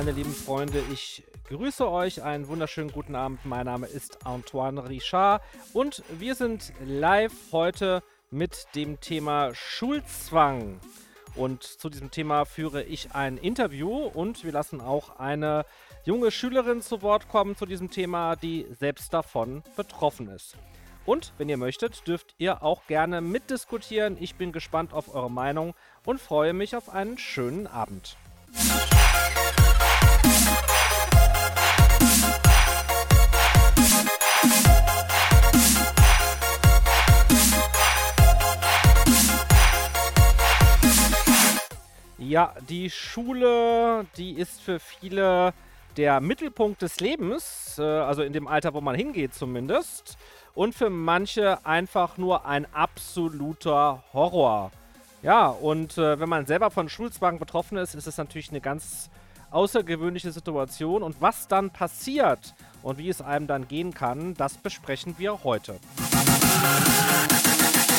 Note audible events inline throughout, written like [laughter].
Meine lieben Freunde, ich grüße euch. Einen wunderschönen guten Abend. Mein Name ist Antoine Richard und wir sind live heute mit dem Thema Schulzwang. Und zu diesem Thema führe ich ein Interview und wir lassen auch eine junge Schülerin zu Wort kommen zu diesem Thema, die selbst davon betroffen ist. Und wenn ihr möchtet, dürft ihr auch gerne mitdiskutieren. Ich bin gespannt auf eure Meinung und freue mich auf einen schönen Abend. Ja, die Schule, die ist für viele der Mittelpunkt des Lebens, äh, also in dem Alter, wo man hingeht zumindest. Und für manche einfach nur ein absoluter Horror. Ja, und äh, wenn man selber von Schulzwang betroffen ist, ist es natürlich eine ganz außergewöhnliche Situation. Und was dann passiert und wie es einem dann gehen kann, das besprechen wir heute. Musik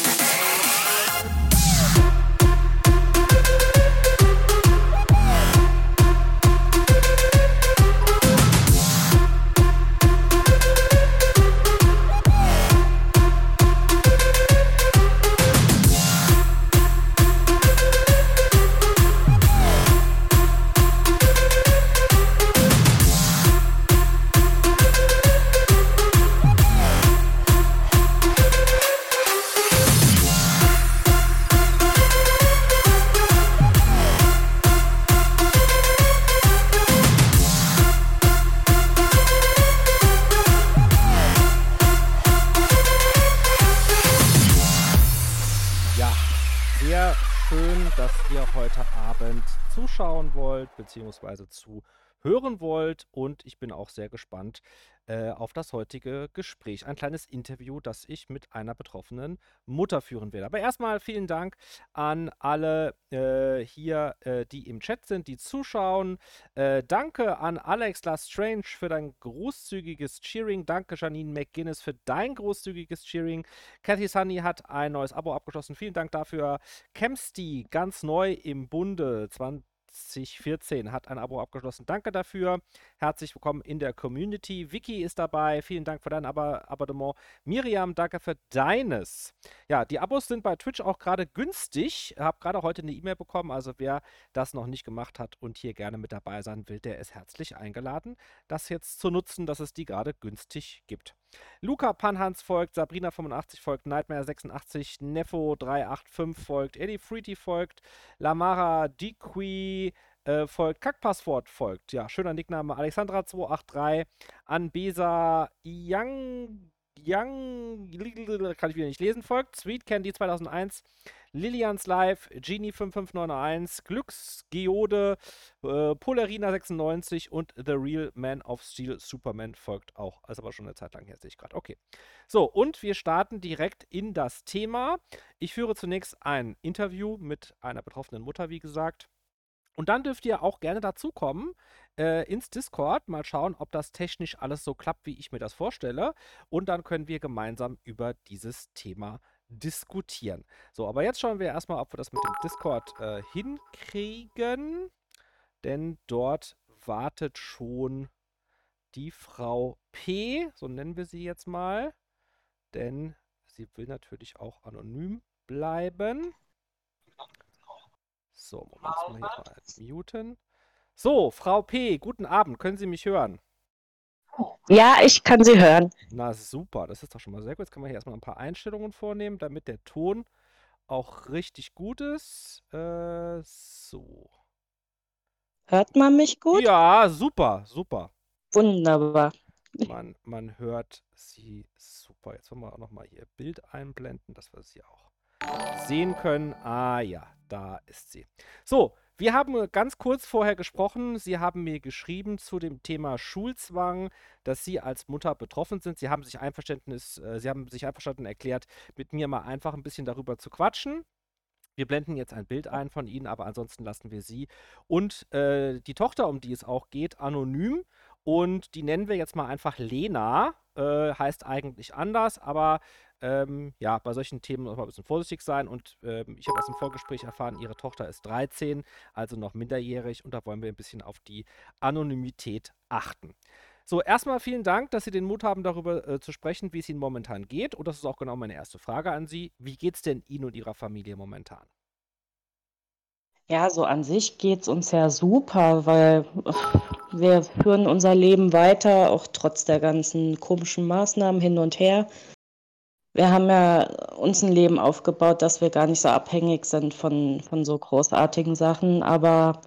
beziehungsweise zu hören wollt. Und ich bin auch sehr gespannt äh, auf das heutige Gespräch. Ein kleines Interview, das ich mit einer betroffenen Mutter führen werde. Aber erstmal vielen Dank an alle äh, hier, äh, die im Chat sind, die zuschauen. Äh, danke an Alex Lastrange für dein großzügiges Cheering. Danke Janine McGuinness für dein großzügiges Cheering. Cathy Sunny hat ein neues Abo abgeschlossen. Vielen Dank dafür. Kemsty, ganz neu im Bunde. 20 2014 hat ein Abo abgeschlossen. Danke dafür. Herzlich willkommen in der Community. Vicky ist dabei. Vielen Dank für dein Ab Abonnement. Miriam, danke für deines. Ja, die Abos sind bei Twitch auch gerade günstig. Habe gerade heute eine E-Mail bekommen. Also wer das noch nicht gemacht hat und hier gerne mit dabei sein will, der ist herzlich eingeladen, das jetzt zu nutzen, dass es die gerade günstig gibt. Luca Panhans folgt, Sabrina85 folgt, Nightmare86, Neffo385 folgt, Eddie Freety folgt, Lamara Äh, folgt, Kackpasswort folgt, ja, schöner Nickname, Alexandra283, Anbesa Yang Young, kann ich wieder nicht lesen, folgt. Sweet Candy 2001, Lilians Live, Genie5591, Glücksgeode, äh, Polarina 96 und The Real Man of Steel Superman folgt auch. Also aber schon eine Zeit lang her, sehe ich gerade. Okay. So, und wir starten direkt in das Thema. Ich führe zunächst ein Interview mit einer betroffenen Mutter, wie gesagt. Und dann dürft ihr auch gerne dazukommen äh, ins Discord, mal schauen, ob das technisch alles so klappt, wie ich mir das vorstelle. Und dann können wir gemeinsam über dieses Thema diskutieren. So, aber jetzt schauen wir erstmal, ob wir das mit dem Discord äh, hinkriegen. Denn dort wartet schon die Frau P, so nennen wir sie jetzt mal. Denn sie will natürlich auch anonym bleiben. So, Moment, mal hier mal muten. So, Frau P., guten Abend. Können Sie mich hören? Ja, ich kann Sie hören. Na super, das ist doch schon mal sehr gut. Jetzt können wir hier erstmal ein paar Einstellungen vornehmen, damit der Ton auch richtig gut ist. Äh, so. Hört man mich gut? Ja, super, super. Wunderbar. Man, man hört sie super. Jetzt wollen wir auch nochmal hier Bild einblenden, dass wir sie auch sehen können. Ah ja, da ist sie. So, wir haben ganz kurz vorher gesprochen. Sie haben mir geschrieben zu dem Thema Schulzwang, dass Sie als Mutter betroffen sind. Sie haben sich Einverständnis, äh, Sie haben sich einverstanden erklärt, mit mir mal einfach ein bisschen darüber zu quatschen. Wir blenden jetzt ein Bild ein von Ihnen, aber ansonsten lassen wir Sie und äh, die Tochter, um die es auch geht, anonym. Und die nennen wir jetzt mal einfach Lena. äh, heißt eigentlich anders, aber ähm, ja, bei solchen Themen muss man ein bisschen vorsichtig sein. Und ähm, ich habe aus dem Vorgespräch erfahren, ihre Tochter ist 13, also noch minderjährig. Und da wollen wir ein bisschen auf die Anonymität achten. So, erstmal vielen Dank, dass Sie den Mut haben, darüber äh, zu sprechen, wie es Ihnen momentan geht. Und das ist auch genau meine erste Frage an Sie. Wie geht es denn Ihnen und Ihrer Familie momentan? Ja, so an sich geht es uns ja super, weil wir führen unser Leben weiter, auch trotz der ganzen komischen Maßnahmen hin und her. Wir haben ja uns ein Leben aufgebaut, dass wir gar nicht so abhängig sind von, von so großartigen Sachen, aber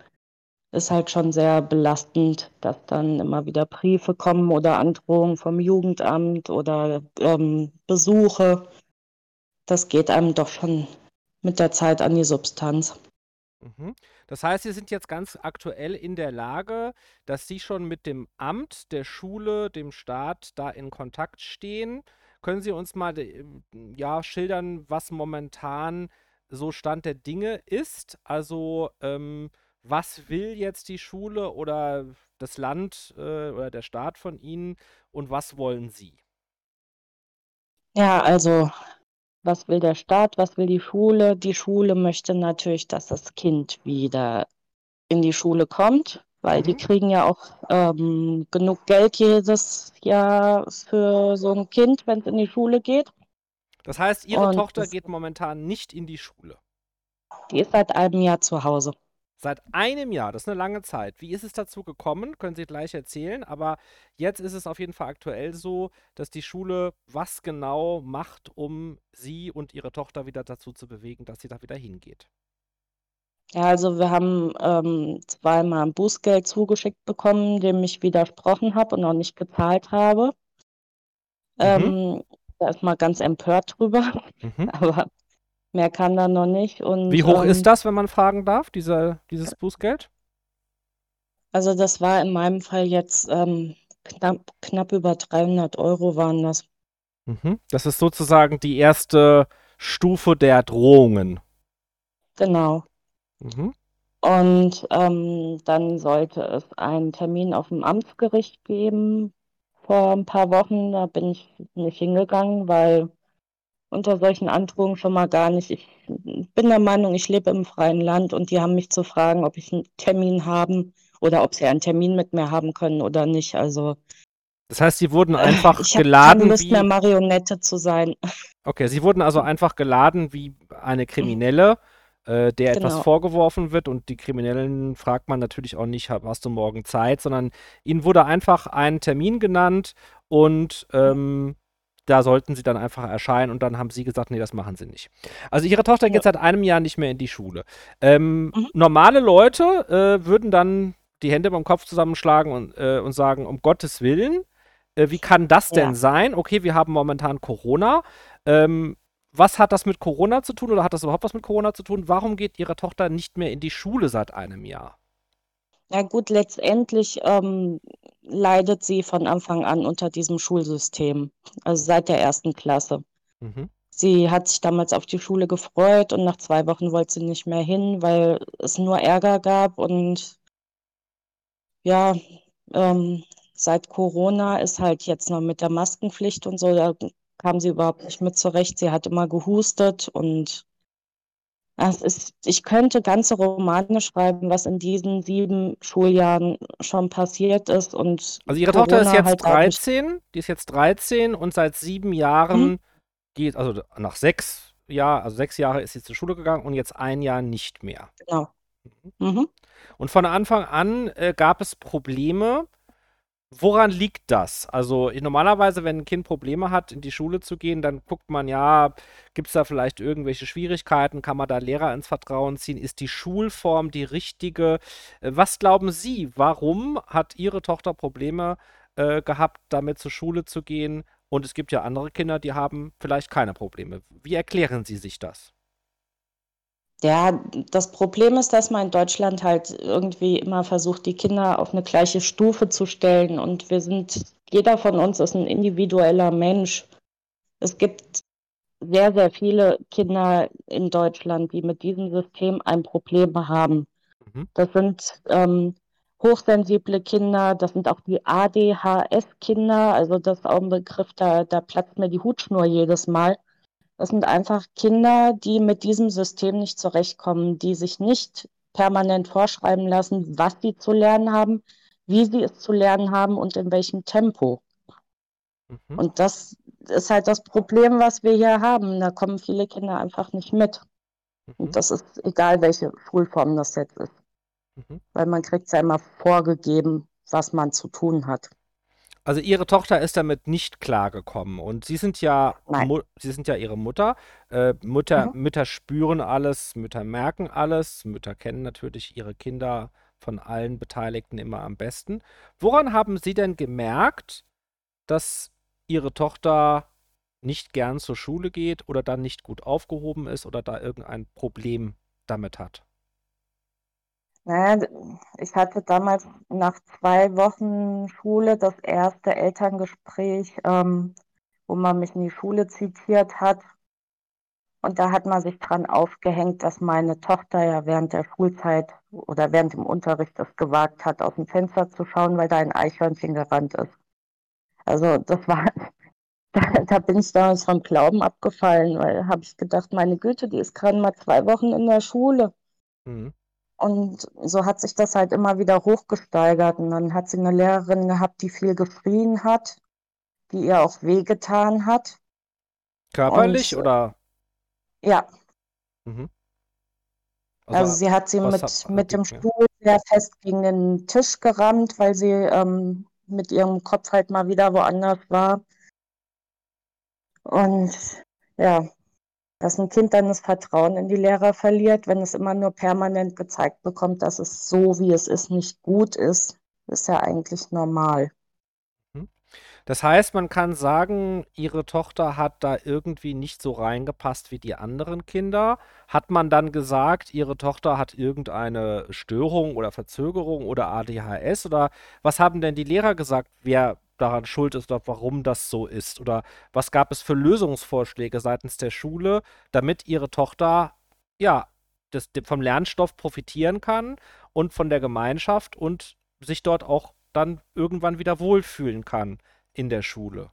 ist halt schon sehr belastend, dass dann immer wieder Briefe kommen oder Androhungen vom Jugendamt oder ähm, Besuche. Das geht einem doch schon mit der Zeit an die Substanz. Mhm. Das heißt, Sie sind jetzt ganz aktuell in der Lage, dass Sie schon mit dem Amt, der Schule, dem Staat da in Kontakt stehen. Können Sie uns mal ja, schildern, was momentan so Stand der Dinge ist? Also, ähm, was will jetzt die Schule oder das Land äh, oder der Staat von Ihnen und was wollen Sie? Ja, also was will der Staat, was will die Schule? Die Schule möchte natürlich, dass das Kind wieder in die Schule kommt, weil die Mhm. kriegen ja auch ähm, genug Geld jedes Jahr für so ein Kind, wenn es in die Schule geht. Das heißt, Ihre Und Tochter geht momentan nicht in die Schule. die ist seit einem Jahr zu Hause. Seit einem Jahr, das ist eine lange Zeit. Wie ist es dazu gekommen? Können Sie gleich erzählen. Aber jetzt ist es auf jeden Fall aktuell so, dass die Schule was genau macht, um Sie und Ihre Tochter wieder dazu zu bewegen, dass sie da wieder hingeht. Ja, also wir haben ähm, zweimal ein Bußgeld zugeschickt bekommen, dem ich widersprochen habe und noch nicht gezahlt habe. Mhm. Ähm, da ist man ganz empört drüber, Mhm. [laughs] aber mehr kann da noch nicht. Und Wie hoch ist ähm, das, wenn man fragen darf, dieser, dieses Bußgeld? also das war in meinem Fall jetzt ähm, knapp, knapp über 300 Euro waren das. Mhm. Das ist sozusagen die erste Stufe der Drohungen. Genau. Mhm. Und ähm, dann sollte es einen Termin auf dem Amtsgericht geben vor ein paar Wochen. Da bin ich nicht hingegangen, weil unter solchen Androhungen schon mal gar nicht. Ich bin der Meinung, ich lebe im freien Land und die haben mich zu fragen, ob ich einen Termin haben oder ob sie einen Termin mit mir haben können oder nicht. Also Das heißt, Sie wurden einfach ich geladen Lust mehr, wie. Marionette zu sein. Okay, Sie wurden also einfach geladen wie eine Kriminelle, äh, der etwas Genau. vorgeworfen wird. Und die Kriminellen fragt man natürlich auch nicht, "Ha- hast du morgen Zeit, sondern ihnen wurde einfach ein Termin genannt und ähm, da sollten sie dann einfach erscheinen und dann haben sie gesagt, nee, das machen sie nicht. Also ihre Tochter geht Ja. seit einem Jahr nicht mehr in die Schule. Ähm, Mhm. normale Leute äh, würden dann die Hände beim Kopf zusammenschlagen und, äh, und sagen, um Gottes Willen, äh, wie kann das denn Ja. sein? Okay, wir haben momentan Corona. Ähm, was hat das mit Corona zu tun oder hat das überhaupt was mit Corona zu tun? Warum geht Ihre Tochter nicht mehr in die Schule seit einem Jahr? Ja gut, letztendlich ähm, leidet sie von Anfang an unter diesem Schulsystem, also seit der ersten Klasse. Mhm. Sie hat sich damals auf die Schule gefreut und nach zwei Wochen wollte sie nicht mehr hin, weil es nur Ärger gab. Und ja, ähm, seit Corona ist halt jetzt noch mit der Maskenpflicht und so, da kam sie überhaupt nicht mit zurecht. Sie hat immer gehustet und ist, ich könnte ganze Romane schreiben, was in diesen sieben Schuljahren schon passiert ist und Also ihre Tochter ist Corona jetzt halt dadurch. 13, die ist jetzt 13 und seit sieben Mhm. Jahren geht, also nach sechs Jahren, also sechs Jahre ist sie zur Schule gegangen und jetzt ein Jahr nicht mehr. Genau. Mhm. Und von Anfang an äh, gab es Probleme. Woran liegt das? Also ich, normalerweise, wenn ein Kind Probleme hat, in die Schule zu gehen, dann guckt man, ja, gibt es da vielleicht irgendwelche Schwierigkeiten? Kann man da Lehrer ins Vertrauen ziehen? Ist die Schulform die richtige? Äh, was glauben Sie, warum hat Ihre Tochter Probleme äh, gehabt, damit zur Schule zu gehen? Und es gibt ja andere Kinder, die haben vielleicht keine Probleme. Wie erklären Sie sich das? Ja, das Problem ist, dass man in Deutschland halt irgendwie immer versucht, die Kinder auf eine gleiche Stufe zu stellen. Und wir sind, jeder von uns ist ein individueller Mensch. Es gibt sehr, sehr viele Kinder in Deutschland, die mit diesem System ein Problem haben. Mhm. Das sind ähm, hochsensible Kinder, das sind auch die ADHS-Kinder, also das ist auch ein Begriff, da, da platzt mir die Hutschnur jedes Mal. Das sind einfach Kinder, die mit diesem System nicht zurechtkommen, die sich nicht permanent vorschreiben lassen, was sie zu lernen haben, wie sie es zu lernen haben und in welchem Tempo. Mhm. Und das ist halt das Problem, was wir hier haben. Da kommen viele Kinder einfach nicht mit. Mhm. Und das ist egal, welche Schulform das jetzt ist. Mhm. Weil man kriegt ja immer vorgegeben, was man zu tun hat. Also ihre Tochter ist damit nicht klargekommen und sie sind ja, sie sind ja ihre Mutter. Äh, Mutter mhm. Mütter spüren alles, Mütter merken alles, Mütter kennen natürlich ihre Kinder von allen Beteiligten immer am besten. Woran haben Sie denn gemerkt, dass Ihre Tochter nicht gern zur Schule geht oder dann nicht gut aufgehoben ist oder da irgendein Problem damit hat? Naja, ich hatte damals nach zwei Wochen Schule das erste Elterngespräch, ähm, wo man mich in die Schule zitiert hat. Und da hat man sich dran aufgehängt, dass meine Tochter ja während der Schulzeit oder während dem Unterricht es gewagt hat, aus dem Fenster zu schauen, weil da ein Eichhörnchen gerannt ist. Also das war, [laughs] da, da bin ich damals vom Glauben abgefallen, weil habe ich gedacht, meine Güte, die ist gerade mal zwei Wochen in der Schule. Mhm. Und so hat sich das halt immer wieder hochgesteigert. Und dann hat sie eine Lehrerin gehabt, die viel geschrien hat, die ihr auch wehgetan hat. Körperlich Und, oder? Ja. Mhm. Also, also, sie hat sie mit, hat, mit dem Stuhl sehr fest gegen den Tisch gerammt, weil sie ähm, mit ihrem Kopf halt mal wieder woanders war. Und ja, dass ein Kind dann das Vertrauen in die Lehrer verliert, wenn es immer nur permanent gezeigt bekommt, dass es so, wie es ist, nicht gut ist, ist ja eigentlich normal. Mhm. Das heißt, man kann sagen, ihre Tochter hat da irgendwie nicht so reingepasst wie die anderen Kinder. Hat man dann gesagt, ihre Tochter hat irgendeine Störung oder Verzögerung oder ADHS? Oder was haben denn die Lehrer gesagt, wer daran schuld ist oder warum das so ist? Oder was gab es für Lösungsvorschläge seitens der Schule, damit ihre Tochter ja das, vom Lernstoff profitieren kann und von der Gemeinschaft und sich dort auch dann irgendwann wieder wohlfühlen kann in der Schule?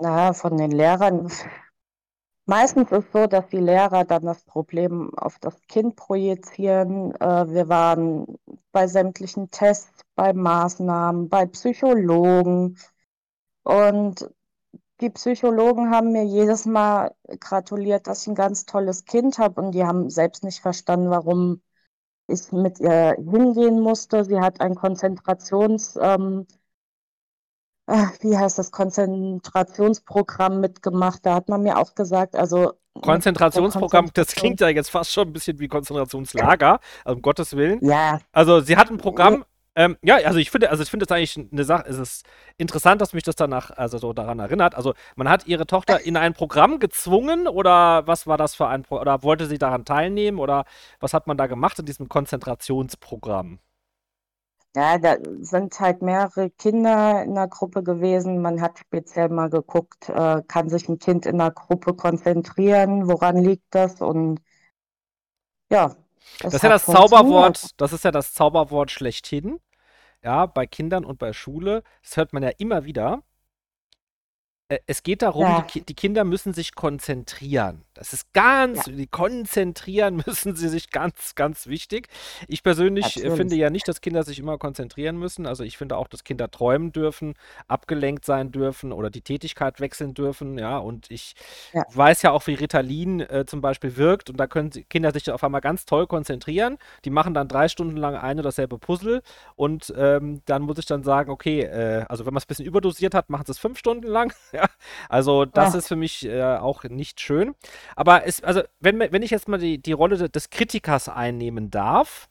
Na, von den Lehrern. Meistens ist es so, dass die Lehrer dann das Problem auf das Kind projizieren. Äh, wir waren bei sämtlichen Tests bei Maßnahmen, bei Psychologen. Und die Psychologen haben mir jedes Mal gratuliert, dass ich ein ganz tolles Kind habe und die haben selbst nicht verstanden, warum ich mit ihr hingehen musste. Sie hat ein Konzentrations, ähm, äh, wie heißt das, Konzentrationsprogramm mitgemacht. Da hat man mir auch gesagt, also Konzentrationsprogramm, das klingt ja jetzt fast schon ein bisschen wie Konzentrationslager, also um Gottes Willen. Ja. Also sie hat ein Programm, ähm, ja, also ich finde, also ich finde das eigentlich eine Sache, es ist interessant, dass mich das danach, also so daran erinnert. Also man hat ihre Tochter in ein Programm gezwungen oder was war das für ein Pro oder wollte sie daran teilnehmen oder was hat man da gemacht in diesem Konzentrationsprogramm? Ja, da sind halt mehrere Kinder in der Gruppe gewesen. Man hat speziell mal geguckt, äh, kann sich ein Kind in der Gruppe konzentrieren, woran liegt das? Und ja, das, das ist ja das Zauberwort, das ist ja das Zauberwort schlechthin. Ja, bei Kindern und bei Schule. Das hört man ja immer wieder. Äh, es geht darum, ja. die, die, Kinder müssen sich konzentrieren. Das ist ganz, ja. die konzentrieren [laughs] müssen sie sich ganz, ganz wichtig. Ich persönlich äh, Absolut. finde ja nicht, dass Kinder sich immer konzentrieren müssen. Also ich finde auch, dass Kinder träumen dürfen, abgelenkt sein dürfen oder die Tätigkeit wechseln dürfen. Ja, und ich ja. weiß ja auch, wie Ritalin äh, zum Beispiel wirkt. Und da können Kinder sich auf einmal ganz toll konzentrieren. Die machen dann drei Stunden lang ein oder dasselbe Puzzle. Und ähm, dann muss ich dann sagen, okay, äh, also wenn man es ein bisschen überdosiert hat, machen sie es fünf Stunden lang. [laughs] Ja, also das ja. ist für mich äh, auch nicht schön. Aber es, also wenn, wenn ich jetzt mal die, die Rolle des Kritikers einnehmen darf,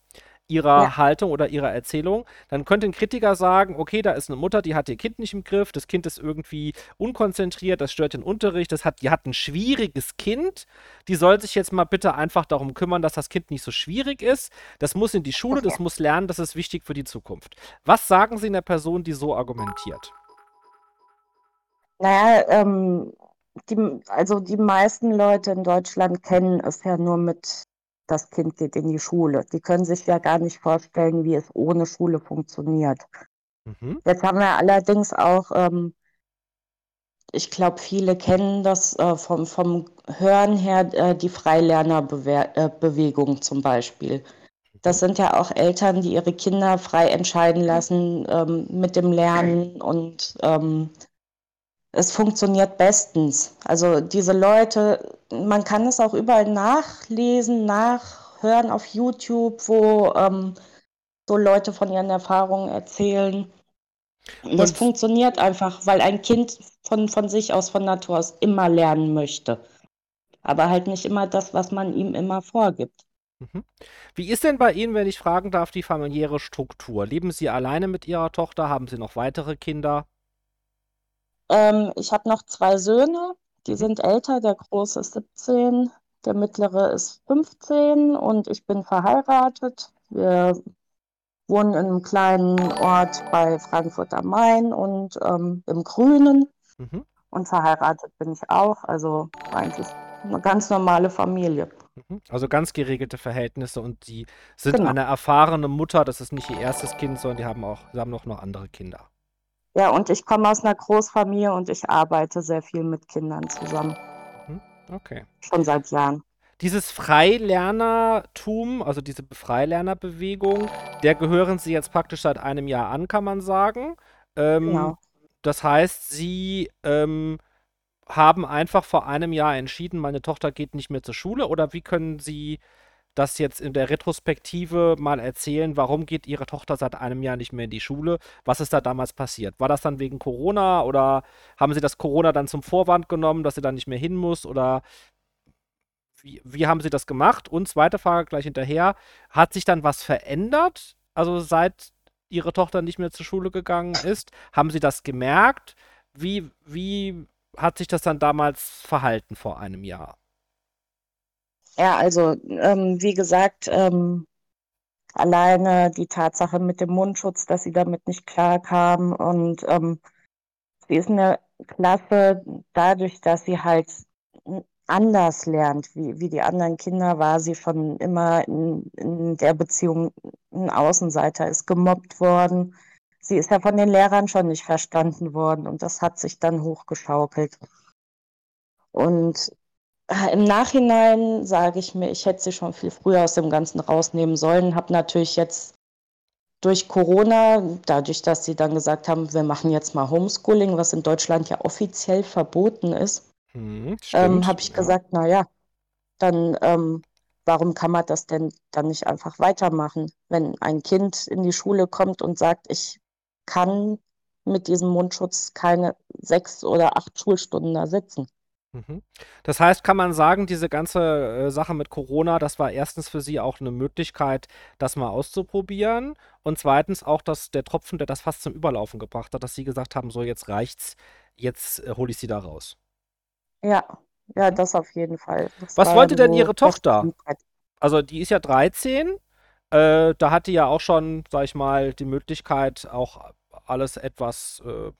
ihrer ja. Haltung oder ihrer Erzählung, dann könnte ein Kritiker sagen, okay, da ist eine Mutter, die hat ihr Kind nicht im Griff, das Kind ist irgendwie unkonzentriert, das stört den Unterricht, das hat, die hat ein schwieriges Kind, die soll sich jetzt mal bitte einfach darum kümmern, dass das Kind nicht so schwierig ist, das muss in die Schule, das muss lernen, das ist wichtig für die Zukunft. Was sagen Sie einer Person, die so argumentiert? Naja, ähm, die, also die meisten Leute in Deutschland kennen es ja nur mit, das Kind geht in die Schule. Die können sich ja gar nicht vorstellen, wie es ohne Schule funktioniert. Mhm. Jetzt haben wir allerdings auch, ähm, ich glaube, viele kennen das äh, vom, vom Hören her, äh, die Freilernerbewegung äh, zum Beispiel. Das sind ja auch Eltern, die ihre Kinder frei entscheiden lassen ähm, mit dem Lernen und ähm, es funktioniert bestens. Also diese Leute, man kann es auch überall nachlesen, nachhören auf YouTube, wo ähm, so Leute von ihren Erfahrungen erzählen. Und das funktioniert einfach, weil ein Kind von, von sich aus, von Natur aus immer lernen möchte. Aber halt nicht immer das, was man ihm immer vorgibt. Mhm. Wie ist denn bei Ihnen, wenn ich fragen darf, die familiäre Struktur? Leben Sie alleine mit Ihrer Tochter? Haben Sie noch weitere Kinder? Ähm, ich habe noch zwei Söhne, die sind älter. Der große ist 17, der mittlere ist 15 und ich bin verheiratet. Wir wohnen in einem kleinen Ort bei Frankfurt am Main und ähm, im Grünen. Mhm. Und verheiratet bin ich auch. Also eigentlich eine ganz normale Familie. Mhm. Also ganz geregelte Verhältnisse und sie sind genau. eine erfahrene Mutter. Das ist nicht ihr erstes Kind, sondern die haben auch, sie haben auch noch andere Kinder. Ja, und ich komme aus einer Großfamilie und ich arbeite sehr viel mit Kindern zusammen. Mhm. Okay. Schon seit Jahren. Dieses Freilernertum, also diese Freilernerbewegung, der gehören Sie jetzt praktisch seit einem Jahr an, kann man sagen. Ähm, genau. Das heißt, Sie ähm, haben einfach vor einem Jahr entschieden, meine Tochter geht nicht mehr zur Schule oder wie können Sie das jetzt in der Retrospektive mal erzählen, warum geht Ihre Tochter seit einem Jahr nicht mehr in die Schule? Was ist da damals passiert? War das dann wegen Corona oder haben Sie das Corona dann zum Vorwand genommen, dass sie dann nicht mehr hin muss oder wie, wie haben Sie das gemacht? Und zweite Frage gleich hinterher, hat sich dann was verändert? Also seit Ihre Tochter nicht mehr zur Schule gegangen ist, haben Sie das gemerkt? Wie, wie hat sich das dann damals verhalten vor einem Jahr? Ja, also ähm, wie gesagt, ähm, alleine die Tatsache mit dem Mundschutz, dass sie damit nicht klarkam und ähm, sie ist eine Klasse dadurch, dass sie halt anders lernt, wie, wie die anderen Kinder, war sie schon immer in, in der Beziehung ein Außenseiter, ist gemobbt worden. Sie ist ja von den Lehrern schon nicht verstanden worden und das hat sich dann hochgeschaukelt. Und im Nachhinein sage ich mir, ich hätte sie schon viel früher aus dem Ganzen rausnehmen sollen. Habe natürlich jetzt durch Corona, dadurch, dass sie dann gesagt haben, wir machen jetzt mal Homeschooling, was in Deutschland ja offiziell verboten ist, hm, ähm, habe ich ja. gesagt, naja, dann ähm, warum kann man das denn dann nicht einfach weitermachen, wenn ein Kind in die Schule kommt und sagt, ich kann mit diesem Mundschutz keine sechs oder acht Schulstunden da sitzen. Mhm. Das heißt, kann man sagen, diese ganze äh, Sache mit Corona, das war erstens für Sie auch eine Möglichkeit, das mal auszuprobieren und zweitens auch, dass der Tropfen, der das fast zum Überlaufen gebracht hat, dass Sie gesagt haben, so jetzt reicht's, jetzt äh, hole ich Sie da raus. Ja, ja, mhm. das auf jeden Fall. Das Was wollte denn Ihre Tochter? Also die ist ja 13, äh, da hat die ja auch schon, sag ich mal, die Möglichkeit, auch alles etwas, äh,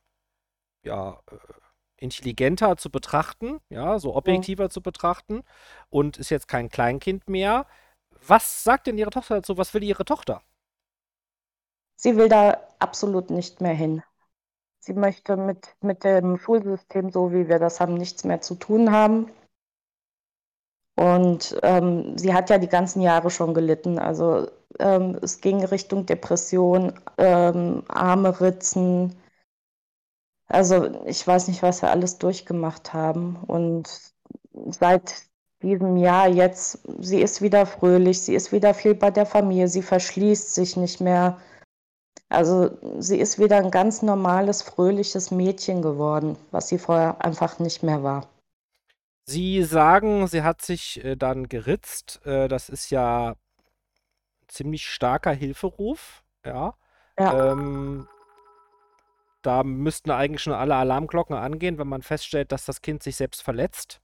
ja, intelligenter zu betrachten, ja, so objektiver ja. zu betrachten und ist jetzt kein Kleinkind mehr. Was sagt denn Ihre Tochter dazu? Was will Ihre Tochter? Sie will da absolut nicht mehr hin. Sie möchte mit, mit dem Schulsystem, so wie wir das haben, nichts mehr zu tun haben. Und ähm, sie hat ja die ganzen Jahre schon gelitten. Also ähm, es ging Richtung Depression, ähm, Arme ritzen, also ich weiß nicht, was wir alles durchgemacht haben. Und seit diesem Jahr jetzt, sie ist wieder fröhlich, sie ist wieder viel bei der Familie, sie verschließt sich nicht mehr. Also sie ist wieder ein ganz normales, fröhliches Mädchen geworden, was sie vorher einfach nicht mehr war. Sie sagen, sie hat sich äh, dann geritzt. Äh, das ist ja ein ziemlich starker Hilferuf. Ja. ja. Ähm, da müssten eigentlich schon alle Alarmglocken angehen, wenn man feststellt, dass das Kind sich selbst verletzt,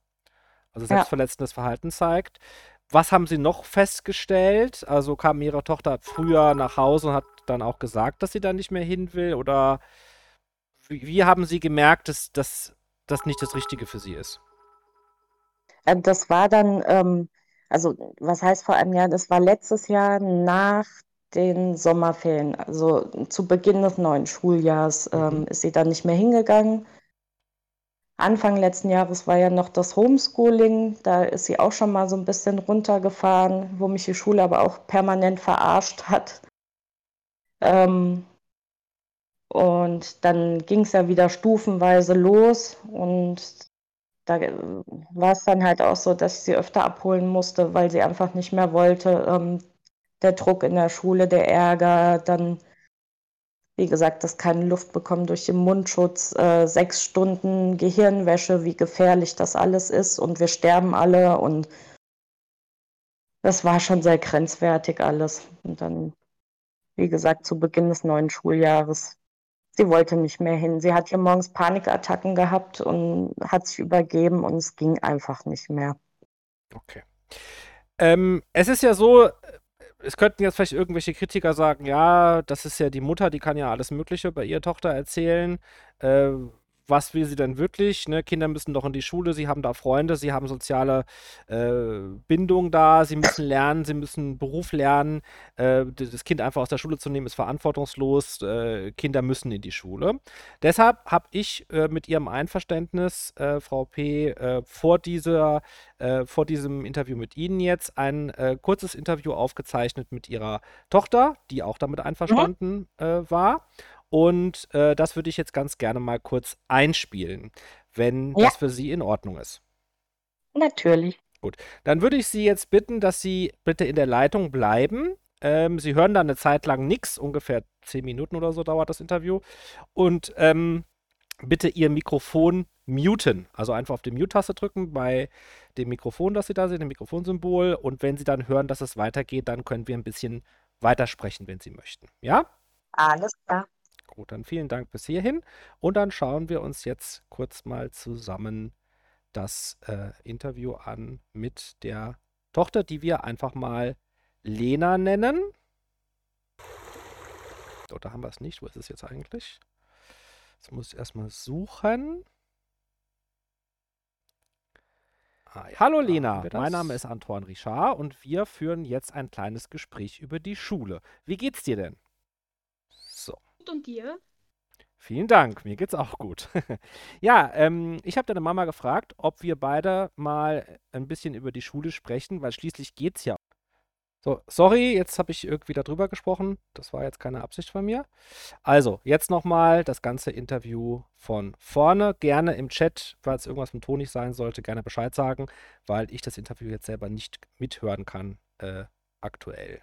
also selbstverletzendes ja. Verhalten zeigt. Was haben Sie noch festgestellt? Also kam Ihre Tochter früher nach Hause und hat dann auch gesagt, dass sie da nicht mehr hin will? Oder wie, wie haben Sie gemerkt, dass das nicht das Richtige für Sie ist? Äh, das war dann, ähm, Also, was heißt vor einem Jahr? Das war letztes Jahr nach den Sommerferien, also zu Beginn des neuen Schuljahrs, ähm, ist sie dann nicht mehr hingegangen. Anfang letzten Jahres war ja noch das Homeschooling, da ist sie auch schon mal so ein bisschen runtergefahren, wo mich die Schule aber auch permanent verarscht hat. Ähm, und dann ging es ja wieder stufenweise los und da war es dann halt auch so, dass ich sie öfter abholen musste, weil sie einfach nicht mehr wollte. Ähm, der Druck in der Schule, der Ärger, dann, wie gesagt, das keine Luft bekommen durch den Mundschutz, äh, sechs Stunden Gehirnwäsche, wie gefährlich das alles ist und wir sterben alle und das war schon sehr grenzwertig alles. Und dann, wie gesagt, zu Beginn des neuen Schuljahres sie wollte nicht mehr hin. Sie hat hier morgens Panikattacken gehabt und hat sich übergeben und es ging einfach nicht mehr. Okay. Ähm, es ist ja so, es könnten jetzt vielleicht irgendwelche Kritiker sagen, ja, das ist ja die Mutter, die kann ja alles Mögliche bei ihrer Tochter erzählen. Äh, was will sie denn wirklich? Ne? Kinder müssen doch in die Schule, sie haben da Freunde, sie haben soziale äh, Bindung da, sie müssen lernen, sie müssen Beruf lernen. Äh, das Kind einfach aus der Schule zu nehmen, ist verantwortungslos. Äh, Kinder müssen in die Schule. Deshalb habe ich äh, mit ihrem Einverständnis, äh, Frau P., äh, vor, dieser, vor diesem Interview mit Ihnen jetzt ein kurzes Interview aufgezeichnet mit ihrer Tochter, die auch damit einverstanden mhm. war. Und äh, das würde ich jetzt ganz gerne mal kurz einspielen, wenn ja. das für Sie in Ordnung ist. Natürlich. Gut, dann würde ich Sie jetzt bitten, dass Sie bitte in der Leitung bleiben. Ähm, Sie hören dann eine Zeit lang nichts, ungefähr zehn Minuten oder so dauert das Interview. Und ähm, bitte Ihr Mikrofon muten. Also einfach auf die Mute-Taste drücken bei dem Mikrofon, das Sie da sehen, dem Mikrofonsymbol. Und wenn Sie dann hören, dass es weitergeht, dann können wir ein bisschen weitersprechen, wenn Sie möchten. Ja? Alles klar. Gut, dann vielen Dank bis hierhin. Und dann schauen wir uns jetzt kurz mal zusammen das äh, Interview an mit der Tochter, die wir einfach mal Lena nennen. Oh, da haben wir es nicht. Wo ist es jetzt eigentlich? Jetzt muss ich erstmal suchen. Ah, ja, Hallo Lena, mein Name ist Antoine Richard und wir führen jetzt ein kleines Gespräch über die Schule. Wie geht's dir denn? Und dir? Vielen Dank, mir geht's auch gut. [laughs] ja, ähm, ich habe deine Mama gefragt, ob wir beide mal ein bisschen über die Schule sprechen, weil schließlich geht's ja. So, sorry, jetzt habe ich irgendwie darüber gesprochen. Das war jetzt keine Absicht von mir. Also, jetzt nochmal das ganze Interview von vorne. Gerne im Chat, falls irgendwas mit Ton nicht sein sollte, gerne Bescheid sagen, weil ich das Interview jetzt selber nicht mithören kann äh, aktuell.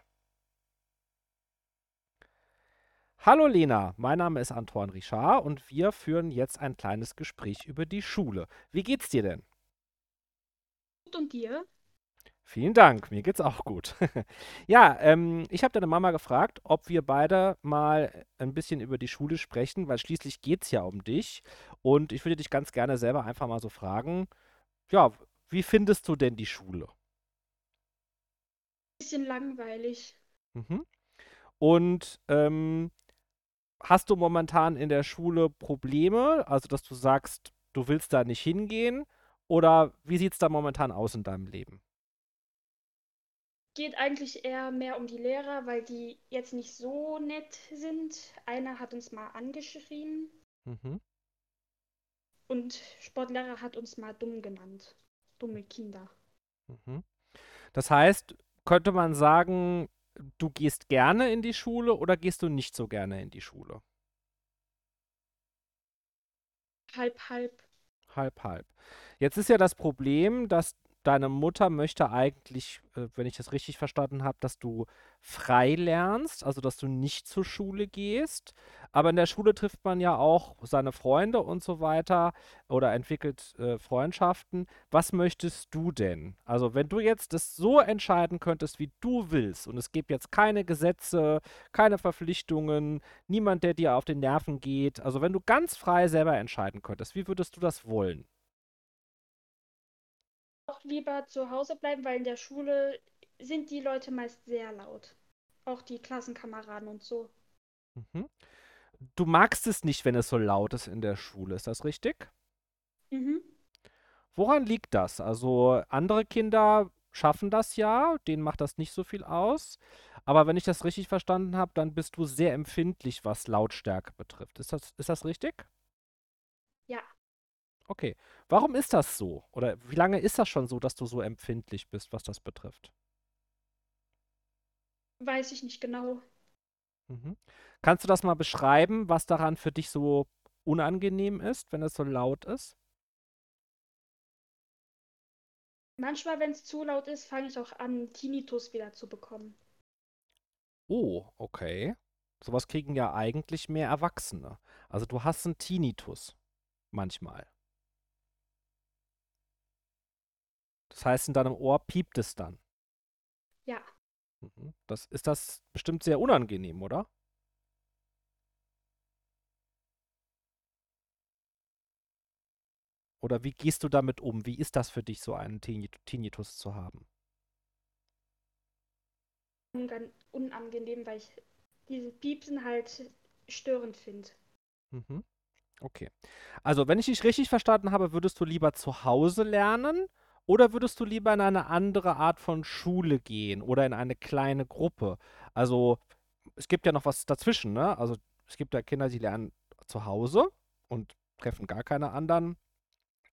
Hallo Lena, mein Name ist Antoine Richard und wir führen jetzt ein kleines Gespräch über die Schule. Wie geht's dir denn? Gut und dir? Vielen Dank, mir geht's auch gut. [laughs] ja, ähm, ich habe deine Mama gefragt, ob wir beide mal ein bisschen über die Schule sprechen, weil schließlich geht's ja um dich. Und ich würde dich ganz gerne selber einfach mal so fragen, ja, wie findest du denn die Schule? Bisschen langweilig. Mhm. Und ähm, hast du momentan in der Schule Probleme? Also, dass du sagst, du willst da nicht hingehen? Oder wie sieht es da momentan aus in deinem Leben? Geht eigentlich eher mehr um die Lehrer, weil die jetzt nicht so nett sind. Einer hat uns mal angeschrien. Mhm. Und Sportlehrer hat uns mal dumm genannt. Dumme Kinder. Mhm. Das heißt, könnte man sagen, du gehst gerne in die Schule oder gehst du nicht so gerne in die Schule? Halb, halb. Halb, halb. Jetzt ist ja das Problem, dass deine Mutter möchte eigentlich, äh, wenn ich das richtig verstanden habe, dass du frei lernst, also dass du nicht zur Schule gehst. Aber in der Schule trifft man ja auch seine Freunde und so weiter oder entwickelt äh, Freundschaften. Was möchtest du denn? Also wenn du jetzt das so entscheiden könntest, wie du willst, und es gibt jetzt keine Gesetze, keine Verpflichtungen, niemand, der dir auf den Nerven geht. Also wenn du ganz frei selber entscheiden könntest, wie würdest du das wollen? Auch lieber zu Hause bleiben, weil in der Schule sind die Leute meist sehr laut. Auch die Klassenkameraden und so. Mhm. Du magst es nicht, wenn es so laut ist in der Schule, ist das richtig? Mhm. Woran liegt das? Also andere Kinder schaffen das ja, denen macht das nicht so viel aus. Aber wenn ich das richtig verstanden habe, dann bist du sehr empfindlich, was Lautstärke betrifft. Ist das, ist das richtig? Ja. Okay. Warum ist das so? Oder wie lange ist das schon so, dass du so empfindlich bist, was das betrifft? Weiß ich nicht genau. Mhm. Kannst du das mal beschreiben, was daran für dich so unangenehm ist, wenn es so laut ist? Manchmal, wenn es zu laut ist, fange ich auch an, Tinnitus wieder zu bekommen. Oh, okay. Sowas kriegen ja eigentlich mehr Erwachsene. Also du hast einen Tinnitus. Manchmal. Das heißt, in deinem Ohr piept es dann. Ja. Mhm. Das, ist das bestimmt sehr unangenehm, oder? Oder wie gehst du damit um? Wie ist das für dich, so einen Tinnitus zu haben? Unangenehm, weil ich diese Piepsen halt störend finde. Mhm. Okay. Also, wenn ich dich richtig verstanden habe, würdest du lieber zu Hause lernen oder würdest du lieber in eine andere Art von Schule gehen oder in eine kleine Gruppe? Also, es gibt ja noch was dazwischen, ne? Also, es gibt ja Kinder, die lernen zu Hause und treffen gar keine anderen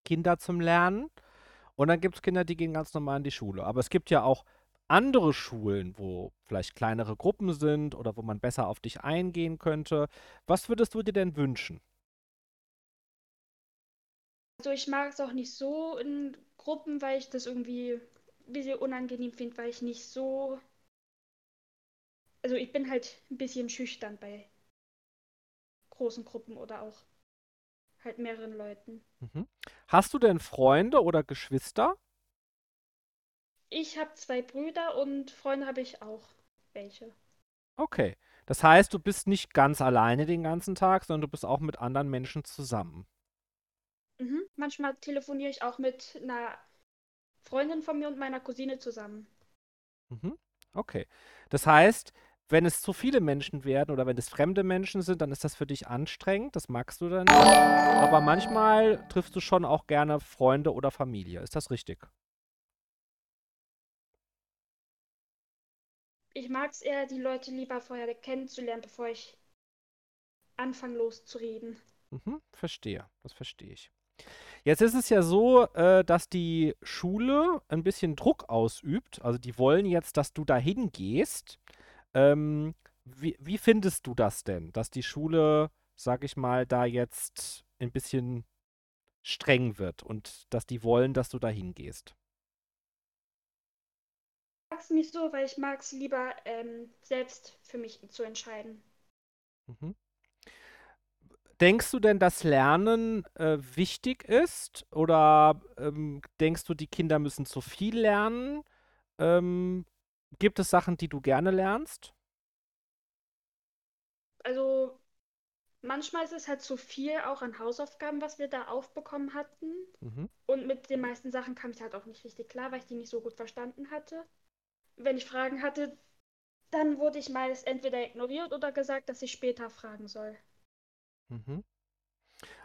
Kinder zum Lernen. Und dann gibt es Kinder, die gehen ganz normal in die Schule. Aber es gibt ja auch andere Schulen, wo vielleicht kleinere Gruppen sind oder wo man besser auf dich eingehen könnte. Was würdest du dir denn wünschen? Also ich mag es auch nicht so in Gruppen, weil ich das irgendwie ein bisschen unangenehm finde, weil ich nicht so... Also ich bin halt ein bisschen schüchtern bei großen Gruppen oder auch halt mehreren Leuten. Mhm. Hast du denn Freunde oder Geschwister? Ich habe zwei Brüder und Freunde habe ich auch welche. Okay. Das heißt, du bist nicht ganz alleine den ganzen Tag, sondern du bist auch mit anderen Menschen zusammen. Mhm. Manchmal telefoniere ich auch mit einer Freundin von mir und meiner Cousine zusammen. Mhm. Okay. Das heißt, wenn es zu viele Menschen werden oder wenn es fremde Menschen sind, dann ist das für dich anstrengend, das magst du dann nicht. Aber manchmal triffst du schon auch gerne Freunde oder Familie. Ist das richtig? Ich mag es eher, die Leute lieber vorher kennenzulernen, bevor ich anfange loszureden. Mhm, verstehe, das verstehe ich. Jetzt ist es ja so, äh, dass die Schule ein bisschen Druck ausübt. Also die wollen jetzt, dass du dahin gehst ähm, wie, wie findest du das denn, dass die Schule, sag ich mal, da jetzt ein bisschen streng wird und dass die wollen, dass du da hingehst? Ich mag es nicht so, weil ich mag es lieber ähm, selbst für mich zu entscheiden. Mhm. Denkst du denn, dass Lernen äh, wichtig ist? Oder ähm, denkst du, die Kinder müssen zu viel lernen? Ähm, Gibt es Sachen, die du gerne lernst? Also manchmal ist es halt zu viel auch an Hausaufgaben, was wir da aufbekommen hatten. Mhm. Und mit den meisten Sachen kam ich halt auch nicht richtig klar, weil ich die nicht so gut verstanden hatte. Wenn ich Fragen hatte, dann wurde ich meist entweder ignoriert oder gesagt, dass ich später fragen soll. Mhm.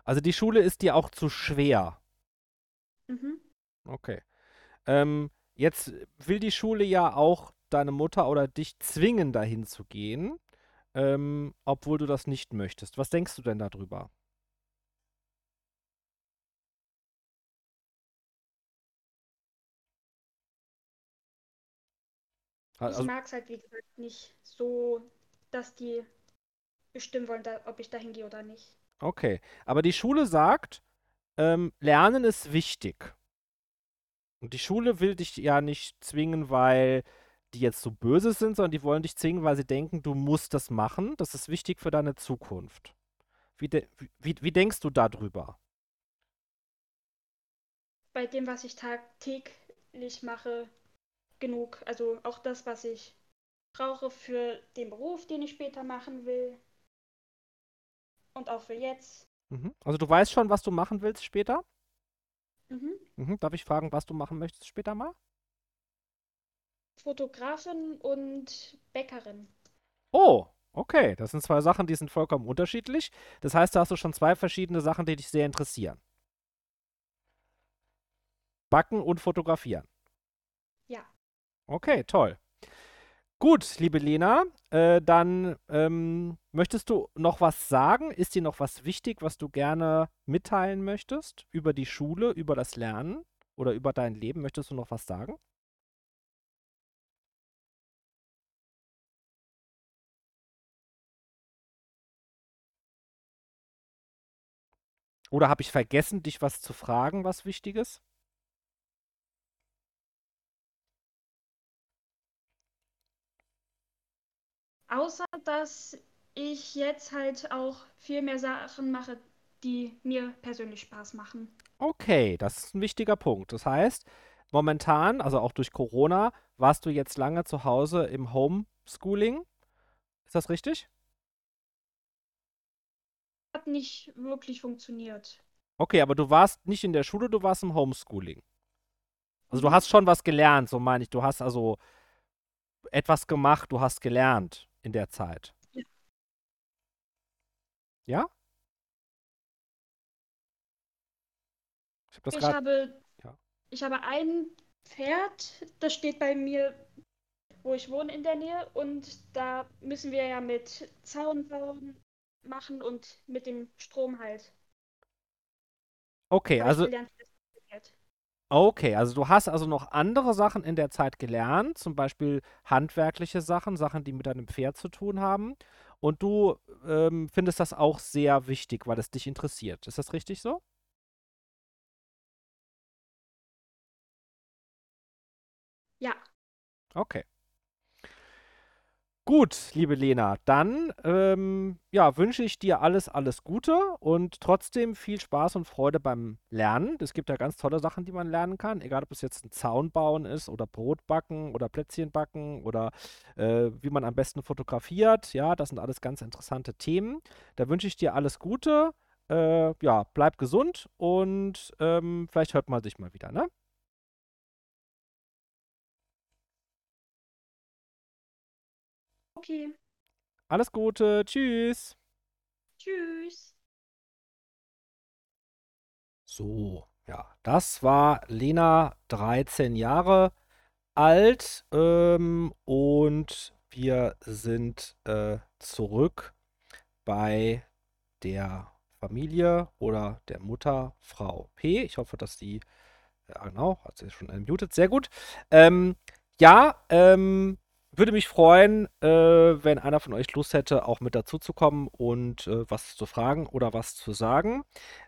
Also die Schule ist dir auch zu schwer. Mhm. Okay. Ähm, jetzt will die Schule ja auch deine Mutter oder dich zwingen, dahin zu gehen, ähm, obwohl du das nicht möchtest. Was denkst du denn darüber? Also, ich mag es halt, wie gesagt, nicht so, dass die bestimmen wollen, da, ob ich dahin gehe oder nicht. Okay, aber die Schule sagt, ähm, Lernen ist wichtig. Und die Schule will dich ja nicht zwingen, weil die jetzt so böse sind, sondern die wollen dich zwingen, weil sie denken, du musst das machen. Das ist wichtig für deine Zukunft. Wie, de wie, wie denkst du darüber? Bei dem, was ich tagtäglich mache, genug. Also auch das, was ich brauche für den Beruf, den ich später machen will. Und auch für jetzt. Mhm. Also du weißt schon, was du machen willst später? Mhm. Mhm. Darf ich fragen, was du machen möchtest später mal? Fotografin und Bäckerin. Oh, okay. Das sind zwei Sachen, die sind vollkommen unterschiedlich. Das heißt, da hast du schon zwei verschiedene Sachen, die dich sehr interessieren. Backen und fotografieren. Ja. Okay, toll. Gut, liebe Lena, äh, dann ähm, möchtest du noch was sagen? Ist dir noch was wichtig, was du gerne mitteilen möchtest über die Schule, über das Lernen oder über dein Leben? Möchtest du noch was sagen? Oder habe ich vergessen, dich was zu fragen, was Wichtiges? Außer, dass ich jetzt halt auch viel mehr Sachen mache, die mir persönlich Spaß machen. Okay, das ist ein wichtiger Punkt. Das heißt, momentan, also auch durch Corona, warst du jetzt lange zu Hause im Homeschooling. Ist das richtig? Hat nicht wirklich funktioniert. Okay, aber du warst nicht in der Schule, du warst im Homeschooling. Also du Mhm. hast schon was gelernt, so meine ich. Du hast also etwas gemacht, du hast gelernt in der Zeit. Ja. Ja? Ich habe das Ich habe, Ja. ich habe ein Pferd, das steht bei mir, wo ich wohne in der Nähe und da müssen wir ja mit Zaun bauen machen und mit dem Strom halt. Okay, also gelernt, wie das funktioniert. Okay, also du hast also noch andere Sachen in der Zeit gelernt, zum Beispiel handwerkliche Sachen, Sachen, die mit deinem Pferd zu tun haben. Und du ähm, findest das auch sehr wichtig, weil es dich interessiert. Ist das richtig so? Ja, Okay. Gut, liebe Lena, dann ähm, ja, wünsche ich dir alles, alles Gute und trotzdem viel Spaß und Freude beim Lernen. Es gibt ja ganz tolle Sachen, die man lernen kann, egal ob es jetzt ein Zaun bauen ist oder Brot backen oder Plätzchen backen oder äh, wie man am besten fotografiert. Ja, das sind alles ganz interessante Themen. Da wünsche ich dir alles Gute. Äh, ja, bleib gesund und ähm, vielleicht hört man sich mal wieder, ne? Okay. Alles Gute, tschüss. Tschüss. So, ja, das war Lena, 13 Jahre alt ähm, und wir sind äh, zurück bei der Familie oder der Mutter, Frau P. Ich hoffe, dass die, ja genau, hat sie schon unmuted, sehr gut. Ähm, ja, ähm, würde mich freuen, äh, wenn einer von euch Lust hätte, auch mit dazu zu kommen und äh, was zu fragen oder was zu sagen.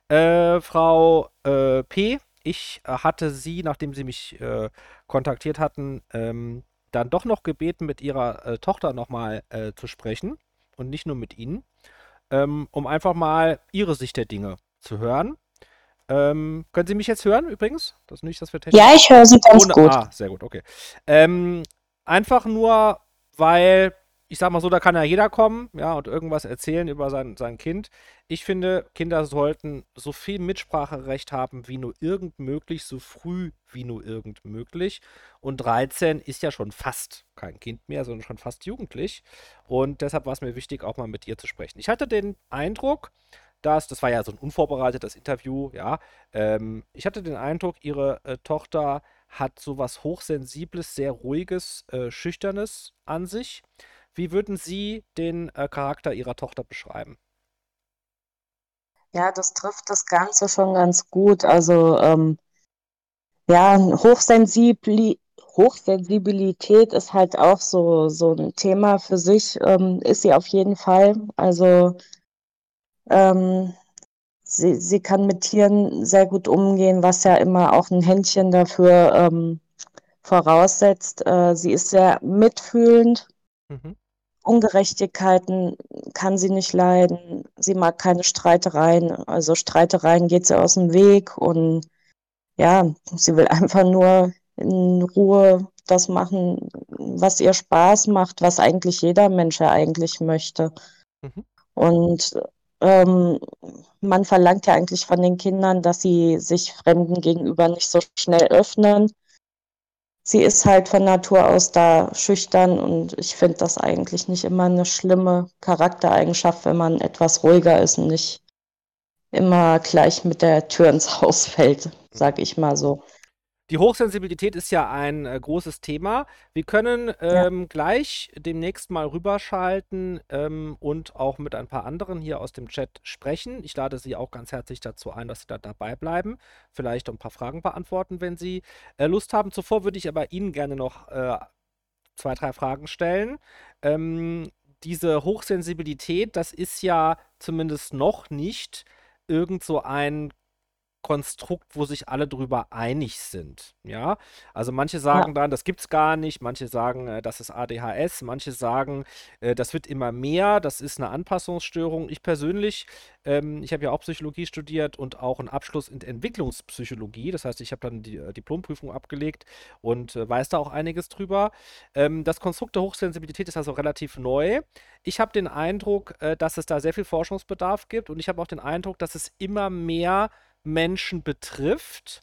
Äh, Frau äh, P., ich äh, hatte Sie, nachdem Sie mich äh, kontaktiert hatten, ähm, dann doch noch gebeten, mit Ihrer Tochter nochmal zu sprechen und nicht nur mit Ihnen, ähm, um einfach mal Ihre Sicht der Dinge zu hören. Ähm, können Sie mich jetzt hören übrigens? Das nicht, dass wir Ja, ich höre Sie ganz ohne, gut. Ah, sehr gut, okay. Ähm, einfach nur, weil, ich sag mal so, da kann ja jeder kommen, ja, und irgendwas erzählen über sein, sein Kind. Ich finde, Kinder sollten so viel Mitspracherecht haben, wie nur irgend möglich, so früh wie nur irgend möglich. Und 13 ist ja schon fast kein Kind mehr, sondern schon fast jugendlich. Und deshalb war es mir wichtig, auch mal mit ihr zu sprechen. Ich hatte den Eindruck, dass, das war ja so ein unvorbereitetes Interview, ja, ähm, ich hatte den Eindruck, ihre äh, Tochter hat sowas Hochsensibles, sehr Ruhiges, äh, Schüchternes an sich. Wie würden Sie den äh, Charakter Ihrer Tochter beschreiben? Ja, das trifft das Ganze schon ganz gut. Also, ähm, ja, Hochsensibli Hochsensibilität ist halt auch so, so ein Thema für sich, ähm, ist sie auf jeden Fall. Also, ähm, sie, sie kann mit Tieren sehr gut umgehen, was ja immer auch ein Händchen dafür ähm, voraussetzt. Äh, sie ist sehr mitfühlend. Mhm. Ungerechtigkeiten kann sie nicht leiden. Sie mag keine Streitereien. Also Streitereien geht sie aus dem Weg und ja, sie will einfach nur in Ruhe das machen, was ihr Spaß macht, was eigentlich jeder Mensch ja eigentlich möchte. Mhm. Und ähm, man verlangt ja eigentlich von den Kindern, dass sie sich Fremden gegenüber nicht so schnell öffnen. Sie ist halt von Natur aus da schüchtern und ich finde das eigentlich nicht immer eine schlimme Charaktereigenschaft, wenn man etwas ruhiger ist und nicht immer gleich mit der Tür ins Haus fällt, sag ich mal so. Die Hochsensibilität ist ja ein äh, großes Thema. Wir können ähm, ja. gleich demnächst mal rüberschalten ähm, und auch mit ein paar anderen hier aus dem Chat sprechen. Ich lade Sie auch ganz herzlich dazu ein, dass Sie da dabei bleiben. Vielleicht ein paar Fragen beantworten, wenn Sie äh, Lust haben. Zuvor würde ich aber Ihnen gerne noch äh, zwei, drei Fragen stellen. Ähm, diese Hochsensibilität, das ist ja zumindest noch nicht irgend so ein Konstrukt, wo sich alle drüber einig sind. Ja, also manche sagen ja. dann, das gibt's gar nicht, manche sagen, äh, das ist ADHS, manche sagen, äh, das wird immer mehr, das ist eine Anpassungsstörung. Ich persönlich, ähm, ich habe ja auch Psychologie studiert und auch einen Abschluss in Entwicklungspsychologie. Das heißt, ich habe dann die äh, Diplomprüfung abgelegt und äh, weiß da auch einiges drüber. Ähm, das Konstrukt der Hochsensibilität ist also relativ neu. Ich habe den Eindruck, äh, dass es da sehr viel Forschungsbedarf gibt und ich habe auch den Eindruck, dass es immer mehr Menschen betrifft.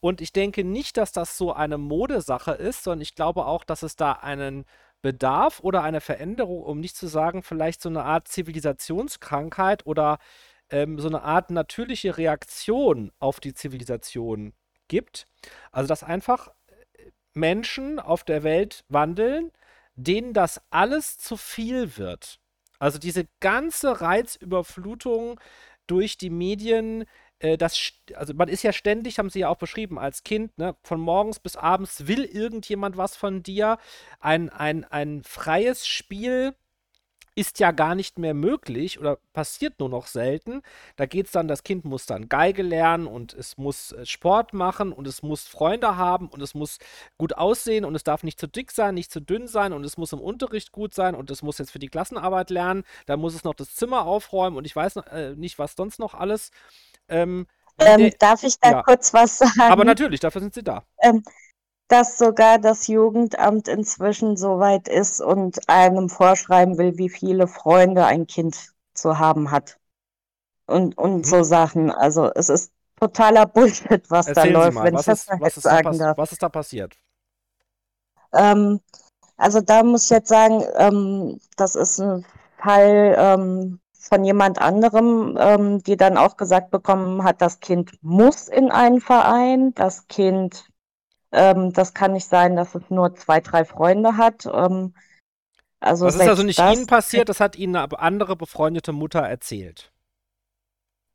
Und ich denke nicht, dass das so eine Modesache ist, sondern ich glaube auch, dass es da einen Bedarf oder eine Veränderung, um nicht zu sagen, vielleicht so eine Art Zivilisationskrankheit oder ähm, so eine Art natürliche Reaktion auf die Zivilisation gibt. Also, dass einfach äh, Menschen auf der Welt wandeln, denen das alles zu viel wird. Also diese ganze Reizüberflutung durch die Medien, das, also man ist ja ständig, haben sie ja auch beschrieben, als Kind, ne, von morgens bis abends will irgendjemand was von dir. Ein, ein, ein freies Spiel ist ja gar nicht mehr möglich oder passiert nur noch selten. Da geht es dann, das Kind muss dann Geige lernen und es muss äh, Sport machen und es muss Freunde haben und es muss gut aussehen und es darf nicht zu dick sein, nicht zu dünn sein und es muss im Unterricht gut sein und es muss jetzt für die Klassenarbeit lernen. Da muss es noch das Zimmer aufräumen und ich weiß äh, nicht, was sonst noch alles. Ähm, ähm, der, darf ich da ja. kurz was sagen? Aber natürlich, dafür sind Sie da. Ähm, dass sogar das Jugendamt inzwischen so weit ist und einem vorschreiben will, wie viele Freunde ein Kind zu haben hat. Und, und hm. so Sachen. Also es ist totaler Bullshit, was Erzählen da läuft, wenn was ich ist, das was ist sagen da darf. Was ist da passiert? Ähm, also da muss ich jetzt sagen, ähm, das ist ein Fall, ähm, von jemand anderem, ähm, die dann auch gesagt bekommen hat, das Kind muss in einen Verein, das Kind, ähm, das kann nicht sein, dass es nur zwei, drei Freunde hat. Ähm, also das ist also nicht das, Ihnen passiert, das hat Ihnen eine andere befreundete Mutter erzählt.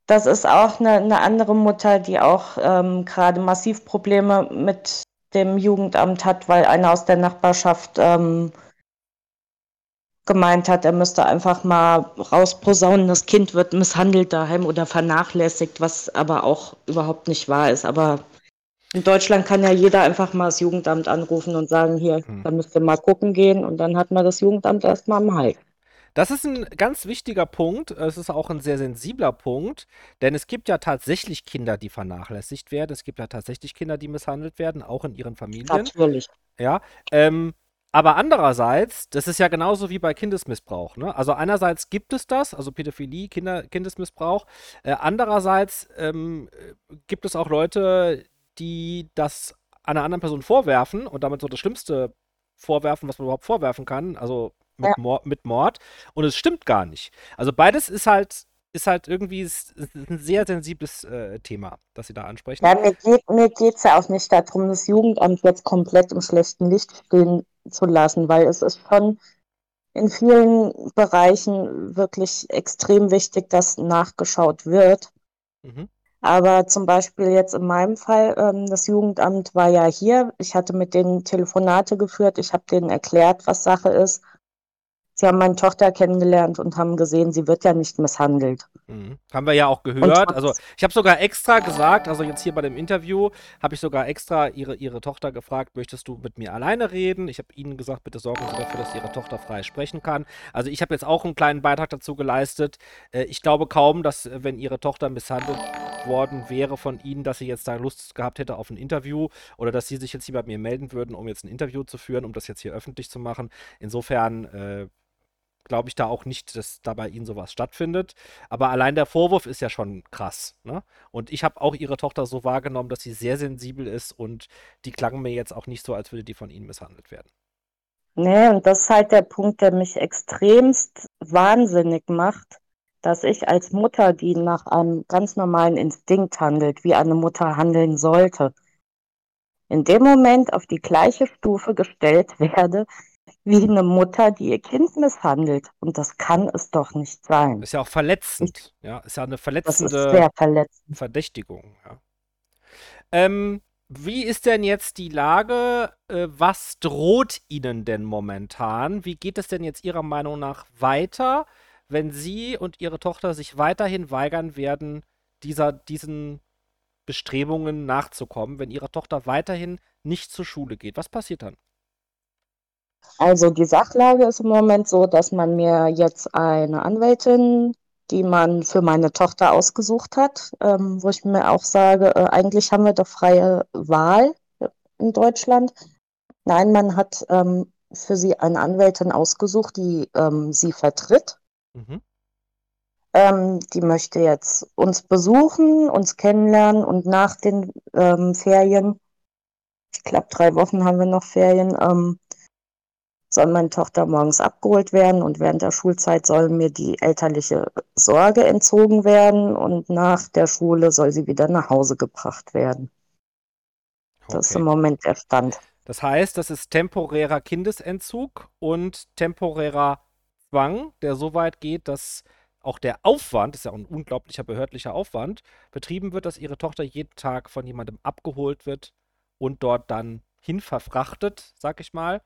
Das ist auch eine, eine andere Mutter, die auch ähm, gerade massiv Probleme mit dem Jugendamt hat, weil einer aus der Nachbarschaft ähm, gemeint hat, er müsste einfach mal rausposaunen, das Kind wird misshandelt daheim oder vernachlässigt, was aber auch überhaupt nicht wahr ist. Aber in Deutschland kann ja jeder einfach mal das Jugendamt anrufen und sagen, hier, hm. da müsst ihr mal gucken gehen und dann hat man das Jugendamt erstmal am Hals. Das ist ein ganz wichtiger Punkt. Es ist auch ein sehr sensibler Punkt, denn es gibt ja tatsächlich Kinder, die vernachlässigt werden. Es gibt ja tatsächlich Kinder, die misshandelt werden, auch in ihren Familien. Natürlich. Ja. Ähm, aber andererseits, das ist ja genauso wie bei Kindesmissbrauch. Ne? Also einerseits gibt es das, also Pädophilie, Kinder, Kindesmissbrauch. Äh, andererseits ähm, gibt es auch Leute, die das einer anderen Person vorwerfen und damit so das Schlimmste vorwerfen, was man überhaupt vorwerfen kann, also mit, ja. Mord, mit Mord. Und es stimmt gar nicht. Also beides ist halt ist halt irgendwie ein sehr sensibles äh, Thema, das Sie da ansprechen. Ja, mir geht es ja auch nicht darum, das Jugendamt jetzt komplett im schlechten Licht stehen zu lassen, weil es ist schon in vielen Bereichen wirklich extrem wichtig, dass nachgeschaut wird. Mhm. Aber zum Beispiel jetzt in meinem Fall, ähm, das Jugendamt war ja hier. Ich hatte mit denen Telefonate geführt. Ich habe denen erklärt, was Sache ist. Sie haben meine Tochter kennengelernt und haben gesehen, sie wird ja nicht misshandelt. Mhm. Haben wir ja auch gehört. Also ich habe sogar extra gesagt, also jetzt hier bei dem Interview, habe ich sogar extra ihre, ihre Tochter gefragt, möchtest du mit mir alleine reden? Ich habe ihnen gesagt, bitte sorgen Sie dafür, dass Ihre Tochter frei sprechen kann. Also ich habe jetzt auch einen kleinen Beitrag dazu geleistet. Äh, ich glaube kaum, dass äh, wenn Ihre Tochter misshandelt worden wäre von Ihnen, dass sie jetzt da Lust gehabt hätte auf ein Interview oder dass Sie sich jetzt hier bei mir melden würden, um jetzt ein Interview zu führen, um das jetzt hier öffentlich zu machen. Insofern äh, glaube ich da auch nicht, dass da bei ihnen sowas stattfindet. Aber allein der Vorwurf ist ja schon krass. Ne? Und ich habe auch ihre Tochter so wahrgenommen, dass sie sehr sensibel ist und die klang mir jetzt auch nicht so, als würde die von ihnen misshandelt werden. Nee, und das ist halt der Punkt, der mich extremst wahnsinnig macht, dass ich als Mutter, die nach einem ganz normalen Instinkt handelt, wie eine Mutter handeln sollte, in dem Moment auf die gleiche Stufe gestellt [laughs] werde wie eine Mutter, die ihr Kind misshandelt. Und das kann es doch nicht sein. Ist ja auch verletzend. Ich, ja, ist ja eine verletzende verletzend. Verdächtigung. Ja. Ähm, wie ist denn jetzt die Lage? Äh, was droht Ihnen denn momentan? Wie geht es denn jetzt Ihrer Meinung nach weiter, wenn Sie und Ihre Tochter sich weiterhin weigern werden, dieser, diesen Bestrebungen nachzukommen, wenn Ihre Tochter weiterhin nicht zur Schule geht? Was passiert dann? Also die Sachlage ist im Moment so, dass man mir jetzt eine Anwältin, die man für meine Tochter ausgesucht hat, ähm, wo ich mir auch sage, äh, eigentlich haben wir doch freie Wahl in Deutschland. Nein, man hat ähm, für sie eine Anwältin ausgesucht, die ähm, sie vertritt. Mhm. Ähm, die möchte jetzt uns besuchen, uns kennenlernen und nach den ähm, Ferien, ich glaube drei Wochen haben wir noch Ferien, ähm, soll meine Tochter morgens abgeholt werden und während der Schulzeit soll mir die elterliche Sorge entzogen werden und nach der Schule soll sie wieder nach Hause gebracht werden. Okay. Das ist im Moment der Stand. Das heißt, das ist temporärer Kindesentzug und temporärer Zwang, der so weit geht, dass auch der Aufwand, das ist ja ein unglaublicher behördlicher Aufwand, betrieben wird, dass ihre Tochter jeden Tag von jemandem abgeholt wird und dort dann hin verfrachtet, sag ich mal,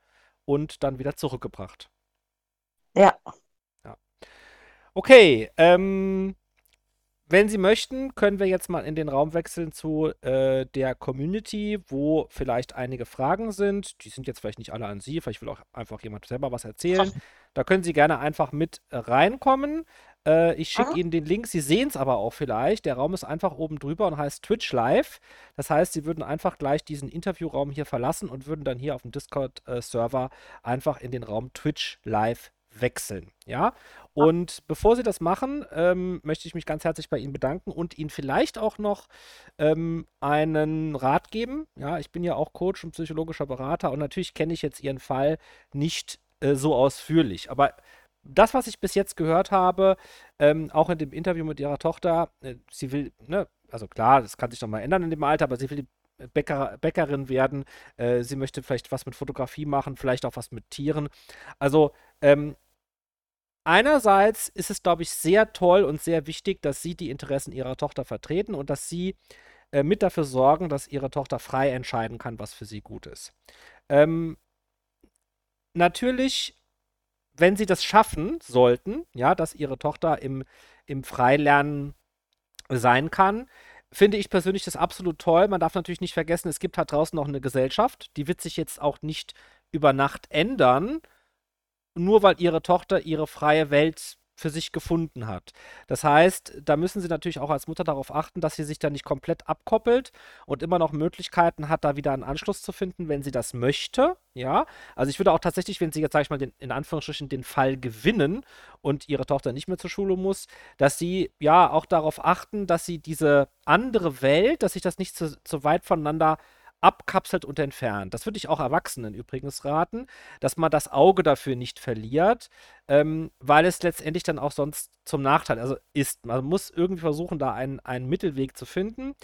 und dann wieder zurückgebracht. Ja. ja. Okay, ähm, wenn Sie möchten, können wir jetzt mal in den Raum wechseln zu äh, der Community, wo vielleicht einige Fragen sind. Die sind jetzt vielleicht nicht alle an Sie, vielleicht will auch einfach jemand selber was erzählen. Da können Sie gerne einfach mit reinkommen. Äh, ich schicke Ihnen den Link. Sie sehen es aber auch vielleicht. Der Raum ist einfach oben drüber und heißt Twitch Live. Das heißt, Sie würden einfach gleich diesen Interviewraum hier verlassen und würden dann hier auf dem Discord-Server äh, einfach in den Raum Twitch Live wechseln. Ja. Und bevor Sie das machen, ähm, möchte ich mich ganz herzlich bei Ihnen bedanken und Ihnen vielleicht auch noch ähm, einen Rat geben. Ja, ich bin ja auch Coach und psychologischer Berater und natürlich kenne ich jetzt Ihren Fall nicht äh, so ausführlich. Aber das, was ich bis jetzt gehört habe, ähm, auch in dem Interview mit ihrer Tochter, äh, sie will, ne, also klar, das kann sich noch mal ändern in dem Alter, aber sie will Bäcker, Bäckerin werden. Äh, sie möchte vielleicht was mit Fotografie machen, vielleicht auch was mit Tieren. Also, ähm, einerseits ist es, glaube ich, sehr toll und sehr wichtig, dass sie die Interessen ihrer Tochter vertreten und dass sie äh, mit dafür sorgen, dass ihre Tochter frei entscheiden kann, was für sie gut ist. Ähm, natürlich wenn sie das schaffen sollten, ja, dass ihre Tochter im, im Freilernen sein kann, finde ich persönlich das absolut toll. Man darf natürlich nicht vergessen, es gibt halt draußen noch eine Gesellschaft, die wird sich jetzt auch nicht über Nacht ändern, nur weil ihre Tochter ihre freie Welt für sich gefunden hat. Das heißt, da müssen Sie natürlich auch als Mutter darauf achten, dass sie sich da nicht komplett abkoppelt und immer noch Möglichkeiten hat, da wieder einen Anschluss zu finden, wenn sie das möchte. Ja, also ich würde auch tatsächlich, wenn Sie jetzt, sage ich mal, den, in Anführungsstrichen den Fall gewinnen und Ihre Tochter nicht mehr zur Schule muss, dass Sie ja auch darauf achten, dass Sie diese andere Welt, dass sich das nicht zu, zu weit voneinander abkapselt und entfernt. Das würde ich auch Erwachsenen übrigens raten, dass man das Auge dafür nicht verliert, ähm, weil es letztendlich dann auch sonst zum Nachteil also ist. Man muss irgendwie versuchen, da einen, einen Mittelweg zu finden.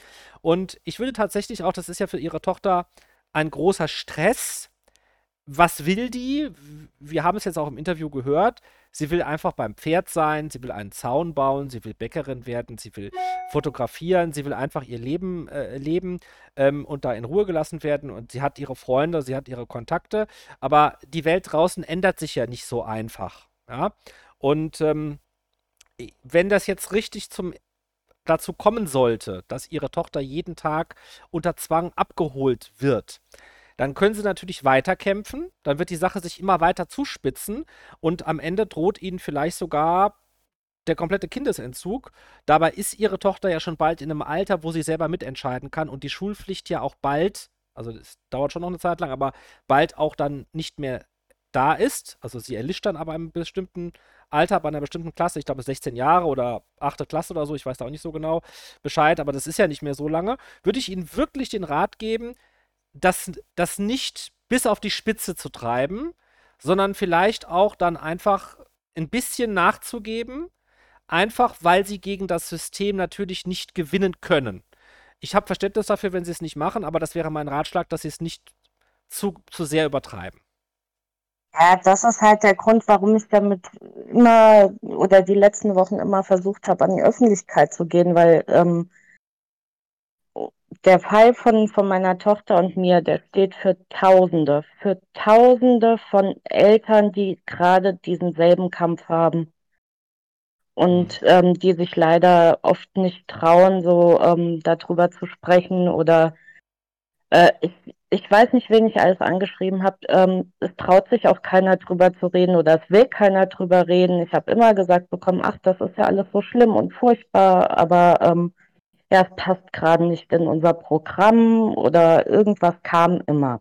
Und ich würde tatsächlich auch, das ist ja für ihre Tochter ein großer Stress. Was will die? Wir haben es jetzt auch im Interview gehört. Sie will einfach beim Pferd sein, sie will einen Zaun bauen, sie will Bäckerin werden, sie will fotografieren, sie will einfach ihr Leben äh, leben ähm, und da in Ruhe gelassen werden. Und sie hat ihre Freunde, sie hat ihre Kontakte. Aber die Welt draußen ändert sich ja nicht so einfach. Ja? Und ähm, wenn das jetzt richtig zum dazu kommen sollte, dass ihre Tochter jeden Tag unter Zwang abgeholt wird, dann können sie natürlich weiterkämpfen. Dann wird die Sache sich immer weiter zuspitzen und am Ende droht ihnen vielleicht sogar der komplette Kindesentzug. Dabei ist ihre Tochter ja schon bald in einem Alter, wo sie selber mitentscheiden kann und die Schulpflicht ja auch bald, also es dauert schon noch eine Zeit lang, aber bald auch dann nicht mehr da ist. Also sie erlischt dann aber einem bestimmten Alter, bei einer bestimmten Klasse, ich glaube 16 Jahre oder 8. Klasse oder so, ich weiß da auch nicht so genau Bescheid, aber das ist ja nicht mehr so lange, würde ich Ihnen wirklich den Rat geben, das, das nicht bis auf die Spitze zu treiben, sondern vielleicht auch dann einfach ein bisschen nachzugeben, einfach weil sie gegen das System natürlich nicht gewinnen können. ich habe Verständnis dafür, wenn sie es nicht machen, aber das wäre mein Ratschlag, dass sie es nicht zu, zu sehr übertreiben. Ja, das ist halt der Grund, warum ich damit immer oder die letzten Wochen immer versucht habe, an die Öffentlichkeit zu gehen, weil ähm, der Fall von, von meiner Tochter und mir, der steht für Tausende, für Tausende von Eltern, die gerade diesen selben Kampf haben und mhm. ähm, die sich leider oft nicht trauen, so ähm, darüber zu sprechen oder äh, ich, ich weiß nicht, wen ich alles angeschrieben habe. Ähm, es traut sich auch keiner drüber zu reden oder es will keiner drüber reden. Ich habe immer gesagt bekommen, ach, das ist ja alles so schlimm und furchtbar, aber ähm, ja, es passt gerade nicht in unser Programm oder irgendwas kam immer.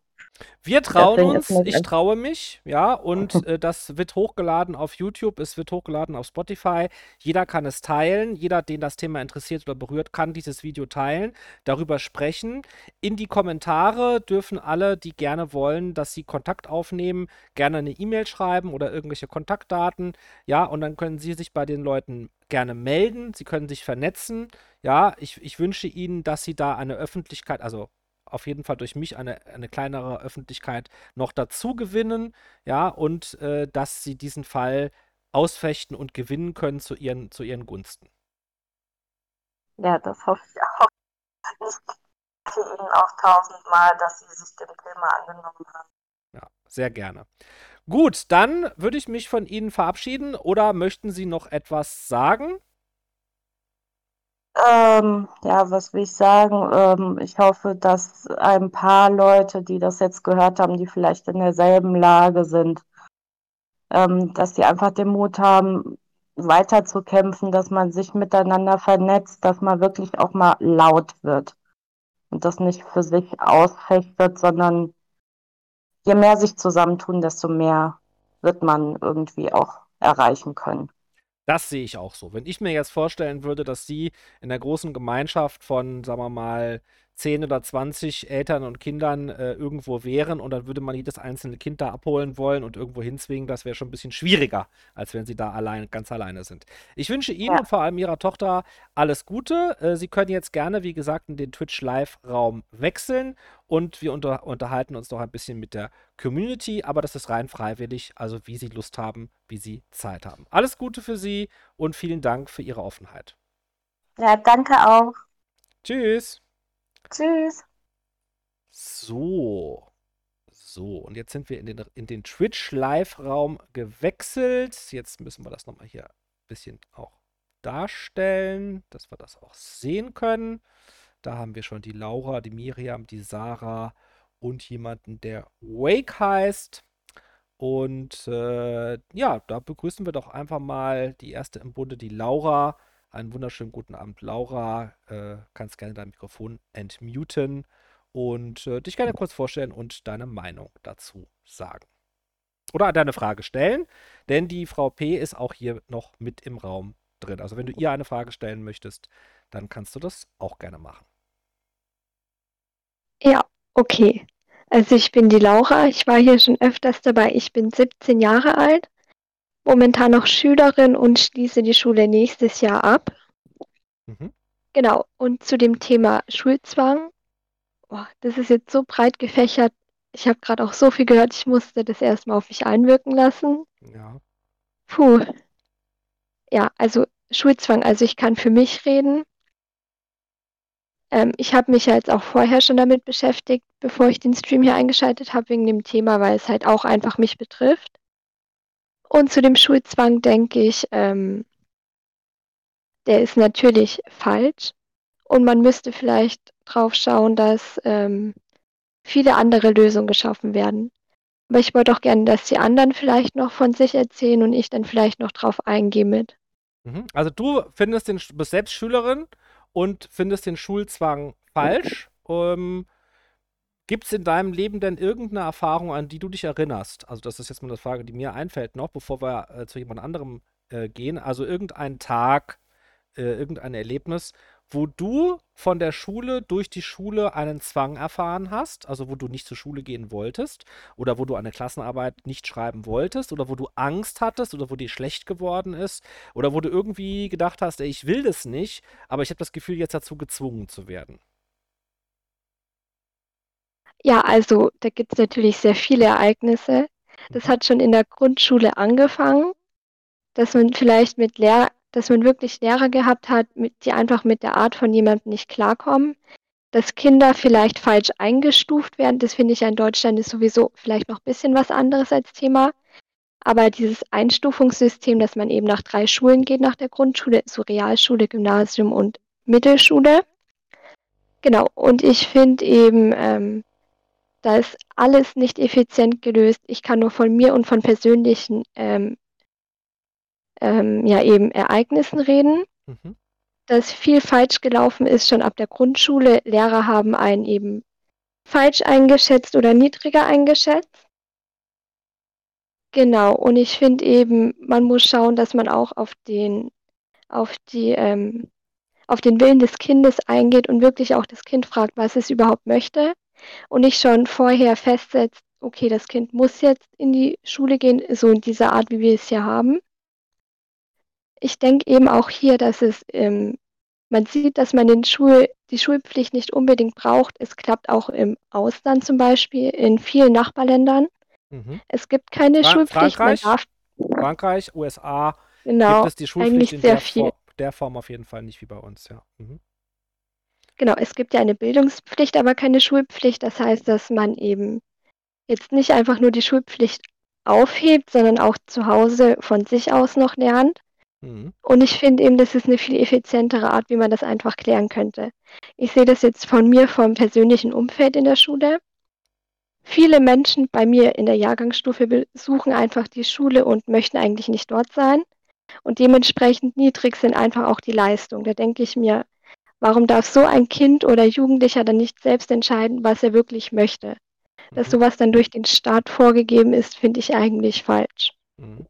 Wir trauen uns, ich traue mich, ja, und [laughs] äh, das wird hochgeladen auf YouTube, es wird hochgeladen auf Spotify. Jeder kann es teilen, jeder, den das Thema interessiert oder berührt, kann dieses Video teilen, darüber sprechen. In die Kommentare dürfen alle, die gerne wollen, dass sie Kontakt aufnehmen, gerne eine E-Mail schreiben oder irgendwelche Kontaktdaten, ja, und dann können sie sich bei den Leuten gerne melden, sie können sich vernetzen. Ja, ich, ich wünsche Ihnen, dass Sie da eine Öffentlichkeit, also auf jeden Fall durch mich eine, eine kleinere Öffentlichkeit noch dazu gewinnen, ja, und äh, dass sie diesen Fall ausfechten und gewinnen können zu ihren, zu ihren Gunsten. Ja, das hoffe ich auch. Ich danke Ihnen auch tausendmal, dass Sie sich dem Thema angenommen haben. Ja, sehr gerne. Gut, dann würde ich mich von Ihnen verabschieden oder möchten Sie noch etwas sagen? Ähm, ja, was will ich sagen? Ähm, ich hoffe, dass ein paar Leute, die das jetzt gehört haben, die vielleicht in derselben Lage sind, ähm, dass die einfach den Mut haben, weiterzukämpfen, dass man sich miteinander vernetzt, dass man wirklich auch mal laut wird und das nicht für sich ausfechtet, sondern je mehr sich zusammentun, desto mehr wird man irgendwie auch erreichen können. Das sehe ich auch so. Wenn ich mir jetzt vorstellen würde, dass Sie in der großen Gemeinschaft von, sagen wir mal, 10 oder 20 Eltern und Kindern äh, irgendwo wären und dann würde man jedes einzelne Kind da abholen wollen und irgendwo hinzwingen, das wäre schon ein bisschen schwieriger, als wenn sie da allein, ganz alleine sind. Ich wünsche Ihnen ja. und vor allem Ihrer Tochter alles Gute. Äh, sie können jetzt gerne, wie gesagt, in den Twitch Live-Raum wechseln und wir unter unterhalten uns noch ein bisschen mit der Community, aber das ist rein freiwillig, also wie Sie Lust haben, wie Sie Zeit haben. Alles Gute für Sie und vielen Dank für Ihre Offenheit. Ja, danke auch. Tschüss. Tschüss. So. So, und jetzt sind wir in den, in den Twitch-Live-Raum gewechselt. Jetzt müssen wir das nochmal hier ein bisschen auch darstellen, dass wir das auch sehen können. Da haben wir schon die Laura, die Miriam, die Sarah und jemanden, der Wake heißt. Und äh, ja, da begrüßen wir doch einfach mal die erste im Bunde, die Laura. Einen wunderschönen guten Abend, Laura. Äh, kannst gerne dein Mikrofon entmuten und äh, dich gerne kurz vorstellen und deine Meinung dazu sagen. Oder deine Frage stellen, denn die Frau P ist auch hier noch mit im Raum drin. Also wenn du ihr eine Frage stellen möchtest, dann kannst du das auch gerne machen. Ja, okay. Also ich bin die Laura, ich war hier schon öfters dabei. Ich bin 17 Jahre alt momentan noch Schülerin und schließe die Schule nächstes Jahr ab. Mhm. Genau, und zu dem Thema Schulzwang, oh, das ist jetzt so breit gefächert. Ich habe gerade auch so viel gehört, ich musste das erstmal auf mich einwirken lassen. Ja. Puh. Ja, also Schulzwang, also ich kann für mich reden. Ähm, ich habe mich ja jetzt auch vorher schon damit beschäftigt, bevor ich den Stream hier eingeschaltet habe, wegen dem Thema, weil es halt auch einfach mich betrifft. Und zu dem Schulzwang denke ich, ähm, der ist natürlich falsch. Und man müsste vielleicht drauf schauen, dass ähm, viele andere Lösungen geschaffen werden. Aber ich wollte auch gerne, dass die anderen vielleicht noch von sich erzählen und ich dann vielleicht noch drauf eingehe mit. Mhm. Also du findest den, bist selbst Schülerin und findest den Schulzwang falsch. Ähm, Gibt es in deinem Leben denn irgendeine Erfahrung, an die du dich erinnerst? Also, das ist jetzt mal eine Frage, die mir einfällt noch, bevor wir äh, zu jemand anderem äh, gehen. Also, irgendein Tag, äh, irgendein Erlebnis, wo du von der Schule durch die Schule einen Zwang erfahren hast, also wo du nicht zur Schule gehen wolltest oder wo du eine Klassenarbeit nicht schreiben wolltest oder wo du Angst hattest oder wo dir schlecht geworden ist oder wo du irgendwie gedacht hast, ey, ich will das nicht, aber ich habe das Gefühl, jetzt dazu gezwungen zu werden. Ja, also da gibt es natürlich sehr viele Ereignisse. Das hat schon in der Grundschule angefangen, dass man vielleicht mit Lehr dass man wirklich Lehrer gehabt hat, mit, die einfach mit der Art von jemandem nicht klarkommen, dass Kinder vielleicht falsch eingestuft werden. Das finde ich ja in Deutschland ist sowieso vielleicht noch ein bisschen was anderes als Thema. Aber dieses Einstufungssystem, dass man eben nach drei Schulen geht nach der Grundschule, so Realschule, Gymnasium und Mittelschule. Genau, und ich finde eben, ähm, da ist alles nicht effizient gelöst. Ich kann nur von mir und von persönlichen ähm, ähm, ja eben Ereignissen reden. Mhm. Dass viel falsch gelaufen ist schon ab der Grundschule. Lehrer haben einen eben falsch eingeschätzt oder niedriger eingeschätzt. Genau, und ich finde eben, man muss schauen, dass man auch auf den, auf die, ähm, auf den Willen des Kindes eingeht und wirklich auch das Kind fragt, was es überhaupt möchte und nicht schon vorher festsetzt, okay, das Kind muss jetzt in die Schule gehen, so in dieser Art, wie wir es hier haben. Ich denke eben auch hier, dass es, ähm, man sieht, dass man den Schul die Schulpflicht nicht unbedingt braucht. Es klappt auch im Ausland zum Beispiel, in vielen Nachbarländern. Mhm. Es gibt keine Fra Schulpflicht. Frankreich, Frankreich, USA genau, gibt es die Schulpflicht in der, For der, Form auf jeden Fall nicht wie bei uns, ja. Mhm. Genau, es gibt ja eine Bildungspflicht, aber keine Schulpflicht. Das heißt, dass man eben jetzt nicht einfach nur die Schulpflicht aufhebt, sondern auch zu Hause von sich aus noch lernt. Mhm. Und ich finde eben, das ist eine viel effizientere Art, wie man das einfach klären könnte. Ich sehe das jetzt von mir vom persönlichen Umfeld in der Schule. Viele Menschen bei mir in der Jahrgangsstufe besuchen einfach die Schule und möchten eigentlich nicht dort sein. Und dementsprechend niedrig sind einfach auch die Leistungen. Da denke ich mir, Warum darf so ein Kind oder Jugendlicher dann nicht selbst entscheiden, was er wirklich möchte? Dass mhm. sowas dann durch den Staat vorgegeben ist, finde ich eigentlich falsch. Mhm.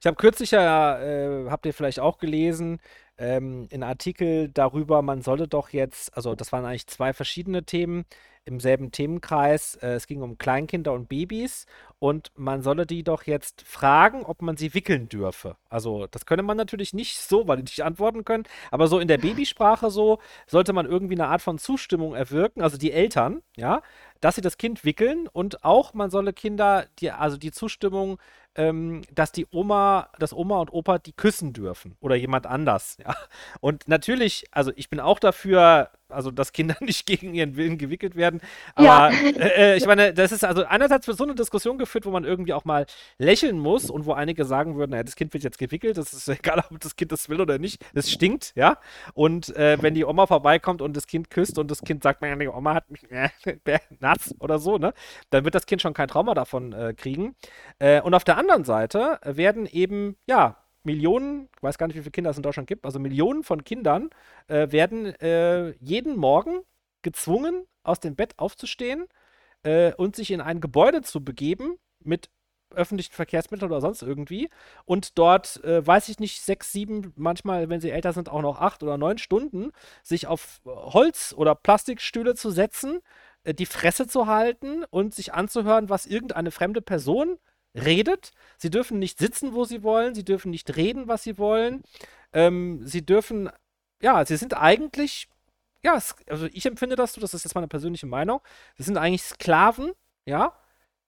Ich habe kürzlich ja, äh, habt ihr vielleicht auch gelesen, ähm, in Artikel darüber, man solle doch jetzt, also das waren eigentlich zwei verschiedene Themen im selben Themenkreis. Äh, es ging um Kleinkinder und Babys und man solle die doch jetzt fragen, ob man sie wickeln dürfe. Also das könne man natürlich nicht so, weil die nicht antworten können, aber so in der Babysprache so sollte man irgendwie eine Art von Zustimmung erwirken, also die Eltern, ja, dass sie das Kind wickeln. Und auch man solle Kinder, die, also die Zustimmung ähm, dass die Oma, dass Oma und Opa die küssen dürfen oder jemand anders, [laughs] ja. Und natürlich, also ich bin auch dafür, also dass Kinder [laughs] nicht gegen ihren Willen gewickelt werden. Aber ja. äh, äh, ich meine, das ist also einerseits wird so eine Diskussion geführt, wo man irgendwie auch mal lächeln muss und wo einige sagen würden, naja, das Kind wird jetzt gewickelt, das ist [laughs] egal, ob das Kind das will oder nicht, das stinkt, ja. Und äh, wenn die Oma vorbeikommt und das Kind küsst und das Kind sagt, meine die Oma hat mich äh, nass oder so, ne, dann wird das Kind schon kein Trauma davon äh, kriegen. Und auf der anderen Seite werden eben, ja, Millionen, ich weiß gar nicht, wie viele Kinder es in Deutschland gibt, also Millionen von Kindern äh, werden äh, jeden Morgen gezwungen, aus dem Bett aufzustehen äh, und sich in ein Gebäude zu begeben mit öffentlichen Verkehrsmitteln oder sonst irgendwie. Und dort, äh, weiß ich nicht, sechs, sieben, manchmal, wenn sie älter sind, auch noch acht oder neun Stunden sich auf Holz- oder Plastikstühle zu setzen, äh, die Fresse zu halten und sich anzuhören, was irgendeine fremde Person redet. Sie dürfen nicht sitzen, wo sie wollen. Sie dürfen nicht reden, was sie wollen. Ähm, sie dürfen, ja, sie sind eigentlich, ja, also ich empfinde das so, das ist jetzt meine persönliche Meinung. Sie sind eigentlich Sklaven, ja,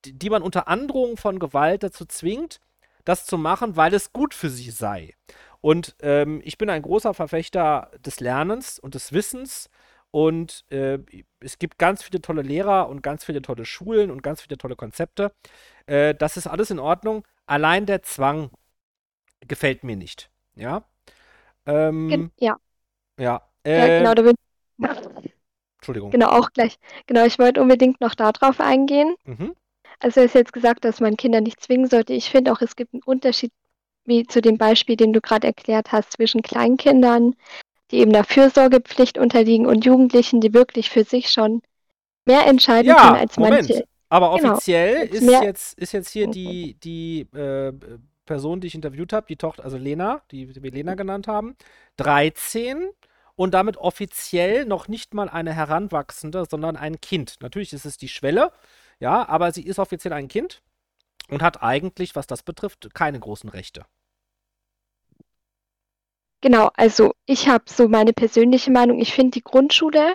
die, die man unter Androhung von Gewalt dazu zwingt, das zu machen, weil es gut für sie sei. Und ähm, ich bin ein großer Verfechter des Lernens und des Wissens und äh, es gibt ganz viele tolle Lehrer und ganz viele tolle Schulen und ganz viele tolle Konzepte. Äh, das ist alles in Ordnung. Allein der Zwang gefällt mir nicht. Ja. Ähm, ja. Ja. Äh, ja, genau, da bin Entschuldigung. Genau, auch gleich. Genau, ich wollte unbedingt noch darauf eingehen. Mhm. Also, du hast jetzt gesagt, dass man Kinder nicht zwingen sollte. Ich finde auch, es gibt einen Unterschied, wie zu dem Beispiel, den du gerade erklärt hast, zwischen Kleinkindern, die eben der Fürsorgepflicht unterliegen und Jugendlichen, die wirklich für sich schon mehr entscheiden ja, können als Moment. manche. Aber genau. offiziell ist, jetzt, ist jetzt hier die, die äh, Person, die ich interviewt habe, die Tochter, also Lena, die, die wir Lena genannt haben, 13 und damit offiziell noch nicht mal eine Heranwachsende, sondern ein Kind. Natürlich ist es die Schwelle, ja, aber sie ist offiziell ein Kind und hat eigentlich, was das betrifft, keine großen Rechte. Genau, also ich habe so meine persönliche Meinung. Ich finde die Grundschule,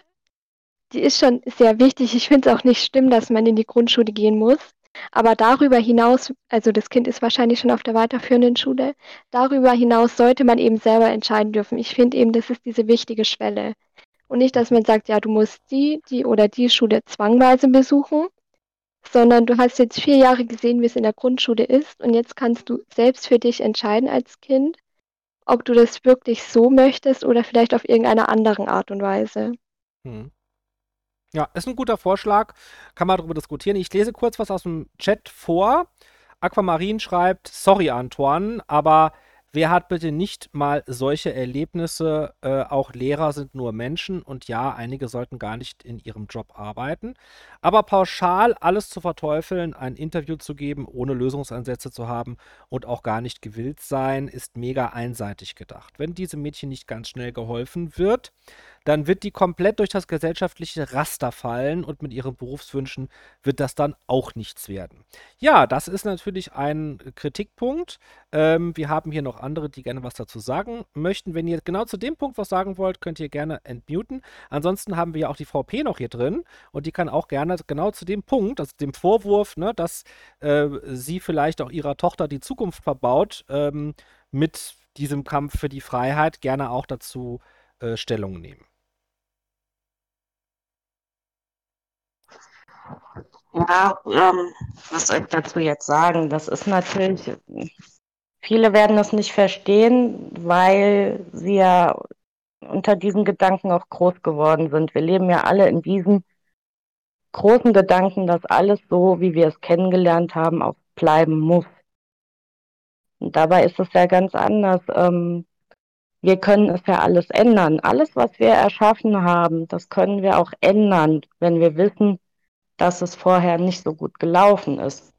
die ist schon sehr wichtig. Ich finde es auch nicht schlimm, dass man in die Grundschule gehen muss. Aber darüber hinaus, also das Kind ist wahrscheinlich schon auf der weiterführenden Schule, darüber hinaus sollte man eben selber entscheiden dürfen. Ich finde eben, das ist diese wichtige Schwelle. Und nicht, dass man sagt, ja, du musst die, die oder die Schule zwangweise besuchen, sondern du hast jetzt vier Jahre gesehen, wie es in der Grundschule ist und jetzt kannst du selbst für dich entscheiden als Kind, ob du das wirklich so möchtest oder vielleicht auf irgendeine andere Art und Weise. Hm. Ja, ist ein guter Vorschlag. Kann man darüber diskutieren. Ich lese kurz was aus dem Chat vor. Aquamarin schreibt: Sorry, Antoine, aber wer hat bitte nicht mal solche Erlebnisse? Äh, auch Lehrer sind nur Menschen und ja, einige sollten gar nicht in ihrem Job arbeiten. Aber pauschal alles zu verteufeln, ein Interview zu geben, ohne Lösungsansätze zu haben und auch gar nicht gewillt sein, ist mega einseitig gedacht. Wenn diesem Mädchen nicht ganz schnell geholfen wird, dann wird die komplett durch das gesellschaftliche Raster fallen und mit ihren Berufswünschen wird das dann auch nichts werden. Ja, das ist natürlich ein Kritikpunkt. Ähm, wir haben hier noch andere, die gerne was dazu sagen möchten. Wenn ihr genau zu dem Punkt was sagen wollt, könnt ihr gerne entmuten. Ansonsten haben wir ja auch die VP noch hier drin und die kann auch gerne genau zu dem Punkt, also dem Vorwurf, ne, dass äh, sie vielleicht auch ihrer Tochter die Zukunft verbaut, ähm, mit diesem Kampf für die Freiheit gerne auch dazu äh, Stellung nehmen. Ja, ähm, was soll ich dazu jetzt sagen? Das ist natürlich, viele werden das nicht verstehen, weil sie ja unter diesen Gedanken auch groß geworden sind. Wir leben ja alle in diesem großen Gedanken, dass alles so, wie wir es kennengelernt haben, auch bleiben muss. Und dabei ist es ja ganz anders. Ähm, wir können es ja alles ändern. Alles, was wir erschaffen haben, das können wir auch ändern, wenn wir wissen, dass es vorher nicht so gut gelaufen ist.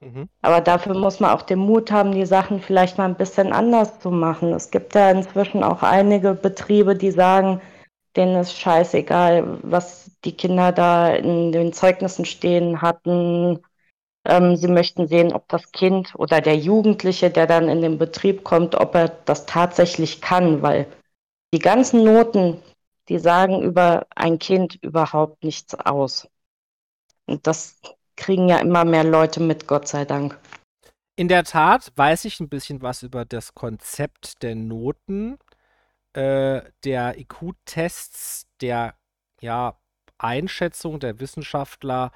Mhm. Aber dafür muss man auch den Mut haben, die Sachen vielleicht mal ein bisschen anders zu machen. Es gibt ja inzwischen auch einige Betriebe, die sagen, denen ist scheißegal, was die Kinder da in den Zeugnissen stehen hatten. Ähm, sie möchten sehen, ob das Kind oder der Jugendliche, der dann in den Betrieb kommt, ob er das tatsächlich kann, weil die ganzen Noten, die sagen über ein Kind überhaupt nichts aus. Und das kriegen ja immer mehr Leute mit, Gott sei Dank. In der Tat weiß ich ein bisschen was über das Konzept der Noten, äh, der IQ-Tests, der ja, Einschätzung der Wissenschaftler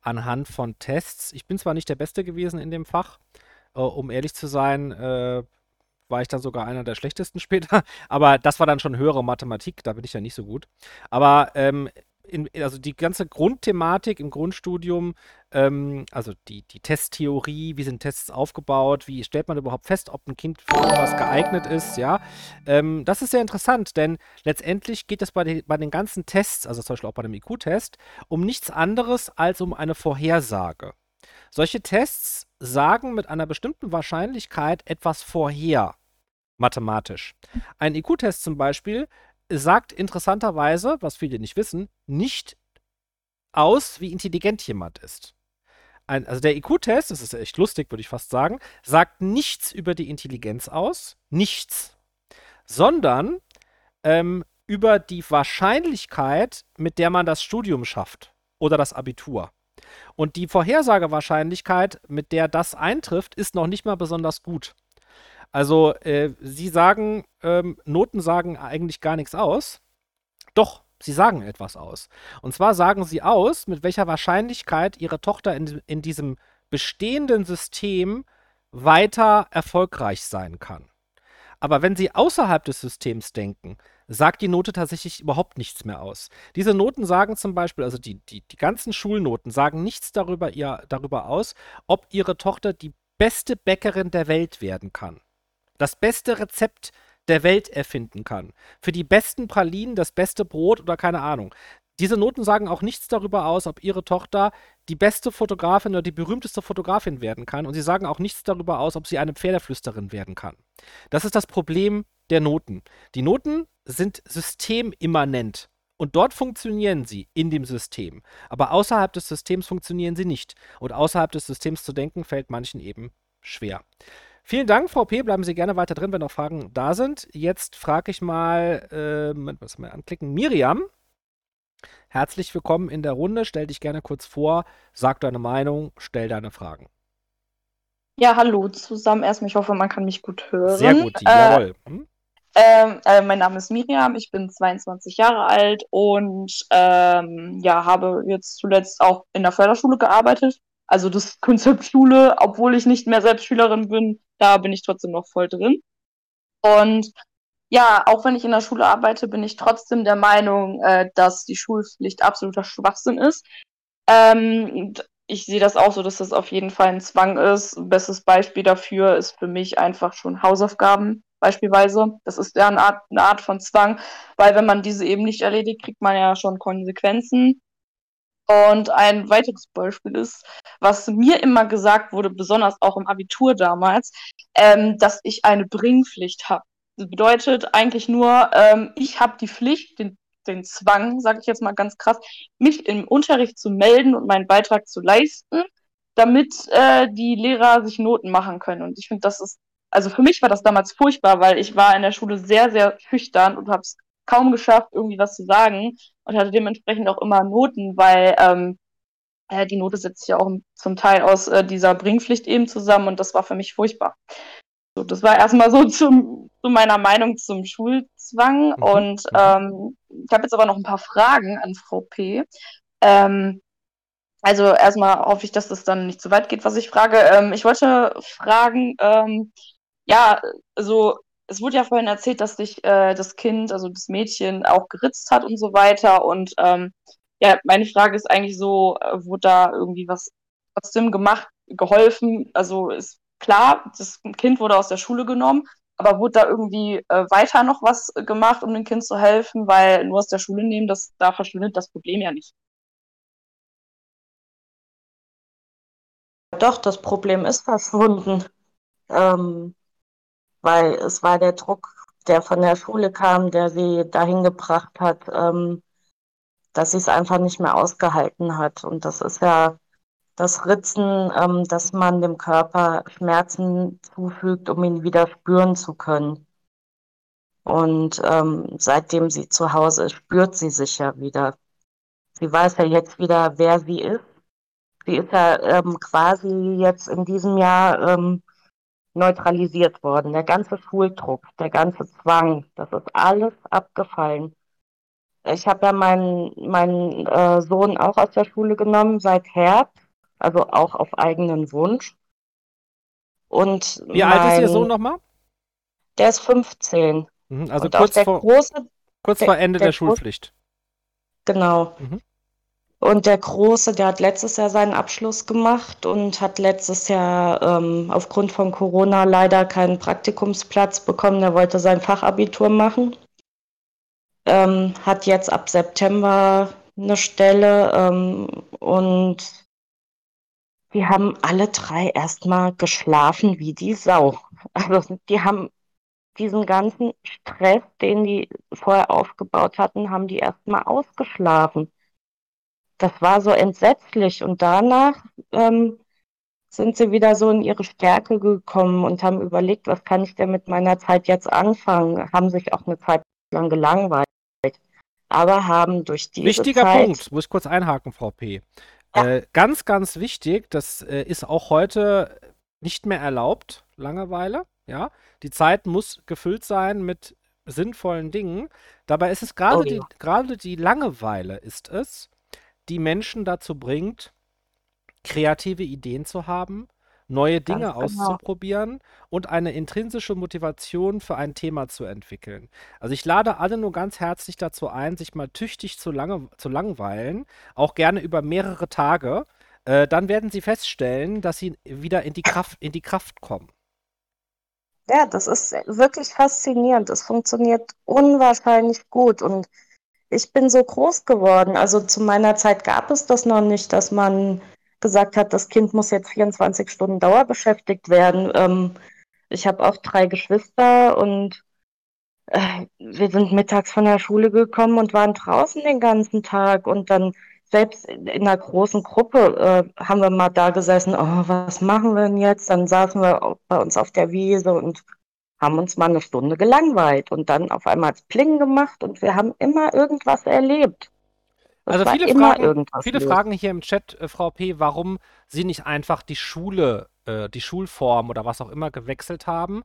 anhand von Tests. Ich bin zwar nicht der Beste gewesen in dem Fach, äh, um ehrlich zu sein, äh, war ich dann sogar einer der schlechtesten [laughs] später, aber das war dann schon höhere Mathematik, da bin ich ja nicht so gut. Aber ähm, in, also die ganze Grundthematik im Grundstudium, ähm, also die, die Testtheorie, wie sind Tests aufgebaut, wie stellt man überhaupt fest, ob ein Kind für irgendwas geeignet ist, ja, ähm, das ist sehr interessant, denn letztendlich geht es bei den, bei den ganzen Tests, also zum Beispiel auch bei dem IQ-Test, um nichts anderes als um eine Vorhersage. Solche Tests sagen mit einer bestimmten Wahrscheinlichkeit etwas vorher, mathematisch. Ein IQ-Test zum Beispiel sagt interessanterweise, was viele nicht wissen, nicht aus, wie intelligent jemand ist. Ein, also der IQ-Test, das ist echt lustig, würde ich fast sagen, sagt nichts über die Intelligenz aus, nichts, sondern ähm, über die Wahrscheinlichkeit, mit der man das Studium schafft oder das Abitur. Und die Vorhersagewahrscheinlichkeit, mit der das eintrifft, ist noch nicht mal besonders gut. Also, äh, Sie sagen, ähm, Noten sagen eigentlich gar nichts aus. Doch, sie sagen etwas aus. Und zwar sagen sie aus, mit welcher Wahrscheinlichkeit Ihre Tochter in, in diesem bestehenden System weiter erfolgreich sein kann. Aber wenn Sie außerhalb des Systems denken, sagt die Note tatsächlich überhaupt nichts mehr aus. Diese Noten sagen zum Beispiel, also die, die, die ganzen Schulnoten sagen nichts darüber, ihr, darüber aus, ob Ihre Tochter die beste Bäckerin der Welt werden kann das beste Rezept der Welt erfinden kann. Für die besten Pralinen das beste Brot oder keine Ahnung. Diese Noten sagen auch nichts darüber aus, ob ihre Tochter die beste Fotografin oder die berühmteste Fotografin werden kann. Und sie sagen auch nichts darüber aus, ob sie eine Pferdeflüsterin werden kann. Das ist das Problem der Noten. Die Noten sind systemimmanent. Und dort funktionieren sie in dem System. Aber außerhalb des Systems funktionieren sie nicht. Und außerhalb des Systems zu denken, fällt manchen eben schwer. Vielen Dank, VP. Bleiben Sie gerne weiter drin, wenn noch Fragen da sind. Jetzt frage ich mal, äh, was mal anklicken, Miriam. Herzlich willkommen in der Runde. Stell dich gerne kurz vor, sag deine Meinung, stell deine Fragen. Ja, hallo zusammen. Erstmal, ich hoffe, man kann mich gut hören. Sehr gut, äh, jawohl. Hm? Ähm, äh, mein Name ist Miriam, ich bin 22 Jahre alt und ähm, ja, habe jetzt zuletzt auch in der Förderschule gearbeitet. Also das Konzept Schule, obwohl ich nicht mehr selbst Schülerin bin, da bin ich trotzdem noch voll drin. Und ja, auch wenn ich in der Schule arbeite, bin ich trotzdem der Meinung, äh, dass die Schulpflicht absoluter Schwachsinn ist. Ähm, ich sehe das auch so, dass das auf jeden Fall ein Zwang ist. Bestes Beispiel dafür ist für mich einfach schon Hausaufgaben beispielsweise. Das ist ja eine Art, eine Art von Zwang, weil wenn man diese eben nicht erledigt, kriegt man ja schon Konsequenzen. Und ein weiteres Beispiel ist, was mir immer gesagt wurde, besonders auch im Abitur damals, ähm, dass ich eine Bringpflicht habe. Das bedeutet eigentlich nur, ähm, ich habe die Pflicht, den, den Zwang, sage ich jetzt mal ganz krass, mich im Unterricht zu melden und meinen Beitrag zu leisten, damit äh, die Lehrer sich Noten machen können. Und ich finde, das ist, also für mich war das damals furchtbar, weil ich war in der Schule sehr, sehr schüchtern und habe es kaum geschafft, irgendwie was zu sagen und hatte dementsprechend auch immer Noten, weil ähm, äh, die Note setzt sich ja auch zum Teil aus äh, dieser Bringpflicht eben zusammen und das war für mich furchtbar. So, das war erstmal so [laughs] zum, zu meiner Meinung zum Schulzwang mhm. und mhm. ähm, ich habe jetzt aber noch ein paar Fragen an Frau P. Ähm, also erstmal hoffe ich, dass das dann nicht zu weit geht, was ich frage. Ähm, ich wollte fragen, ähm, ja, also es wurde ja vorhin erzählt, dass sich äh, das Kind, also das Mädchen, auch geritzt hat und so weiter. Und ähm, ja, meine Frage ist eigentlich so, äh, wurde da irgendwie was trotzdem gemacht, geholfen? Also ist klar, das Kind wurde aus der Schule genommen, aber wurde da irgendwie äh, weiter noch was gemacht, um dem Kind zu helfen? Weil nur aus der Schule nehmen, das, da verschwindet das Problem ja nicht. Doch, das Problem ist verschwunden. Ähm, weil es war der Druck, der von der Schule kam, der sie dahin gebracht hat, ähm, dass sie es einfach nicht mehr ausgehalten hat. Und das ist ja das Ritzen, ähm, dass man dem Körper Schmerzen zufügt, um ihn wieder spüren zu können. Und ähm, seitdem sie zu Hause ist, spürt sie sich ja wieder. Sie weiß ja jetzt wieder, wer sie ist. Sie ist ja ähm, quasi jetzt in diesem Jahr ähm, neutralisiert worden. Der ganze Schuldruck, der ganze Zwang, das ist alles abgefallen. Ich habe ja meinen, meinen äh, Sohn auch aus der Schule genommen seit Herbst, also auch auf eigenen Wunsch. Und Wie mein, alt ist Ihr Sohn nochmal? Der ist 15. Mhm, also kurz, vor, große, kurz vor Ende der, der Schulpflicht. Genau. Mhm. Und der Große, der hat letztes Jahr seinen Abschluss gemacht und hat letztes Jahr ähm, aufgrund von Corona leider keinen Praktikumsplatz bekommen. Der wollte sein Fachabitur machen. Ähm, hat jetzt ab September eine Stelle ähm, und die haben alle drei erstmal geschlafen wie die Sau. Also die haben diesen ganzen Stress, den die vorher aufgebaut hatten, haben die erstmal ausgeschlafen das war so entsetzlich. Und danach ähm, sind sie wieder so in ihre Stärke gekommen und haben überlegt, was kann ich denn mit meiner Zeit jetzt anfangen? Haben sich auch eine Zeit lang gelangweilt, aber haben durch diese Wichtiger Zeit Punkt, muss ich kurz einhaken, Frau P. Ja. Äh, ganz, ganz wichtig, das äh, ist auch heute nicht mehr erlaubt, Langeweile. Ja, die Zeit muss gefüllt sein mit sinnvollen Dingen. Dabei ist es gerade oh, ja. die, gerade die Langeweile ist es, die Menschen dazu bringt, kreative Ideen zu haben, neue Dinge genau. auszuprobieren und eine intrinsische Motivation für ein Thema zu entwickeln. Also ich lade alle nur ganz herzlich dazu ein, sich mal tüchtig zu, lange, zu langweilen, auch gerne über mehrere Tage. Äh, dann werden sie feststellen, dass sie wieder in die Kraft, in die Kraft kommen. Ja, das ist wirklich faszinierend. Es funktioniert unwahrscheinlich gut und ich bin so groß geworden. Also zu meiner Zeit gab es das noch nicht, dass man gesagt hat, das Kind muss jetzt 24 Stunden dauerbeschäftigt werden. Ähm, ich habe auch drei Geschwister und äh, wir sind mittags von der Schule gekommen und waren draußen den ganzen Tag und dann selbst in einer großen Gruppe äh, haben wir mal da gesessen, oh, was machen wir denn jetzt? Dann saßen wir bei uns auf der Wiese und haben uns mal eine Stunde gelangweilt und dann auf einmal Pling gemacht und wir haben immer irgendwas erlebt. also viele, Fragen, viele Fragen hier im Chat, äh, Frau P., warum Sie nicht einfach die Schule, äh, die Schulform oder was auch immer gewechselt haben.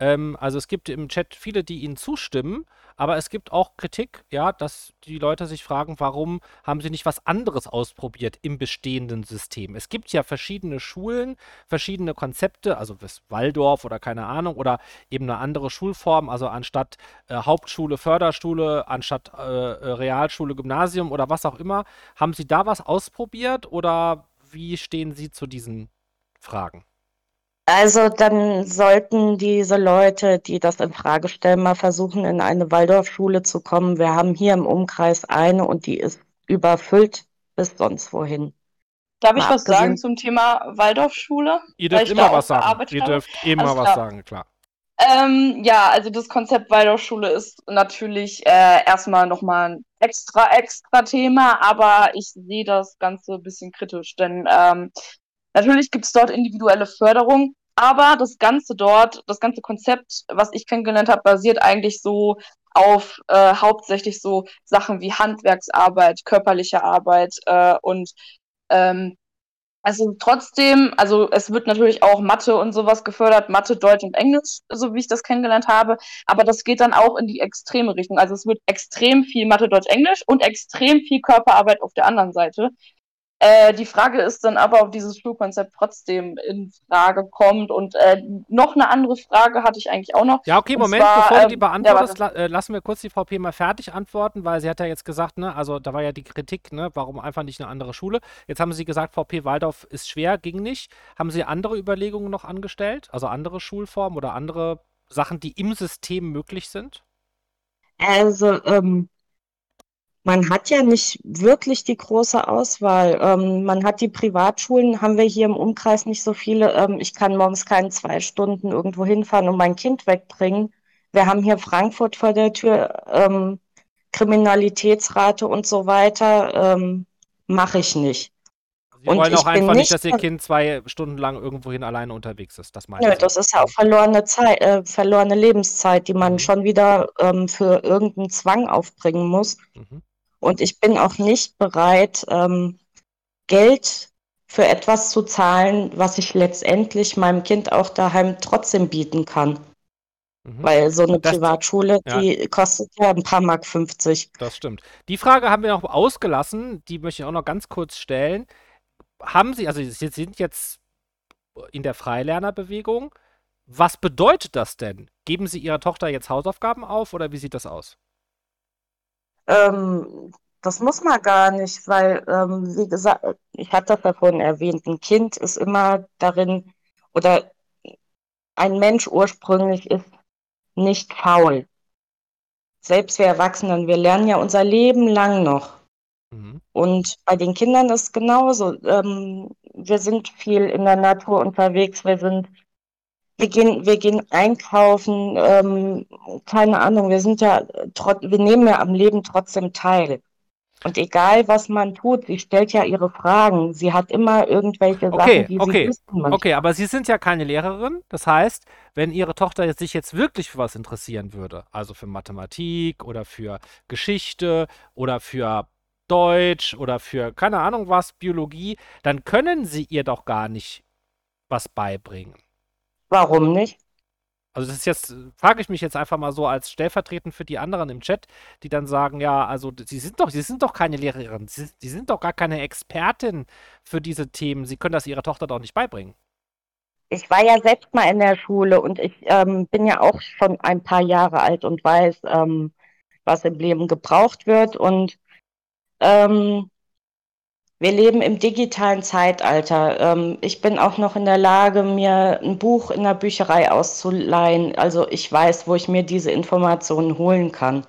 Ähm, also es gibt im Chat viele, die Ihnen zustimmen, aber es gibt auch Kritik, ja, dass die Leute sich fragen, warum haben sie nicht was anderes ausprobiert im bestehenden System? Es gibt ja verschiedene Schulen, verschiedene Konzepte, also Waldorf oder keine Ahnung, oder eben eine andere Schulform, also anstatt äh, Hauptschule, Förderschule, anstatt äh, äh Realschule, Gymnasium oder was auch immer. Haben Sie da was ausprobiert oder wie stehen Sie zu diesen Fragen? Also dann sollten diese Leute, die das in Frage stellen, mal versuchen, in eine Waldorfschule zu kommen. Wir haben hier im Umkreis eine und die ist überfüllt bis sonst wohin. Darf ich mal was sagen zum Thema Waldorfschule? Ihr dürft immer was sagen. Ihr dürft immer Alles was klar. sagen, klar. Ähm, ja, also das Konzept Waldorfschule ist natürlich äh, erstmal nochmal ein extra, extra Thema, aber ich sehe das Ganze ein bisschen kritisch, denn ähm, natürlich gibt es dort individuelle Förderung, aber das Ganze dort, das ganze Konzept, was ich kennengelernt habe, basiert eigentlich so auf äh, hauptsächlich so Sachen wie Handwerksarbeit, körperliche Arbeit äh, und ähm, also trotzdem, also es wird natürlich auch Mathe und sowas gefördert, Mathe, Deutsch und Englisch, so wie ich das kennengelernt habe, aber das geht dann auch in die extreme Richtung. Also es wird extrem viel Mathe, Deutsch, Englisch und extrem viel Körperarbeit auf der anderen Seite. Äh, die Frage ist dann aber, ob dieses Schulkonzept trotzdem in Frage kommt. Und äh, noch eine andere Frage hatte ich eigentlich auch noch. Ja, okay, Moment, zwar, bevor du die ähm, beantwortest, ja, la äh, lassen wir kurz die VP mal fertig antworten, weil sie hat ja jetzt gesagt, ne, also da war ja die Kritik, ne, warum einfach nicht eine andere Schule. Jetzt haben sie gesagt, VP Waldorf ist schwer, ging nicht. Haben sie andere Überlegungen noch angestellt? Also andere Schulformen oder andere Sachen, die im System möglich sind? Also, ähm, man hat ja nicht wirklich die große Auswahl. Ähm, man hat die Privatschulen, haben wir hier im Umkreis nicht so viele. Ähm, ich kann morgens keine zwei Stunden irgendwo hinfahren und mein Kind wegbringen. Wir haben hier Frankfurt vor der Tür, ähm, Kriminalitätsrate und so weiter. Ähm, Mache ich nicht. Sie und wollen auch einfach nicht, dass Ihr Kind zwei Stunden lang irgendwohin alleine unterwegs ist. Das meine Nö, das ist ja auch verlorene Zeit, äh, verlorene Lebenszeit, die man mhm. schon wieder ähm, für irgendeinen Zwang aufbringen muss. Mhm. Und ich bin auch nicht bereit, ähm, Geld für etwas zu zahlen, was ich letztendlich meinem Kind auch daheim trotzdem bieten kann. Mhm. Weil so eine das, Privatschule, ja. die kostet ja ein paar Mark 50. Das stimmt. Die Frage haben wir noch ausgelassen, die möchte ich auch noch ganz kurz stellen. Haben Sie, also Sie sind jetzt in der Freilernerbewegung. Was bedeutet das denn? Geben Sie Ihrer Tochter jetzt Hausaufgaben auf oder wie sieht das aus? Ähm, das muss man gar nicht, weil, ähm, wie gesagt, ich hatte das ja vorhin erwähnt, ein Kind ist immer darin, oder ein Mensch ursprünglich ist nicht faul. Selbst wir Erwachsenen, wir lernen ja unser Leben lang noch. Mhm. Und bei den Kindern ist es genauso. Ähm, wir sind viel in der Natur unterwegs, wir sind wir gehen, wir gehen einkaufen, ähm, keine Ahnung, wir sind ja, wir nehmen ja am Leben trotzdem teil. Und egal, was man tut, sie stellt ja ihre Fragen. Sie hat immer irgendwelche okay, Sachen, die okay, sie wissen möchte. Okay, aber Sie sind ja keine Lehrerin. Das heißt, wenn Ihre Tochter sich jetzt wirklich für was interessieren würde, also für Mathematik oder für Geschichte oder für Deutsch oder für keine Ahnung was, Biologie, dann können Sie ihr doch gar nicht was beibringen. Warum nicht? Also das ist jetzt, frage ich mich jetzt einfach mal so als stellvertretend für die anderen im Chat, die dann sagen, ja, also sie sind doch, sie sind doch keine Lehrerin, sie, sie sind doch gar keine Expertin für diese Themen. Sie können das ihrer Tochter doch nicht beibringen. Ich war ja selbst mal in der Schule und ich ähm, bin ja auch schon ein paar Jahre alt und weiß, ähm, was im Leben gebraucht wird. Und ähm, wir leben im digitalen Zeitalter. Ähm, ich bin auch noch in der Lage, mir ein Buch in der Bücherei auszuleihen. Also ich weiß, wo ich mir diese Informationen holen kann.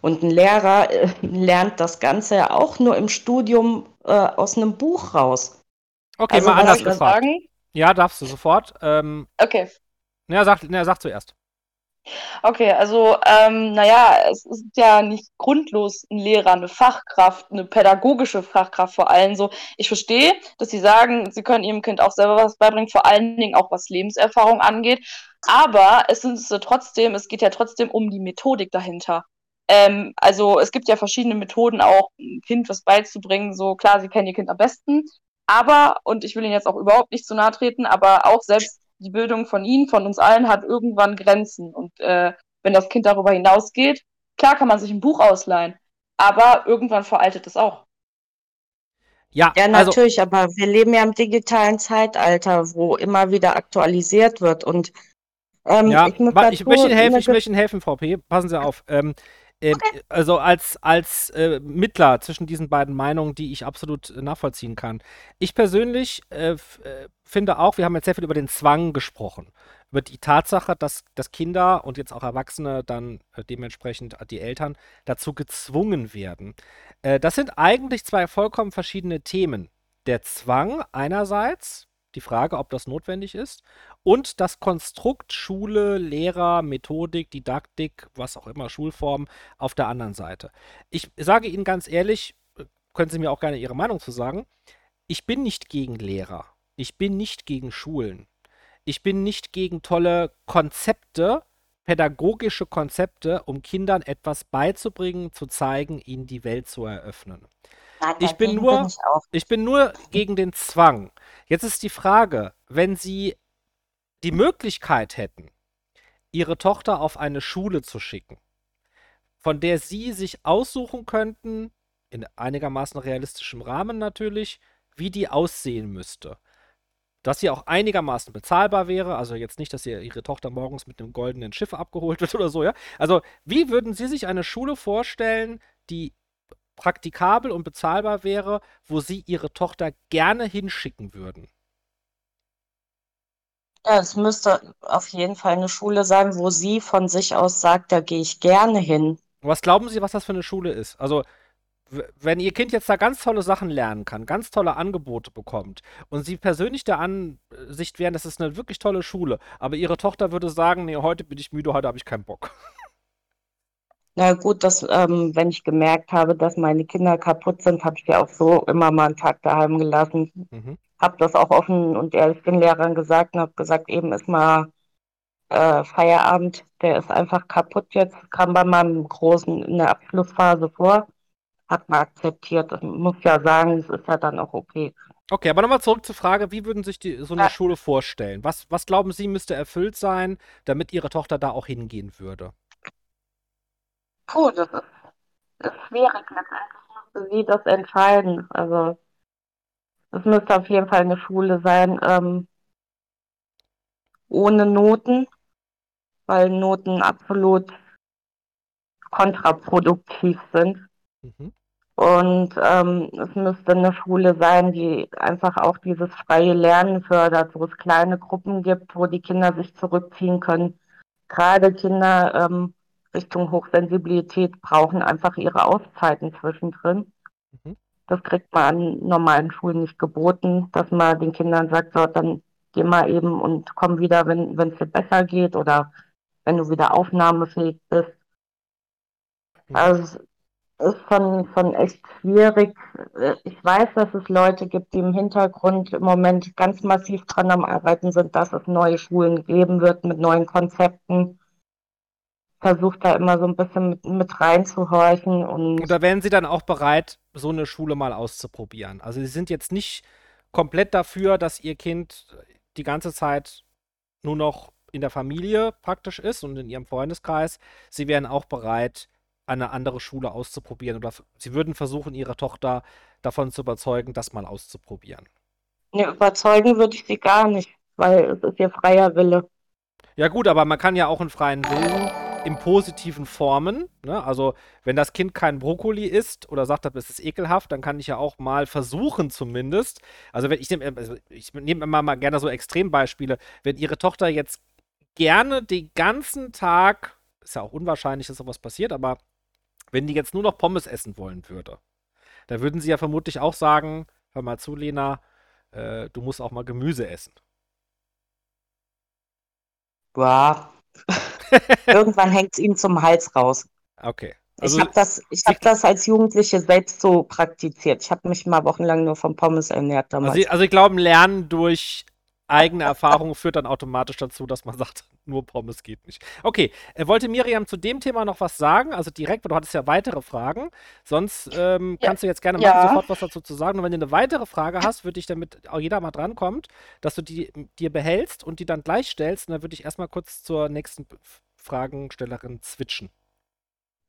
Und ein Lehrer äh, lernt das Ganze ja auch nur im Studium äh, aus einem Buch raus. Okay, also, mal anders gefragt. Ja, darfst du sofort. Ähm, okay. Ja, sag, na, sag zuerst. Okay, also, ähm, naja, es ist ja nicht grundlos ein Lehrer, eine Fachkraft, eine pädagogische Fachkraft vor allem so. Ich verstehe, dass Sie sagen, Sie können Ihrem Kind auch selber was beibringen, vor allen Dingen auch was Lebenserfahrung angeht. Aber es ist trotzdem, es geht ja trotzdem um die Methodik dahinter. Ähm, also es gibt ja verschiedene Methoden, auch ein Kind was beizubringen. So klar, sie kennen ihr Kind am besten. Aber, und ich will Ihnen jetzt auch überhaupt nicht zu nahe treten, aber auch selbst die Bildung von Ihnen, von uns allen, hat irgendwann Grenzen. Und äh, wenn das Kind darüber hinausgeht, klar kann man sich ein Buch ausleihen, aber irgendwann veraltet es auch. Ja, ja also natürlich, also, aber wir leben ja im digitalen Zeitalter, wo immer wieder aktualisiert wird. Und ähm, ja, ich, ich möchte Ihnen helfen, ich möchte Ihnen helfen, Frau P. Passen Sie auf. Ähm, äh, okay. Also als, als äh, Mittler zwischen diesen beiden Meinungen, die ich absolut äh, nachvollziehen kann. Ich persönlich äh, äh, finde auch, wir haben jetzt sehr viel über den Zwang gesprochen. Über die Tatsache, dass, dass Kinder und jetzt auch Erwachsene dann äh, dementsprechend die Eltern dazu gezwungen werden. das sind eigentlich zwei vollkommen verschiedene Themen. Der Zwang einerseits, die Frage, ob das notwendig ist, und das Konstrukt Schule, Lehrer, Methodik, Didaktik, was auch immer, Schulform auf der anderen Seite. Ich sage Ihnen ganz ehrlich, äh, können Sie mir auch gerne Ihre Meinung zu sagen, ich bin nicht gegen Lehrer. Ich bin nicht gegen Schulen. Ich bin nicht gegen tolle Konzepte, pädagogische Konzepte, um Kindern etwas beizubringen, zu zeigen, ihnen die Welt zu eröffnen. Nein, ich bin nur, bin ich, ich bin nur gegen den Zwang. Jetzt ist die Frage, wenn Sie die Möglichkeit hätten, ihre Tochter auf eine Schule zu schicken, von der sie sich aussuchen könnten, in einigermaßen realistischem Rahmen natürlich, wie die aussehen müsste. Dass sie auch einigermaßen bezahlbar wäre, also jetzt nicht, dass ihr ihre Tochter morgens mit einem goldenen Schiff abgeholt wird [laughs] oder so, ja. Also, wie würden Sie sich eine Schule vorstellen, die praktikabel und bezahlbar wäre, wo Sie Ihre Tochter gerne hinschicken würden? Ja, es müsste auf jeden Fall eine Schule sein, wo sie von sich aus sagt, da gehe ich gerne hin. Was glauben Sie, was das für eine Schule ist? Also, wenn Ihr Kind jetzt da ganz tolle Sachen lernen kann, ganz tolle Angebote bekommt und Sie persönlich der Ansicht wären, das ist eine wirklich tolle Schule, aber Ihre Tochter würde sagen, nee, heute bin ich müde, heute habe ich keinen Bock. [laughs] Na gut, dass, ähm, wenn ich gemerkt habe, dass meine Kinder kaputt sind, habe ich ja auch so immer mal einen Tag daheim gelassen. Mhm habe das auch offen und ehrlich den Lehrern gesagt und habe gesagt, eben ist mal äh, Feierabend, der ist einfach kaputt jetzt, kam bei meinem Großen in der Abschlussphase vor, hat man akzeptiert. Das muss ja sagen, es ist ja dann auch okay. Okay, aber nochmal zurück zur Frage, wie würden sich die, so eine ja. Schule vorstellen? Was, was glauben Sie, müsste erfüllt sein, damit Ihre Tochter da auch hingehen würde? Puh, das ist, das ist schwierig. Letztendlich müsste sie das entscheiden. Also es müsste auf jeden Fall eine Schule sein, ähm, ohne Noten, weil Noten absolut kontraproduktiv sind. Mhm. Und ähm, es müsste eine Schule sein, die einfach auch dieses freie Lernen fördert, wo es kleine Gruppen gibt, wo die Kinder sich zurückziehen können. Gerade Kinder ähm, Richtung Hochsensibilität brauchen einfach ihre Auszeiten zwischendrin. Mhm. Das kriegt man an normalen Schulen nicht geboten, dass man den Kindern sagt, so, dann geh mal eben und komm wieder, wenn es dir besser geht oder wenn du wieder aufnahmefähig bist. Mhm. Also es ist schon, schon echt schwierig. Ich weiß, dass es Leute gibt, die im Hintergrund im Moment ganz massiv dran am Arbeiten sind, dass es neue Schulen geben wird mit neuen Konzepten versucht da immer so ein bisschen mit, mit reinzuhorchen. Und, und da wären Sie dann auch bereit, so eine Schule mal auszuprobieren. Also Sie sind jetzt nicht komplett dafür, dass Ihr Kind die ganze Zeit nur noch in der Familie praktisch ist und in Ihrem Freundeskreis. Sie wären auch bereit, eine andere Schule auszuprobieren oder Sie würden versuchen, Ihre Tochter davon zu überzeugen, das mal auszuprobieren. Ne, überzeugen würde ich sie gar nicht, weil es ist ihr freier Wille. Ja gut, aber man kann ja auch einen freien Willen im positiven Formen. Ne? Also, wenn das Kind kein Brokkoli isst oder sagt, das ist ekelhaft, dann kann ich ja auch mal versuchen, zumindest. Also, wenn ich nehme also ich nehme immer mal gerne so Extrembeispiele, wenn Ihre Tochter jetzt gerne den ganzen Tag, ist ja auch unwahrscheinlich, dass sowas passiert, aber wenn die jetzt nur noch Pommes essen wollen würde, dann würden sie ja vermutlich auch sagen: Hör mal zu, Lena, äh, du musst auch mal Gemüse essen. Ja, Irgendwann hängt es ihm zum Hals raus. Okay. Also, ich habe das, hab das als Jugendliche selbst so praktiziert. Ich habe mich mal wochenlang nur von Pommes ernährt damals. Also, also ich glaube, Lernen durch eigene Erfahrung führt dann automatisch dazu, dass man [laughs] sagt, nur Pommes geht nicht. Okay, äh, wollte Miriam zu dem Thema noch was sagen? Also direkt, weil du hattest ja weitere Fragen. Sonst ähm, ja. kannst du jetzt gerne mal ja. sofort was dazu zu sagen. Und wenn du eine weitere Frage hast, würde ich damit auch jeder mal drankommt, dass du die dir behältst und die dann gleich stellst. Und dann würde ich erstmal kurz zur nächsten Fragenstellerin switchen.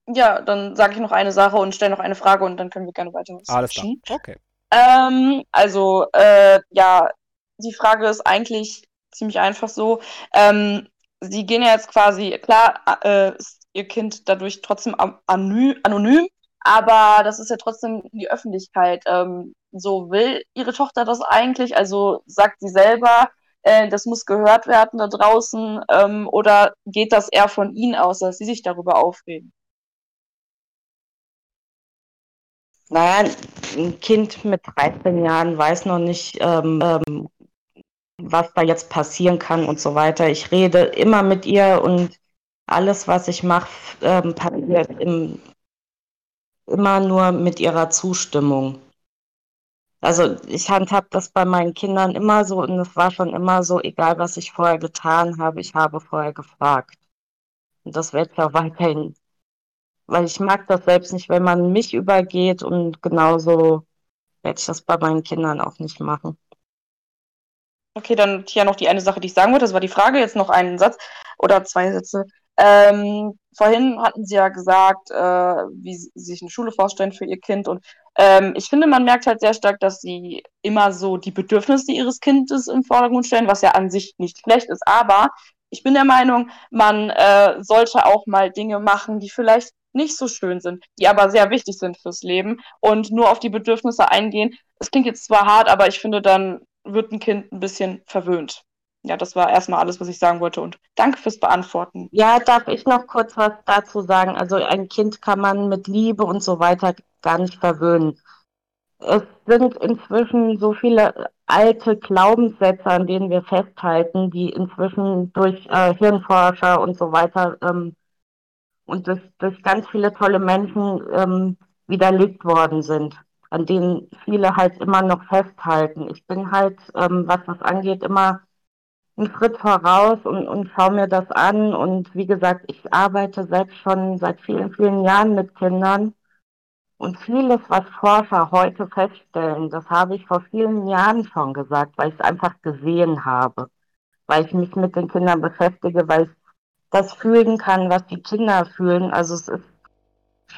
Ja, dann sage ich noch eine Sache und stelle noch eine Frage und dann können wir gerne weiter. Alles klar. Okay. Ähm, also, äh, ja, die Frage ist eigentlich ziemlich einfach so. Ähm, Sie gehen ja jetzt quasi, klar, äh, ist Ihr Kind dadurch trotzdem anonym, aber das ist ja trotzdem die Öffentlichkeit. Ähm, so will Ihre Tochter das eigentlich? Also sagt sie selber, äh, das muss gehört werden da draußen, ähm, oder geht das eher von Ihnen aus, dass Sie sich darüber aufregen? Naja, ein Kind mit 13 Jahren weiß noch nicht, ähm, ähm, was da jetzt passieren kann und so weiter. Ich rede immer mit ihr und alles, was ich mache, ähm, passiert im, immer nur mit ihrer Zustimmung. Also ich handhab das bei meinen Kindern immer so und es war schon immer so, egal was ich vorher getan habe, ich habe vorher gefragt. Und das werde ich auch weiterhin weil ich mag das selbst nicht, wenn man mich übergeht und genauso werde ich das bei meinen Kindern auch nicht machen. Okay, dann hier noch die eine Sache, die ich sagen wollte. Das war die Frage. Jetzt noch einen Satz oder zwei Sätze. Ähm, vorhin hatten Sie ja gesagt, äh, wie Sie sich eine Schule vorstellen für Ihr Kind. Und ähm, ich finde, man merkt halt sehr stark, dass Sie immer so die Bedürfnisse Ihres Kindes im Vordergrund stellen, was ja an sich nicht schlecht ist. Aber ich bin der Meinung, man äh, sollte auch mal Dinge machen, die vielleicht nicht so schön sind, die aber sehr wichtig sind fürs Leben und nur auf die Bedürfnisse eingehen. Das klingt jetzt zwar hart, aber ich finde, dann wird ein Kind ein bisschen verwöhnt. Ja, das war erstmal alles, was ich sagen wollte und danke fürs Beantworten. Ja, darf ich noch kurz was dazu sagen? Also ein Kind kann man mit Liebe und so weiter gar nicht verwöhnen. Es sind inzwischen so viele alte Glaubenssätze, an denen wir festhalten, die inzwischen durch äh, Hirnforscher und so weiter ähm, und dass, dass ganz viele tolle Menschen ähm, widerlegt worden sind, an denen viele halt immer noch festhalten. Ich bin halt, ähm, was das angeht, immer einen Schritt voraus und, und schaue mir das an. Und wie gesagt, ich arbeite selbst schon seit vielen, vielen Jahren mit Kindern. Und vieles, was Forscher heute feststellen, das habe ich vor vielen Jahren schon gesagt, weil ich es einfach gesehen habe, weil ich mich mit den Kindern beschäftige, weil ich das fühlen kann, was die Kinder fühlen. Also es ist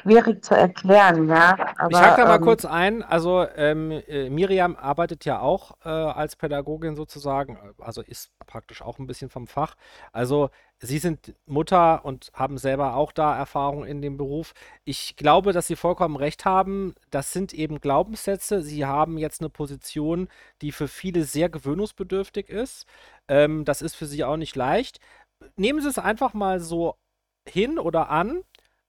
schwierig zu erklären, ja. Aber, ich hake da mal ähm, kurz ein. Also ähm, äh, Miriam arbeitet ja auch äh, als Pädagogin sozusagen, also ist praktisch auch ein bisschen vom Fach. Also Sie sind Mutter und haben selber auch da Erfahrung in dem Beruf. Ich glaube, dass Sie vollkommen recht haben. Das sind eben Glaubenssätze. Sie haben jetzt eine Position, die für viele sehr gewöhnungsbedürftig ist. Ähm, das ist für Sie auch nicht leicht nehmen Sie es einfach mal so hin oder an.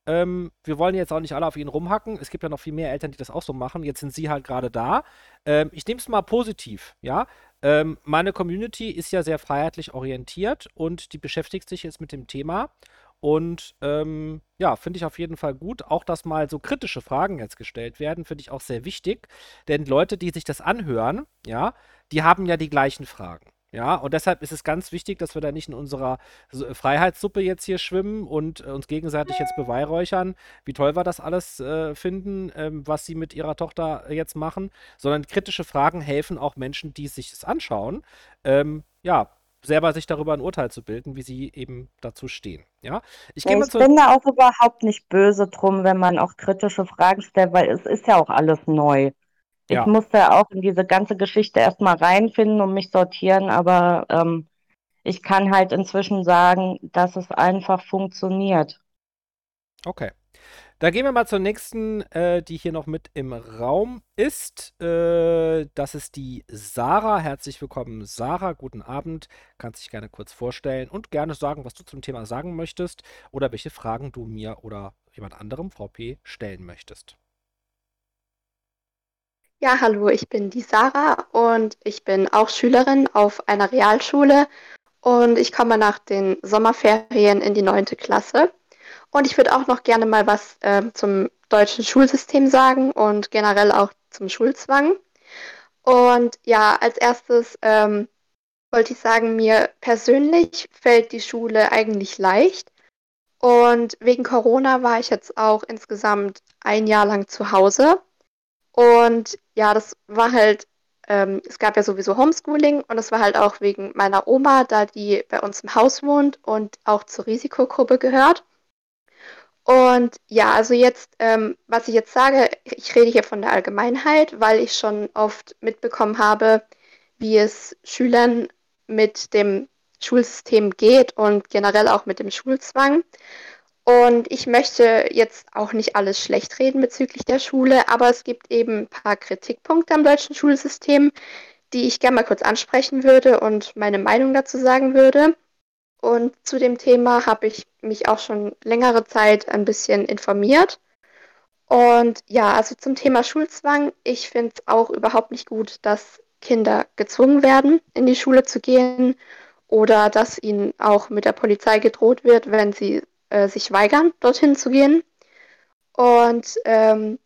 Ähm, wir wollen jetzt auch nicht alle auf ihn rumhacken. Es gibt ja noch viel mehr Eltern, die das auch so machen. Jetzt sind sie halt gerade da. Ähm, ich nehme es mal positiv, ja. Ähm, meine Community ist ja sehr freiheitlich orientiert und die beschäftigt sich jetzt mit dem Thema. Und ähm, ja, finde ich auf jeden Fall gut. Auch, dass mal so kritische Fragen jetzt gestellt werden, finde ich auch sehr wichtig. Denn Leute, die sich das anhören, ja, die haben ja die gleichen Fragen. Ja, und deshalb ist es ganz wichtig, dass wir da nicht in unserer Freiheitssuppe jetzt hier schwimmen und äh, uns gegenseitig jetzt beweihräuchern, wie toll wir das alles äh, finden, ähm, was sie mit ihrer Tochter jetzt machen, sondern kritische Fragen helfen auch Menschen, die sich das anschauen, ähm, ja, selber sich darüber ein Urteil zu bilden, wie sie eben dazu stehen. Ja, ich, ja, ich bin da auch überhaupt nicht böse drum, wenn man auch kritische Fragen stellt, weil es ist ja auch alles neu. Ich ja. musste auch in diese ganze Geschichte erstmal reinfinden und mich sortieren, aber ähm, ich kann halt inzwischen sagen, dass es einfach funktioniert. Okay. Da gehen wir mal zur nächsten, äh, die hier noch mit im Raum ist. Äh, das ist die Sarah. Herzlich willkommen, Sarah. Guten Abend. Kannst dich gerne kurz vorstellen und gerne sagen, was du zum Thema sagen möchtest oder welche Fragen du mir oder jemand anderem, VP, stellen möchtest. Ja, hallo, ich bin die Sarah und ich bin auch Schülerin auf einer Realschule und ich komme nach den Sommerferien in die neunte Klasse. Und ich würde auch noch gerne mal was äh, zum deutschen Schulsystem sagen und generell auch zum Schulzwang. Und ja, als erstes ähm, wollte ich sagen, mir persönlich fällt die Schule eigentlich leicht. Und wegen Corona war ich jetzt auch insgesamt ein Jahr lang zu Hause. Und ja, das war halt, ähm, es gab ja sowieso Homeschooling und es war halt auch wegen meiner Oma, da die bei uns im Haus wohnt und auch zur Risikogruppe gehört. Und ja, also jetzt, ähm, was ich jetzt sage, ich rede hier von der Allgemeinheit, weil ich schon oft mitbekommen habe, wie es Schülern mit dem Schulsystem geht und generell auch mit dem Schulzwang. Und ich möchte jetzt auch nicht alles schlecht reden bezüglich der Schule, aber es gibt eben ein paar Kritikpunkte am deutschen Schulsystem, die ich gerne mal kurz ansprechen würde und meine Meinung dazu sagen würde. Und zu dem Thema habe ich mich auch schon längere Zeit ein bisschen informiert. Und ja, also zum Thema Schulzwang, ich finde es auch überhaupt nicht gut, dass Kinder gezwungen werden, in die Schule zu gehen oder dass ihnen auch mit der Polizei gedroht wird, wenn sie äh, sich weigern, dorthin zu gehen. Und ähm,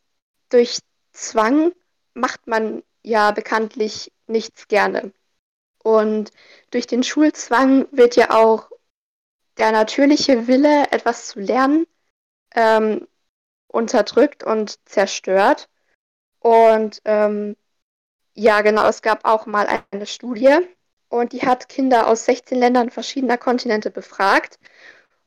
durch Zwang macht man ja bekanntlich nichts gerne. Und durch den Schulzwang wird ja auch der natürliche Wille, etwas zu lernen, ähm, unterdrückt und zerstört. Und ähm, ja, genau, es gab auch mal eine Studie und die hat Kinder aus 16 Ländern verschiedener Kontinente befragt.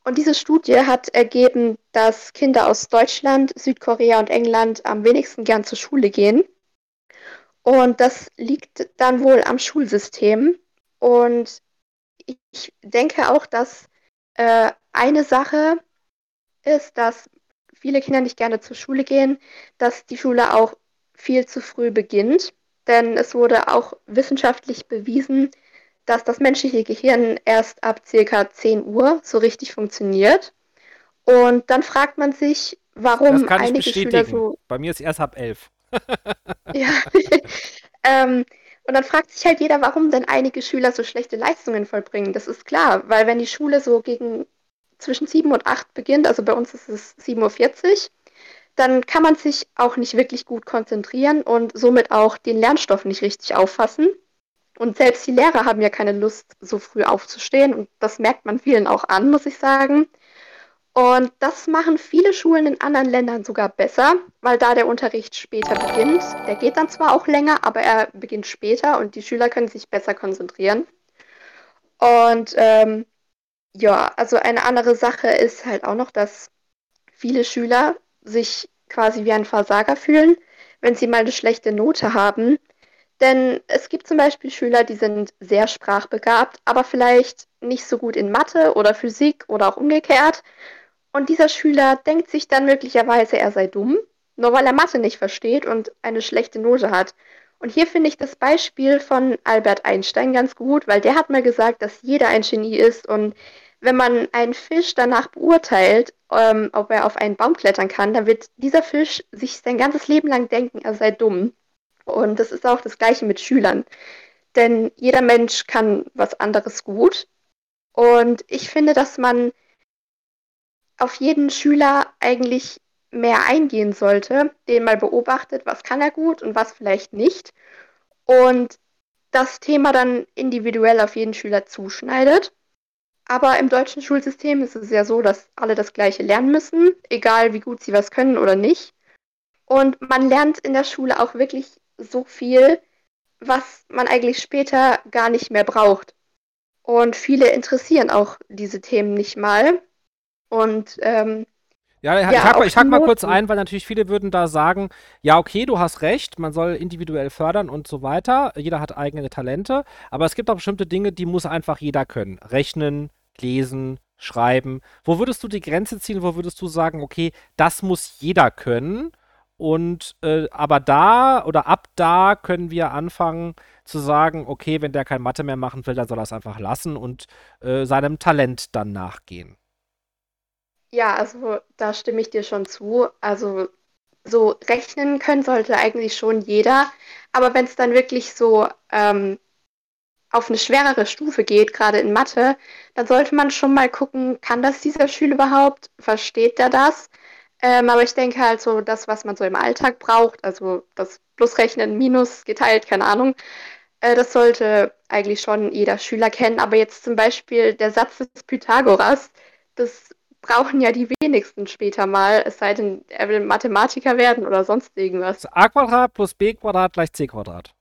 Und diese Studie hat ergeben, dass Kinder aus Deutschland, Südkorea und England am wenigsten gern zur Schule gehen. Und das liegt dann wohl am Schulsystem. Und ich denke auch, dass äh, eine Sache ist, dass viele Kinder nicht gerne zur Schule gehen, dass die Schule auch viel zu früh beginnt. Denn es wurde auch wissenschaftlich bewiesen, dass das menschliche Gehirn erst ab circa 10 Uhr so richtig funktioniert. Und dann fragt man sich, warum einige Schüler so. Bei mir ist erst ab 11. [laughs] ja. [laughs] ähm, und dann fragt sich halt jeder, warum denn einige Schüler so schlechte Leistungen vollbringen. Das ist klar, weil wenn die Schule so gegen zwischen 7 und 8 beginnt, also bei uns ist es 7.40 Uhr, dann kann man sich auch nicht wirklich gut konzentrieren und somit auch den Lernstoff nicht richtig auffassen. Und selbst die Lehrer haben ja keine Lust, so früh aufzustehen. Und das merkt man vielen auch an, muss ich sagen. Und das machen viele Schulen in anderen Ländern sogar besser, weil da der Unterricht später beginnt. Der geht dann zwar auch länger, aber er beginnt später und die Schüler können sich besser konzentrieren. Und ähm, ja, also eine andere Sache ist halt auch noch, dass viele Schüler sich quasi wie ein Versager fühlen, wenn sie mal eine schlechte Note haben. Denn es gibt zum Beispiel Schüler, die sind sehr sprachbegabt, aber vielleicht nicht so gut in Mathe oder Physik oder auch umgekehrt. Und dieser Schüler denkt sich dann möglicherweise, er sei dumm, nur weil er Mathe nicht versteht und eine schlechte Note hat. Und hier finde ich das Beispiel von Albert Einstein ganz gut, weil der hat mal gesagt, dass jeder ein Genie ist und wenn man einen Fisch danach beurteilt, ähm, ob er auf einen Baum klettern kann, dann wird dieser Fisch sich sein ganzes Leben lang denken, er sei dumm. Und das ist auch das Gleiche mit Schülern. Denn jeder Mensch kann was anderes gut. Und ich finde, dass man auf jeden Schüler eigentlich mehr eingehen sollte, den mal beobachtet, was kann er gut und was vielleicht nicht. Und das Thema dann individuell auf jeden Schüler zuschneidet aber im deutschen Schulsystem ist es ja so, dass alle das Gleiche lernen müssen, egal wie gut sie was können oder nicht. Und man lernt in der Schule auch wirklich so viel, was man eigentlich später gar nicht mehr braucht. Und viele interessieren auch diese Themen nicht mal. Und ähm, ja, ja, ich hake hak mal kurz ein, weil natürlich viele würden da sagen, ja, okay, du hast recht, man soll individuell fördern und so weiter. Jeder hat eigene Talente, aber es gibt auch bestimmte Dinge, die muss einfach jeder können. Rechnen, lesen, schreiben. Wo würdest du die Grenze ziehen? Wo würdest du sagen, okay, das muss jeder können? Und äh, aber da oder ab da können wir anfangen zu sagen, okay, wenn der kein Mathe mehr machen will, dann soll er es einfach lassen und äh, seinem Talent dann nachgehen. Ja, also da stimme ich dir schon zu. Also so rechnen können sollte eigentlich schon jeder. Aber wenn es dann wirklich so ähm, auf eine schwerere Stufe geht, gerade in Mathe, dann sollte man schon mal gucken, kann das dieser Schüler überhaupt? Versteht er das? Ähm, aber ich denke halt so, das, was man so im Alltag braucht, also das Plusrechnen, Minus geteilt, keine Ahnung, Äh, das sollte eigentlich schon jeder Schüler kennen, aber jetzt zum Beispiel der Satz des Pythagoras, das brauchen ja die wenigsten später mal, es sei denn, er will Mathematiker werden oder sonst irgendwas. a Quadrat plus b Quadrat gleich c Quadrat.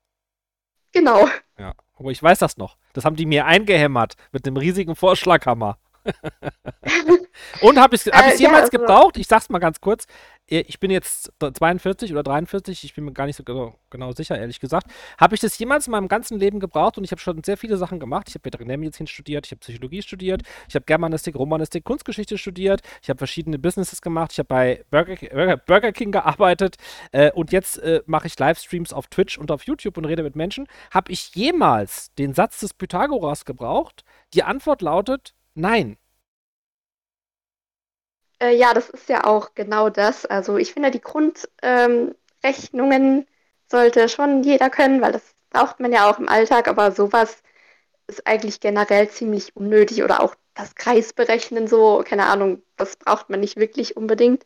Genau. Ja, aber ich weiß das noch. Das haben die mir eingehämmert mit einem riesigen Vorschlaghammer. [laughs] Und habe ich es hab äh, jemals ja, also gebraucht? Ich sag's mal ganz kurz. Äh, ich bin jetzt 42 oder 43, ich bin mir gar nicht so genau, genau sicher, ehrlich gesagt. Habe ich das jemals in meinem ganzen Leben gebraucht? Und ich habe schon sehr viele Sachen gemacht. Ich habe Veterinärmedizin studiert, ich habe Psychologie studiert, ich habe Germanistik, Romanistik, Kunstgeschichte studiert, ich habe verschiedene Businesses gemacht, ich habe bei Burger, Burger, King gearbeitet äh, und jetzt äh, mache ich Livestreams auf Twitch und auf YouTube und rede mit Menschen. Habe ich jemals den Satz des Pythagoras gebraucht? Die Antwort lautet Nein. Äh, ja, das ist ja auch genau das. Also ich finde, die Grundrechnungen ähm, sollte schon jeder können, weil das braucht man ja auch im Alltag, aber sowas ist eigentlich generell ziemlich unnötig oder auch das Kreisberechnen so, keine Ahnung, das braucht man nicht wirklich unbedingt.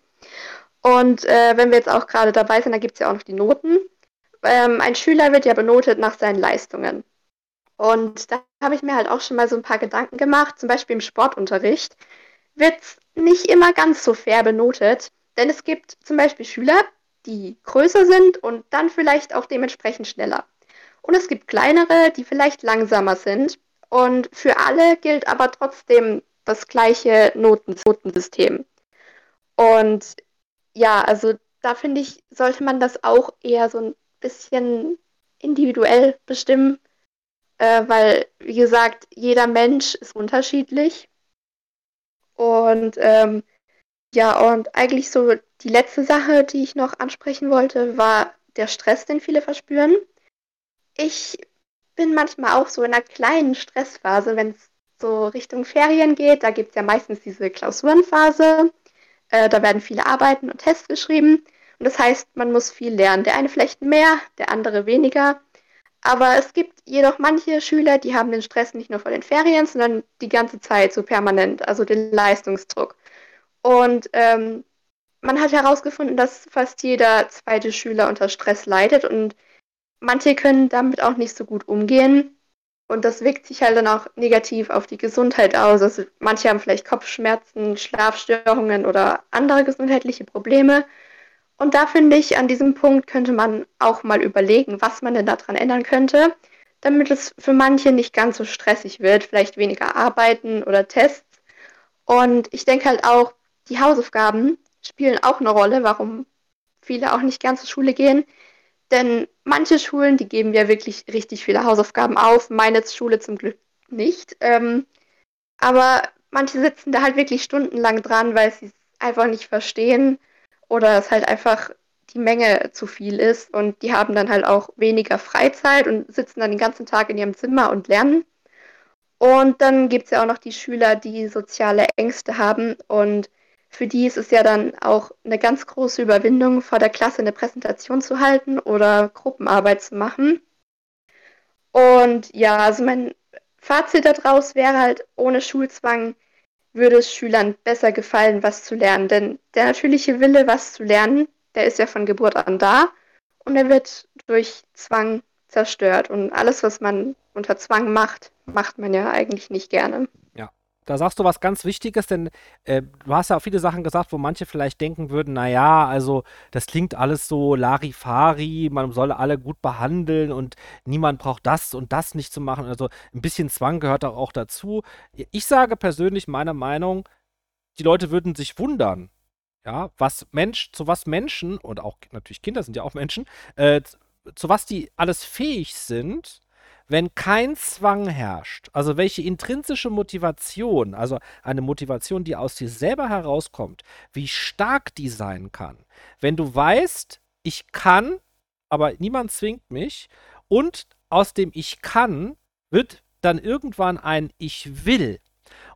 Und äh, wenn wir jetzt auch gerade dabei sind, da gibt es ja auch noch die Noten. Ähm, ein Schüler wird ja benotet nach seinen Leistungen. Und da habe ich mir halt auch schon mal so ein paar Gedanken gemacht. Zum Beispiel im Sportunterricht wird nicht immer ganz so fair benotet, denn es gibt zum Beispiel Schüler, die größer sind und dann vielleicht auch dementsprechend schneller. Und es gibt kleinere, die vielleicht langsamer sind. Und für alle gilt aber trotzdem das gleiche Notensystem. Und ja, also da finde ich, sollte man das auch eher so ein bisschen individuell bestimmen, äh, weil, wie gesagt, jeder Mensch ist unterschiedlich. Und ähm, ja, und eigentlich so die letzte Sache, die ich noch ansprechen wollte, war der Stress, den viele verspüren. Ich bin manchmal auch so in einer kleinen Stressphase, wenn es so Richtung Ferien geht. Da gibt es ja meistens diese Klausurenphase. Äh, da werden viele Arbeiten und Tests geschrieben. Und das heißt, man muss viel lernen. Der eine vielleicht mehr, der andere weniger. Aber es gibt jedoch manche Schüler, die haben den Stress nicht nur vor den Ferien, sondern die ganze Zeit so permanent, also den Leistungsdruck. Und ähm, man hat herausgefunden, dass fast jeder zweite Schüler unter Stress leidet und manche können damit auch nicht so gut umgehen. Und das wirkt sich halt dann auch negativ auf die Gesundheit aus. Also manche haben vielleicht Kopfschmerzen, Schlafstörungen oder andere gesundheitliche Probleme. Und da finde ich, an diesem Punkt könnte man auch mal überlegen, was man denn daran ändern könnte, damit es für manche nicht ganz so stressig wird, vielleicht weniger arbeiten oder Tests. Und ich denke halt auch, die Hausaufgaben spielen auch eine Rolle, warum viele auch nicht gern zur Schule gehen. Denn manche Schulen, die geben ja wirklich richtig viele Hausaufgaben auf. Meine Schule zum Glück nicht. Ähm, aber manche sitzen da halt wirklich stundenlang dran, weil sie es einfach nicht verstehen oder es halt einfach die Menge zu viel ist und die haben dann halt auch weniger Freizeit und sitzen dann den ganzen Tag in ihrem Zimmer und lernen. Und dann gibt es ja auch noch die Schüler, die soziale Ängste haben und für die ist es ja dann auch eine ganz große Überwindung, vor der Klasse eine Präsentation zu halten oder Gruppenarbeit zu machen. Und ja, also mein Fazit daraus wäre halt, ohne Schulzwang würde es Schülern besser gefallen, was zu lernen. Denn der natürliche Wille, was zu lernen, der ist ja von Geburt an da und er wird durch Zwang zerstört. Und alles, was man unter Zwang macht, macht man ja eigentlich nicht gerne. Ja. Da sagst du was ganz Wichtiges, denn äh, du hast ja auch viele Sachen gesagt, wo manche vielleicht denken würden, naja, also das klingt alles so Larifari, man soll alle gut behandeln und niemand braucht das und das nicht zu machen. Also ein bisschen Zwang gehört auch dazu. Ich sage persönlich meiner Meinung, die Leute würden sich wundern, ja, was Mensch, zu was Menschen, und auch natürlich Kinder sind ja auch Menschen, äh, zu was die alles fähig sind, wenn kein Zwang herrscht, also welche intrinsische Motivation, also eine Motivation, die aus dir selber herauskommt, wie stark die sein kann, wenn du weißt, ich kann, aber niemand zwingt mich und aus dem ich kann wird dann irgendwann ein ich will.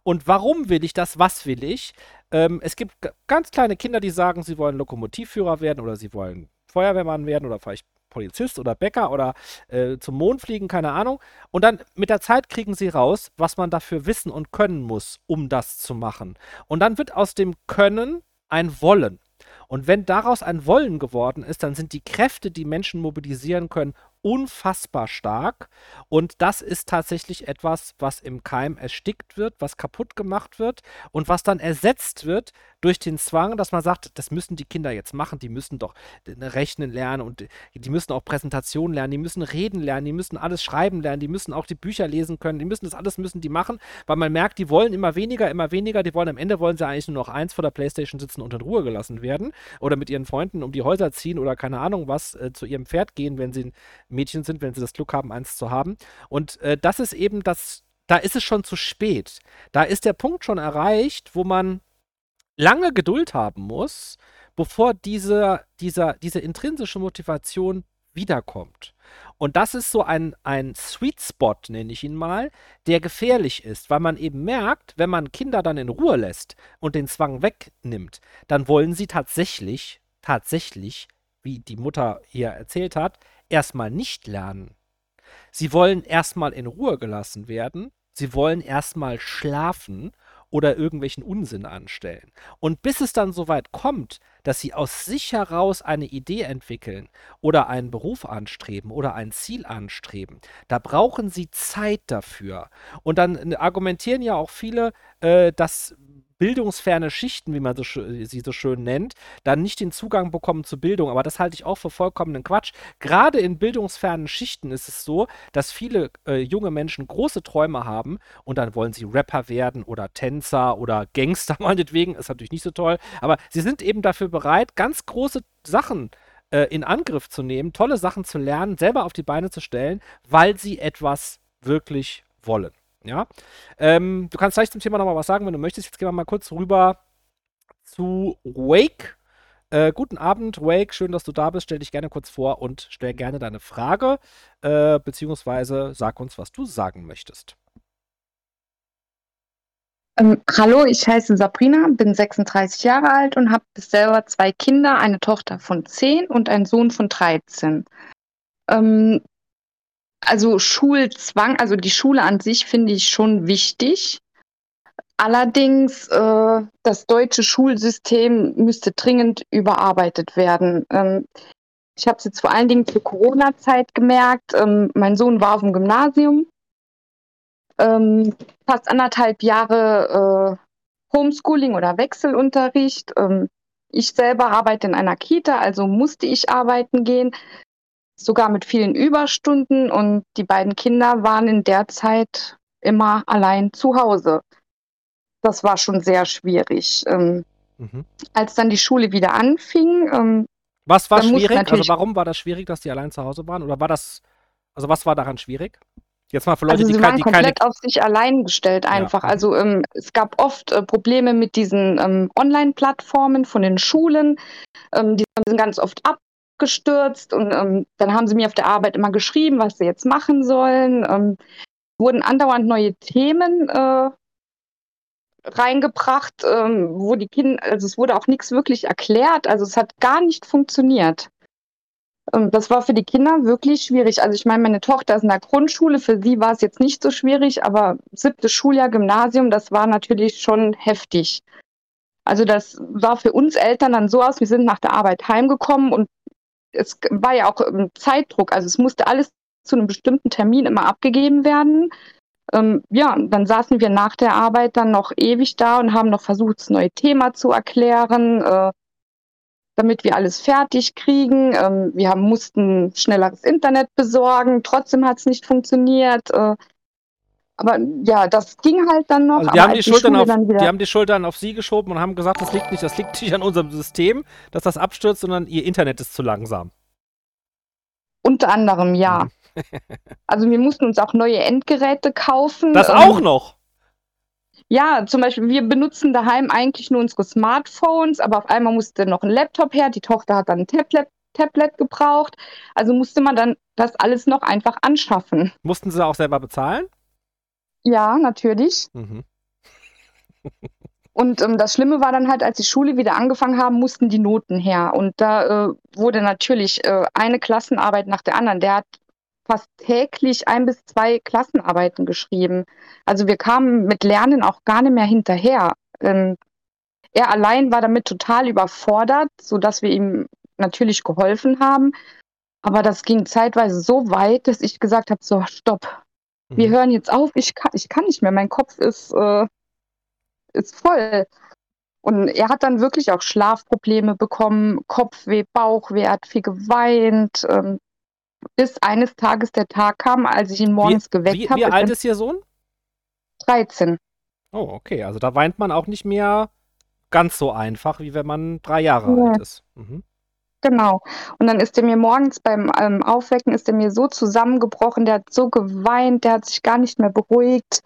Und warum will ich das? Was will ich? Ähm, es gibt ganz kleine Kinder, die sagen, sie wollen Lokomotivführer werden oder sie wollen Feuerwehrmann werden oder vielleicht Polizist oder Bäcker oder äh, zum Mond fliegen, keine Ahnung. Und dann mit der Zeit kriegen sie raus, was man dafür wissen und können muss, um das zu machen. Und dann wird aus dem Können ein Wollen. Und wenn daraus ein Wollen geworden ist, dann sind die Kräfte, die Menschen mobilisieren können, unfassbar stark. Und das ist tatsächlich etwas, was im Keim erstickt wird, was kaputt gemacht wird und was dann ersetzt wird durch den Zwang, dass man sagt, das müssen die Kinder jetzt machen, die müssen doch rechnen lernen und die müssen auch Präsentationen lernen, die müssen reden lernen, die müssen alles schreiben lernen, die müssen auch die Bücher lesen können, die müssen das alles müssen die machen, weil man merkt, die wollen immer weniger, immer weniger, die wollen am Ende wollen sie eigentlich nur noch eins vor der Playstation sitzen und in Ruhe gelassen werden oder mit ihren Freunden um die Häuser ziehen oder keine Ahnung was äh, zu ihrem Pferd gehen, wenn sie Mädchen sind, wenn sie das Glück haben, eins zu haben. Und äh, das ist eben das, da ist es schon zu spät. Da ist der Punkt schon erreicht, wo man lange Geduld haben muss, bevor diese, dieser, diese intrinsische Motivation wiederkommt. Und das ist so ein, ein Sweet Spot, nenne ich ihn mal, der gefährlich ist, weil man eben merkt, wenn man Kinder dann in Ruhe lässt und den Zwang wegnimmt, dann wollen sie tatsächlich, tatsächlich, wie die Mutter hier erzählt hat, erstmal nicht lernen. Sie wollen erstmal in Ruhe gelassen werden, sie wollen erstmal schlafen oder irgendwelchen Unsinn anstellen. Und bis es dann so weit kommt, dass sie aus sich heraus eine Idee entwickeln oder einen Beruf anstreben oder ein Ziel anstreben, da brauchen sie Zeit dafür. Und dann argumentieren ja auch viele, äh, dass bildungsferne Schichten, wie man so, sie so schön nennt, dann nicht den Zugang bekommen zu Bildung. Aber das halte ich auch für vollkommenen Quatsch. Gerade in bildungsfernen Schichten ist es so, dass viele äh, junge Menschen große Träume haben und dann wollen sie Rapper werden oder Tänzer oder Gangster [laughs] meinetwegen. Ist natürlich nicht so toll. Aber sie sind eben dafür bereit, ganz große Sachen äh, in Angriff zu nehmen, tolle Sachen zu lernen, selber auf die Beine zu stellen, weil sie etwas wirklich wollen. Ja. Ähm, du kannst gleich zum Thema nochmal was sagen, wenn du möchtest. Jetzt gehen wir mal kurz rüber zu Wake. Äh, guten Abend, Wake. Schön, dass du da bist. Stell dich gerne kurz vor und stell gerne deine Frage, äh, beziehungsweise sag uns, was du sagen möchtest. Ähm, hallo, ich heiße Sabrina, bin 36 Jahre alt und habe selber zwei Kinder, eine Tochter von 10 und einen Sohn von 13. Ähm, also Schulzwang, also die Schule an sich finde ich schon wichtig. Allerdings, äh, das deutsche Schulsystem müsste dringend überarbeitet werden. Ähm, ich habe es jetzt vor allen Dingen zur Corona-Zeit gemerkt. Ähm, mein Sohn war auf dem Gymnasium. Ähm, fast anderthalb Jahre äh, Homeschooling oder Wechselunterricht. Ähm, ich selber arbeite in einer Kita, also musste ich arbeiten gehen sogar mit vielen Überstunden und die beiden Kinder waren in der Zeit immer allein zu Hause. Das war schon sehr schwierig. Ähm, mhm. Als dann die Schule wieder anfing. Ähm, was war schwierig? Also warum war das schwierig, dass die allein zu Hause waren? Oder war das, also was war daran schwierig? Jetzt mal für Leute, also sie die, waren die komplett keine... auf sich allein gestellt einfach. Ja. Also ähm, es gab oft äh, Probleme mit diesen ähm, Online-Plattformen von den Schulen. Ähm, die sind ganz oft ab abgestürzt und ähm, dann haben sie mir auf der Arbeit immer geschrieben, was sie jetzt machen sollen. Ähm, wurden andauernd neue Themen äh, reingebracht, ähm, wo die Kinder, also es wurde auch nichts wirklich erklärt, also es hat gar nicht funktioniert. Ähm, das war für die Kinder wirklich schwierig. Also ich meine, meine Tochter ist in der Grundschule, für sie war es jetzt nicht so schwierig, aber siebtes Schuljahr Gymnasium, das war natürlich schon heftig. Also das sah für uns Eltern dann so aus, wir sind nach der Arbeit heimgekommen und es war ja auch Zeitdruck, also es musste alles zu einem bestimmten Termin immer abgegeben werden. Ähm, ja, dann saßen wir nach der Arbeit dann noch ewig da und haben noch versucht, das neue Thema zu erklären, äh, damit wir alles fertig kriegen. Ähm, wir haben, mussten schnelleres Internet besorgen, trotzdem hat es nicht funktioniert. Äh, aber ja, das ging halt dann noch. Also die, haben die, die, Schultern auf, die haben die Schultern auf sie geschoben und haben gesagt, das liegt nicht, das liegt nicht an unserem System, dass das abstürzt, sondern ihr Internet ist zu langsam. Unter anderem, ja. Mhm. [laughs] also wir mussten uns auch neue Endgeräte kaufen. Das ähm, auch noch? Ja, zum Beispiel, wir benutzen daheim eigentlich nur unsere Smartphones, aber auf einmal musste noch ein Laptop her, die Tochter hat dann ein Tablet, Tablet gebraucht. Also musste man dann das alles noch einfach anschaffen. Mussten sie auch selber bezahlen? Ja, natürlich. Mhm. Und ähm, das Schlimme war dann halt, als die Schule wieder angefangen haben, mussten die Noten her. Und da äh, wurde natürlich äh, eine Klassenarbeit nach der anderen. Der hat fast täglich ein bis zwei Klassenarbeiten geschrieben. Also wir kamen mit Lernen auch gar nicht mehr hinterher. Ähm, er allein war damit total überfordert, sodass wir ihm natürlich geholfen haben. Aber das ging zeitweise so weit, dass ich gesagt habe, so, stopp, mhm. wir hören jetzt auf, ich kann, ich kann nicht mehr, mein Kopf ist, äh, ist voll. Und er hat dann wirklich auch Schlafprobleme bekommen, Kopfweh, Bauchweh, er hat viel geweint, ähm, bis eines Tages der Tag kam, als ich ihn morgens wie, geweckt habe. Wie alt ist Ihr Sohn? 13. Oh, okay. Also da weint man auch nicht mehr ganz so einfach, wie wenn man drei Jahre ja. alt ist. Mhm. Genau. Und dann ist er mir morgens beim ähm, Aufwecken, ist er mir so zusammengebrochen, der hat so geweint, der hat sich gar nicht mehr beruhigt.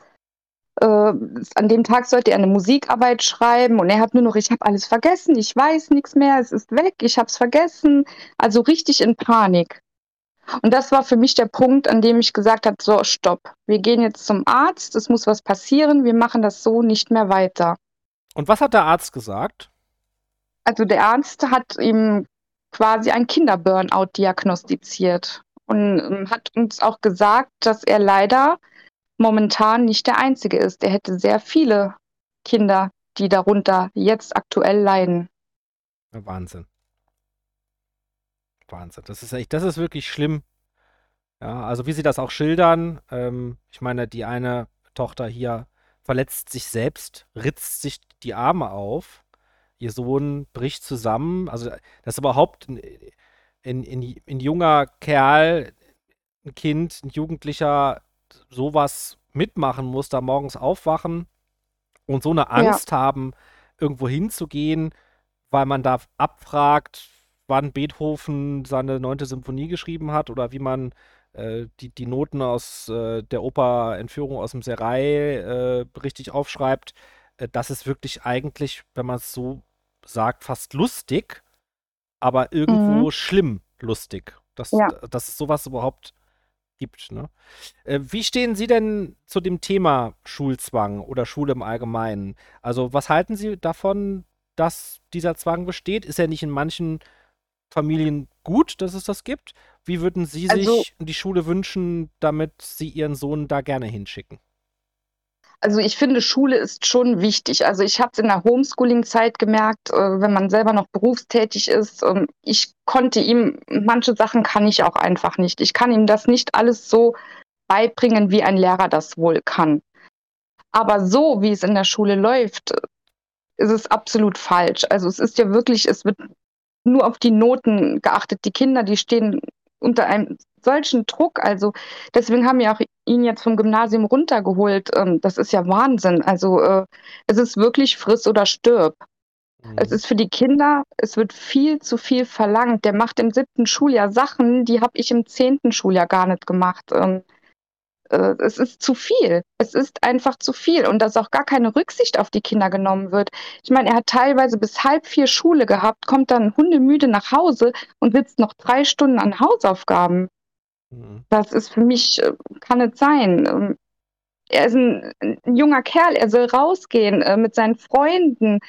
Äh, an dem Tag sollte er eine Musikarbeit schreiben und er hat nur noch, ich habe alles vergessen, ich weiß nichts mehr, es ist weg, ich habe es vergessen. Also richtig in Panik. Und das war für mich der Punkt, an dem ich gesagt habe, so, stopp, wir gehen jetzt zum Arzt, es muss was passieren, wir machen das so nicht mehr weiter. Und was hat der Arzt gesagt? Also der Arzt hat ihm quasi ein Kinderburnout diagnostiziert und ähm, hat uns auch gesagt, dass er leider momentan nicht der Einzige ist. Er hätte sehr viele Kinder, die darunter jetzt aktuell leiden. Wahnsinn. Wahnsinn. Das ist echt, das ist wirklich schlimm. Ja, also wie sie das auch schildern, ähm, ich meine, die eine Tochter hier verletzt sich selbst, ritzt sich die Arme auf, ihr Sohn bricht zusammen. Also, dass überhaupt ein, ein, ein, ein junger Kerl, ein Kind, ein Jugendlicher sowas mitmachen muss, da morgens aufwachen und so eine Angst ja. haben, irgendwo hinzugehen, weil man da abfragt, wann Beethoven seine neunte Symphonie geschrieben hat oder wie man äh, die, die Noten aus äh, der Oper Entführung aus dem Serai äh, richtig aufschreibt. Äh, das ist wirklich eigentlich, wenn man es so sagt, fast lustig, aber irgendwo mhm. schlimm lustig, dass, ja. dass es sowas überhaupt gibt. Ne? Äh, wie stehen Sie denn zu dem Thema Schulzwang oder Schule im Allgemeinen? Also was halten Sie davon, dass dieser Zwang besteht? Ist er nicht in manchen Familien gut, dass es das gibt? Wie würden Sie also, sich die Schule wünschen, damit Sie Ihren Sohn da gerne hinschicken? Also ich finde, Schule ist schon wichtig. Also ich habe es in der Homeschooling-Zeit gemerkt, äh, wenn man selber noch berufstätig ist. Ich konnte ihm, manche Sachen kann ich auch einfach nicht. Ich kann ihm das nicht alles so beibringen, wie ein Lehrer das wohl kann. Aber so, wie es in der Schule läuft, ist es absolut falsch. Also es ist ja wirklich, es wird nur auf die Noten geachtet. Die Kinder, die stehen unter einem solchen Druck. Also deswegen haben wir auch ihn jetzt vom Gymnasium runtergeholt. Ähm, das ist ja Wahnsinn. Also äh, es ist wirklich friss oder stirb. Mhm. Es ist für die Kinder, es wird viel zu viel verlangt. Der macht im siebten Schuljahr Sachen, die habe ich im zehnten Schuljahr gar nicht gemacht. Ähm, äh, es ist zu viel. Es ist einfach zu viel und dass auch gar keine Rücksicht auf die Kinder genommen wird. Ich meine, er hat teilweise bis halb vier Schule gehabt, kommt dann hundemüde nach Hause und sitzt noch drei Stunden an Hausaufgaben. Mhm. Das ist für mich, äh, kann es sein. Ähm, er ist ein, ein, junger Kerl, er soll rausgehen äh, mit seinen Freunden.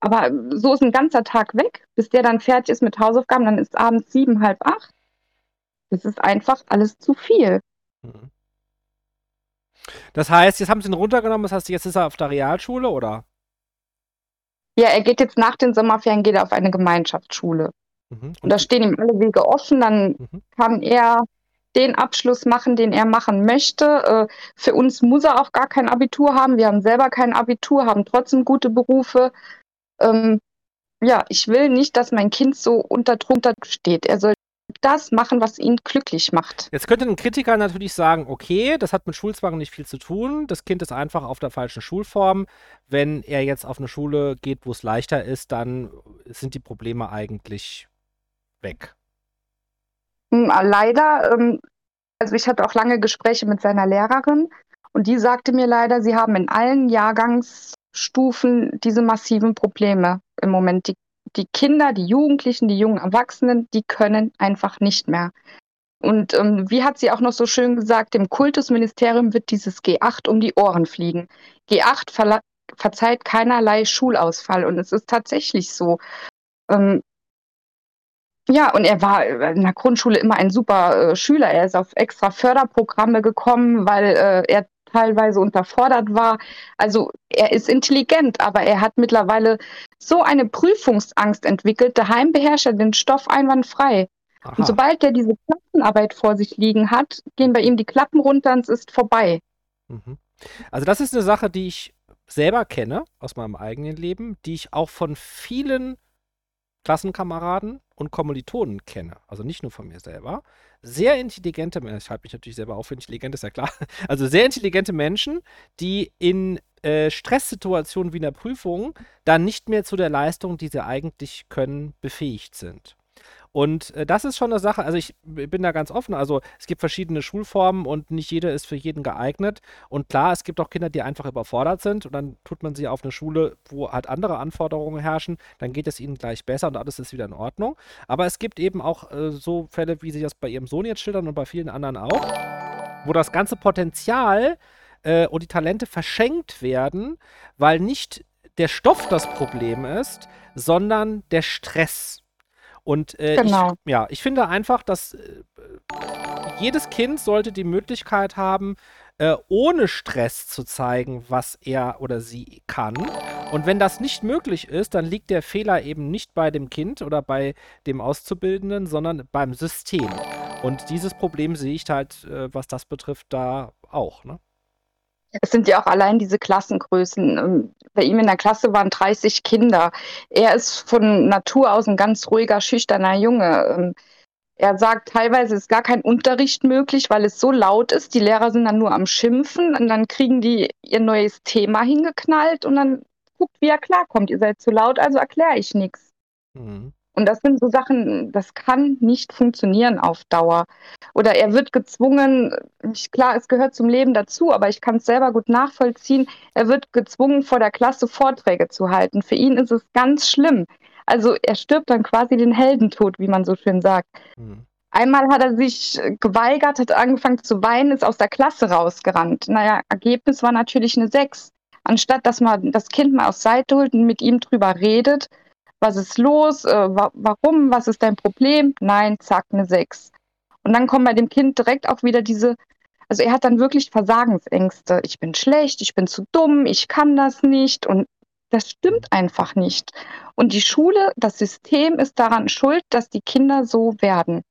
Aber so ist ein ganzer Tag weg, bis der dann fertig ist mit Hausaufgaben, dann ist abends sieben, halb acht. Das ist einfach alles zu viel. Mhm. Das heißt, jetzt haben sie ihn runtergenommen, das heißt, jetzt ist er auf der Realschule, oder? Ja, er geht jetzt nach den Sommerferien geht er auf eine Gemeinschaftsschule. Mhm. Und, Und da stehen ihm alle Wege offen, dann mhm. kann er den Abschluss machen, den er machen möchte. Äh, für uns muss er auch gar kein Abitur haben. Wir haben selber kein Abitur, haben trotzdem gute Berufe. Ähm, ja, ich will nicht, dass mein Kind so unter Druck steht. Er soll das machen, was ihn glücklich macht. Jetzt könnte ein Kritiker natürlich sagen, okay, das hat mit Schulzwang nicht viel zu tun. Das Kind ist einfach auf der falschen Schulform. Wenn er jetzt auf eine Schule geht, wo es leichter ist, dann sind die Probleme eigentlich weg. Hm, leider, ähm, also ich hatte auch lange Gespräche mit seiner Lehrerin und die sagte mir leider, sie haben in allen Jahrgangsstufen diese massiven Probleme im Moment. Die die Kinder, die Jugendlichen, die jungen Erwachsenen, die können einfach nicht mehr. Und ähm, wie hat sie auch noch so schön gesagt, dem Kultusministerium wird dieses G8 um die Ohren fliegen. G8 ver verzeiht keinerlei Schulausfall und es ist tatsächlich so. Ähm, ja, und er war in der Grundschule immer ein super äh, Schüler. Er ist auf extra Förderprogramme gekommen, weil äh, er teilweise unterfordert war. Also er ist intelligent, aber er hat mittlerweile so eine Prüfungsangst entwickelt. Daheim beherrscht er den Stoff einwandfrei. Aha. Und sobald er diese Klassenarbeit vor sich liegen hat, gehen bei ihm die Klappen runter und es ist vorbei. Mhm. Also das ist eine Sache, die ich selber kenne aus meinem eigenen Leben, die ich auch von vielen Klassenkameraden und Kommilitonen kenne. Also nicht nur von mir selber. Sehr intelligente Menschen, ich halte mich natürlich selber auf für intelligent, ist ja klar. [laughs] Also sehr intelligente Menschen, die in äh, Stresssituationen wie in der Prüfung dann nicht mehr zu der Leistung, die sie eigentlich können, befähigt sind. Und äh, das ist schon eine Sache, also ich bin da ganz offen. Also es gibt verschiedene Schulformen und nicht jede ist für jeden geeignet. Und klar, es gibt auch Kinder, die einfach überfordert sind und dann tut man sie auf eine Schule, wo halt andere Anforderungen herrschen. Dann geht es ihnen gleich besser und alles ist wieder in Ordnung. Aber es gibt eben auch äh, so Fälle, wie sie das bei ihrem Sohn jetzt schildern und bei vielen anderen auch, wo das ganze Potenzial äh, und die Talente verschenkt werden, weil nicht der Stoff das Problem ist, sondern der Stress. Und äh, genau. ich, ja, ich finde einfach, dass äh, jedes Kind sollte die Möglichkeit haben, äh, ohne Stress zu zeigen, was er oder sie kann. Und wenn das nicht möglich ist, dann liegt der Fehler eben nicht bei dem Kind oder bei dem Auszubildenden, sondern beim System. Und dieses Problem sehe ich halt, äh, was das betrifft, da auch. Ne? Es sind ja auch allein diese Klassengrößen. Ähm, bei ihm in der Klasse waren 30 Kinder. Er ist von Natur aus ein ganz ruhiger, schüchterner Junge. Ähm, er sagt, teilweise ist gar kein Unterricht möglich, weil es so laut ist. Die Lehrer sind dann nur am Schimpfen und dann kriegen die ihr neues Thema hingeknallt und dann guckt, wie er klarkommt. Ihr seid zu laut, also erkläre ich nichts. Mhm. Und das sind so Sachen, das kann nicht funktionieren auf Dauer. Oder er wird gezwungen, klar, es gehört zum Leben dazu, aber ich kann es selber gut nachvollziehen, er wird gezwungen, vor der Klasse Vorträge zu halten. Für ihn ist es ganz schlimm. Also er stirbt dann quasi den Heldentod, wie man so schön sagt. Mhm. Einmal hat er sich geweigert, hat angefangen zu weinen, ist aus der Klasse rausgerannt. Naja, Ergebnis war natürlich eine Sechs. Anstatt dass man das Kind mal aus Seite holt und mit ihm drüber redet, was ist los, äh, wa warum, was ist dein Problem? Nein, zack, eine 6. Und dann kommen bei dem Kind direkt auch wieder diese, also er hat dann wirklich Versagensängste. Ich bin schlecht, ich bin zu dumm, ich kann das nicht und das stimmt einfach nicht. Und die Schule, das System ist daran schuld, dass die Kinder so werden.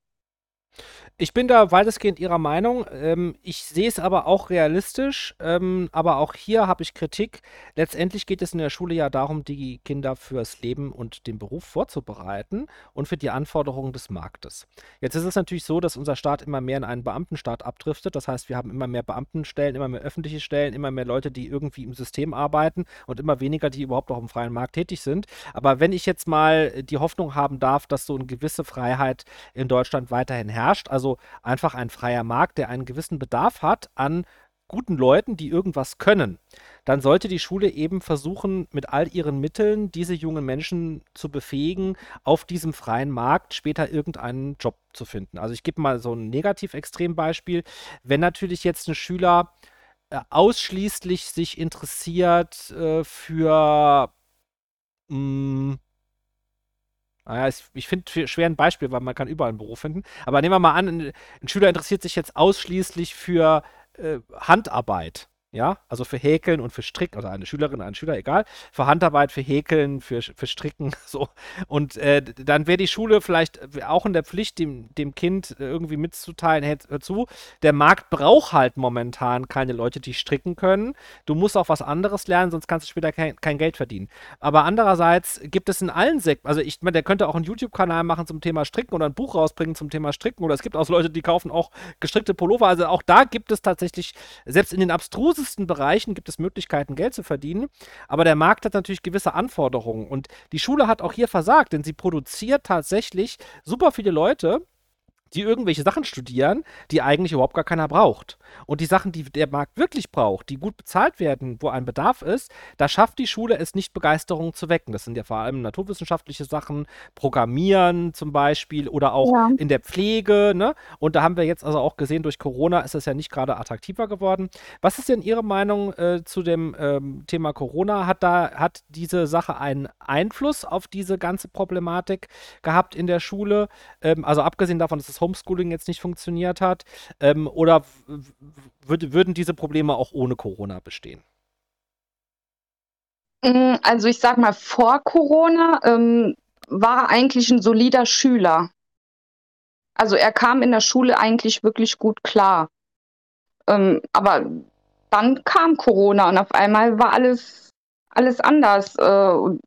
Ich bin da weitestgehend Ihrer Meinung. Ähm, ich sehe es aber auch realistisch. Ähm, aber auch hier habe ich Kritik. Letztendlich geht es in der Schule ja darum, die Kinder fürs Leben und den Beruf vorzubereiten und für die Anforderungen des Marktes. Jetzt ist es natürlich so, dass unser Staat immer mehr in einen Beamtenstaat abdriftet. Das heißt, wir haben immer mehr Beamtenstellen, immer mehr öffentliche Stellen, immer mehr Leute, die irgendwie im System arbeiten und immer weniger, die überhaupt auch im freien Markt tätig sind. Aber wenn ich jetzt mal die Hoffnung haben darf, dass so eine gewisse Freiheit in Deutschland weiterhin herrscht, also also einfach ein freier Markt, der einen gewissen Bedarf hat an guten Leuten, die irgendwas können, dann sollte die Schule eben versuchen, mit all ihren Mitteln diese jungen Menschen zu befähigen, auf diesem freien Markt später irgendeinen Job zu finden. Also ich gebe mal so ein Negativ-Extrembeispiel. Wenn natürlich jetzt ein Schüler äh, ausschließlich sich interessiert äh, für mh, hm, naja, ich finde schwer ein Beispiel, weil man kann überall einen Beruf finden. Aber nehmen wir mal an, ein, Schüler interessiert sich jetzt ausschließlich für äh, Handarbeit. Ja, also für Häkeln und für Stricken, oder eine Schülerin, ein Schüler, egal, für Handarbeit, für Häkeln, für, für Stricken, [laughs] so. Und äh, dann wäre die Schule vielleicht auch in der Pflicht, dem, dem Kind irgendwie mitzuteilen, hey, hör zu, der Markt braucht halt momentan keine Leute, die stricken können. Du musst auch was anderes lernen, sonst kannst du später kein, kein Geld verdienen. Aber andererseits gibt es in allen Sektoren, also ich meine, der könnte auch einen YouTube-Kanal machen zum Thema Stricken oder ein Buch rausbringen zum Thema Stricken, oder es gibt auch Leute, die kaufen auch gestrickte Pullover. Also auch da gibt es tatsächlich, selbst in den abstrusen abstrusesten Bereichen gibt es Möglichkeiten, Geld zu verdienen. Aber der Markt hat natürlich gewisse Anforderungen. Und die Schule hat auch hier versagt, denn sie produziert tatsächlich super viele Leute, die irgendwelche Sachen studieren, die eigentlich überhaupt gar keiner braucht. Und die Sachen, die der Markt wirklich braucht, die gut bezahlt werden, wo ein Bedarf ist, da schafft die Schule es nicht, Begeisterung zu wecken. Das sind ja vor allem naturwissenschaftliche Sachen, Programmieren zum Beispiel oder auch ja. in der Pflege. Ne? Und da haben wir jetzt also auch gesehen, durch Corona ist es ja nicht gerade attraktiver geworden. Was ist denn Ihre Meinung äh, zu dem ähm, Thema Corona? Hat da hat diese Sache einen Einfluss auf diese ganze Problematik gehabt in der Schule? Ähm, also abgesehen davon, dass es Homeschooling jetzt nicht funktioniert hat? Ähm, oder würden diese Probleme auch ohne Corona bestehen? Mm, also ich sag mal, vor Corona ähm, war er eigentlich ein solider Schüler. Also er kam in der Schule eigentlich wirklich gut klar. Ähm, aber dann kam Corona und auf einmal war alles, alles anders. Äh,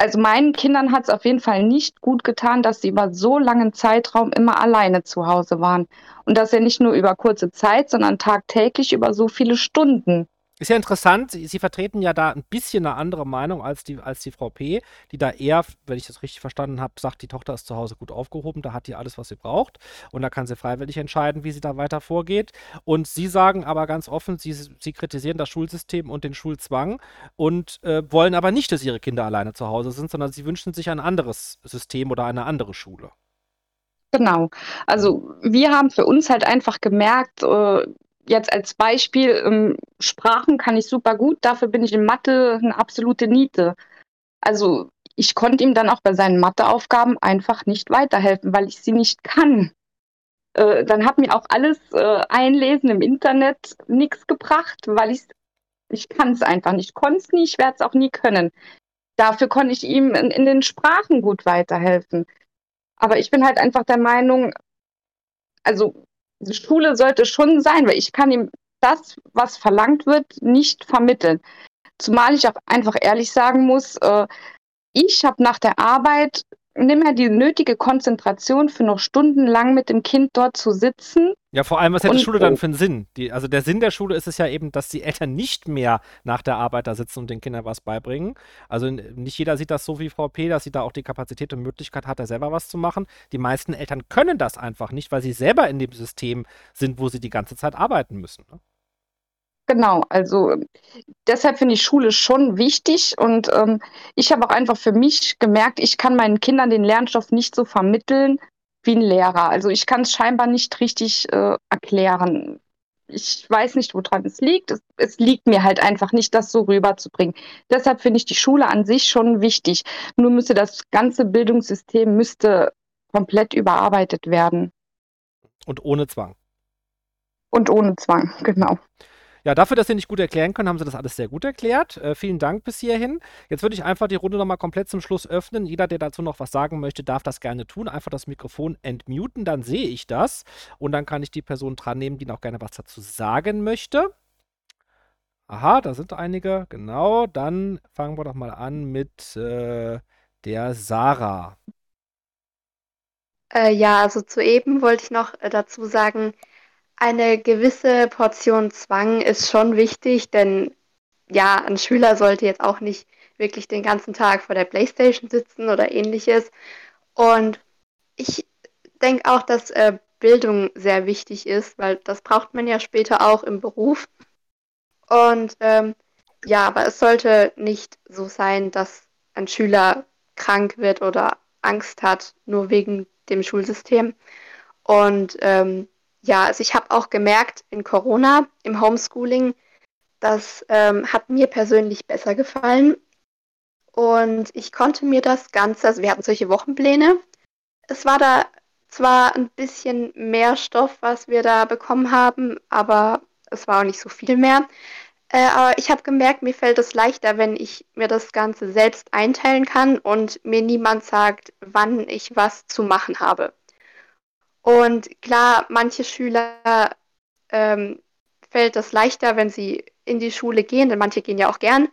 also meinen Kindern hat es auf jeden Fall nicht gut getan, dass sie über so langen Zeitraum immer alleine zu Hause waren. Und das ja nicht nur über kurze Zeit, sondern tagtäglich über so viele Stunden. Ist ja interessant, Sie, vertreten ja da ein bisschen eine andere Meinung als die, als die Frau P., die da eher, wenn ich das richtig verstanden habe, sagt, die Tochter ist zu Hause gut aufgehoben, da hat die alles, was sie braucht und da kann sie freiwillig entscheiden, wie sie da weiter vorgeht. Und Sie sagen aber ganz offen, Sie, sie kritisieren das Schulsystem und den Schulzwang und äh, wollen aber nicht, dass Ihre Kinder alleine zu Hause sind, sondern Sie wünschen sich ein anderes System oder eine andere Schule. Genau. Also wir haben für uns halt einfach gemerkt, äh, jetzt als Beispiel, ähm, Sprachen kann ich super gut, dafür bin ich in Mathe eine absolute Niete. Also ich konnte ihm dann auch bei seinen Matheaufgaben einfach nicht weiterhelfen, weil ich sie nicht kann. Äh, dann hat mir auch alles äh, Einlesen im Internet nichts gebracht, weil ich ich kann es einfach nicht. Ich konnte es nie, ich werde es auch nie können. Dafür konnte ich ihm in, in den Sprachen gut weiterhelfen. Aber ich bin halt einfach der Meinung, also Schule sollte schon sein, weil ich kann ihm das, was verlangt wird, nicht vermitteln. Zumal ich auch einfach ehrlich sagen muss, äh, ich habe nach der Arbeit nicht mehr die nötige Konzentration für noch stundenlang mit dem Kind dort zu sitzen. Ja, vor allem, was hat die Schule dann für einen Sinn? Die, also der Sinn der Schule ist es ja eben, dass die Eltern nicht mehr nach der Arbeit da sitzen und den Kindern was beibringen. Also nicht jeder sieht das so wie Frau P., dass sie da auch die Kapazität und Möglichkeit hat, da selber was zu machen. Die meisten Eltern können das einfach nicht, weil sie selber in dem System sind, wo sie die ganze Zeit arbeiten müssen. Ne? Genau, also deshalb finde ich Schule schon wichtig und ähm, ich habe auch einfach für mich gemerkt, ich kann meinen Kindern den Lernstoff nicht so vermitteln wie ein Lehrer. Also ich kann es scheinbar nicht richtig äh, erklären. Ich weiß nicht, woran es liegt. Es, es, liegt mir halt einfach nicht, das so rüberzubringen. Deshalb finde ich die Schule an sich schon wichtig. Nur müsste das ganze Bildungssystem müsste komplett überarbeitet werden. Und ohne Zwang. Und ohne Zwang, genau. Ja, dafür, dass Sie nicht gut erklären können, haben Sie das alles sehr gut erklärt. Äh, vielen Dank bis hierhin. Jetzt würde ich einfach die Runde nochmal komplett zum Schluss öffnen. Jeder, der dazu noch was sagen möchte, darf das gerne tun. Einfach das Mikrofon entmuten, dann sehe ich das. Und dann kann ich die Person dran nehmen, die noch gerne was dazu sagen möchte. Aha, da sind einige. Genau, dann fangen wir doch mal an mit äh, der Sarah. Äh, ja, also zu eben wollte ich noch äh, dazu sagen, eine gewisse Portion Zwang ist schon wichtig, denn ja, ein Schüler sollte jetzt auch nicht wirklich den ganzen Tag vor der Playstation sitzen oder ähnliches. Und ich denke auch, dass äh, Bildung sehr wichtig ist, weil das braucht man ja später auch im Beruf. Und ähm, ja, aber es sollte nicht so sein, dass ein Schüler krank wird oder Angst hat, nur wegen dem Schulsystem. Und ähm, ja, also ich habe auch gemerkt in Corona, im Homeschooling, das ähm, hat mir persönlich besser gefallen. Und ich konnte mir das Ganze, also wir hatten solche Wochenpläne. Es war da zwar ein bisschen mehr Stoff, was wir da bekommen haben, aber es war auch nicht so viel mehr. Äh, aber ich habe gemerkt, mir fällt es leichter, wenn ich mir das Ganze selbst einteilen kann und mir niemand sagt, wann ich was zu machen habe. Und klar, manche Schüler ähm, fällt das leichter, wenn sie in die Schule gehen, denn manche gehen ja auch gern.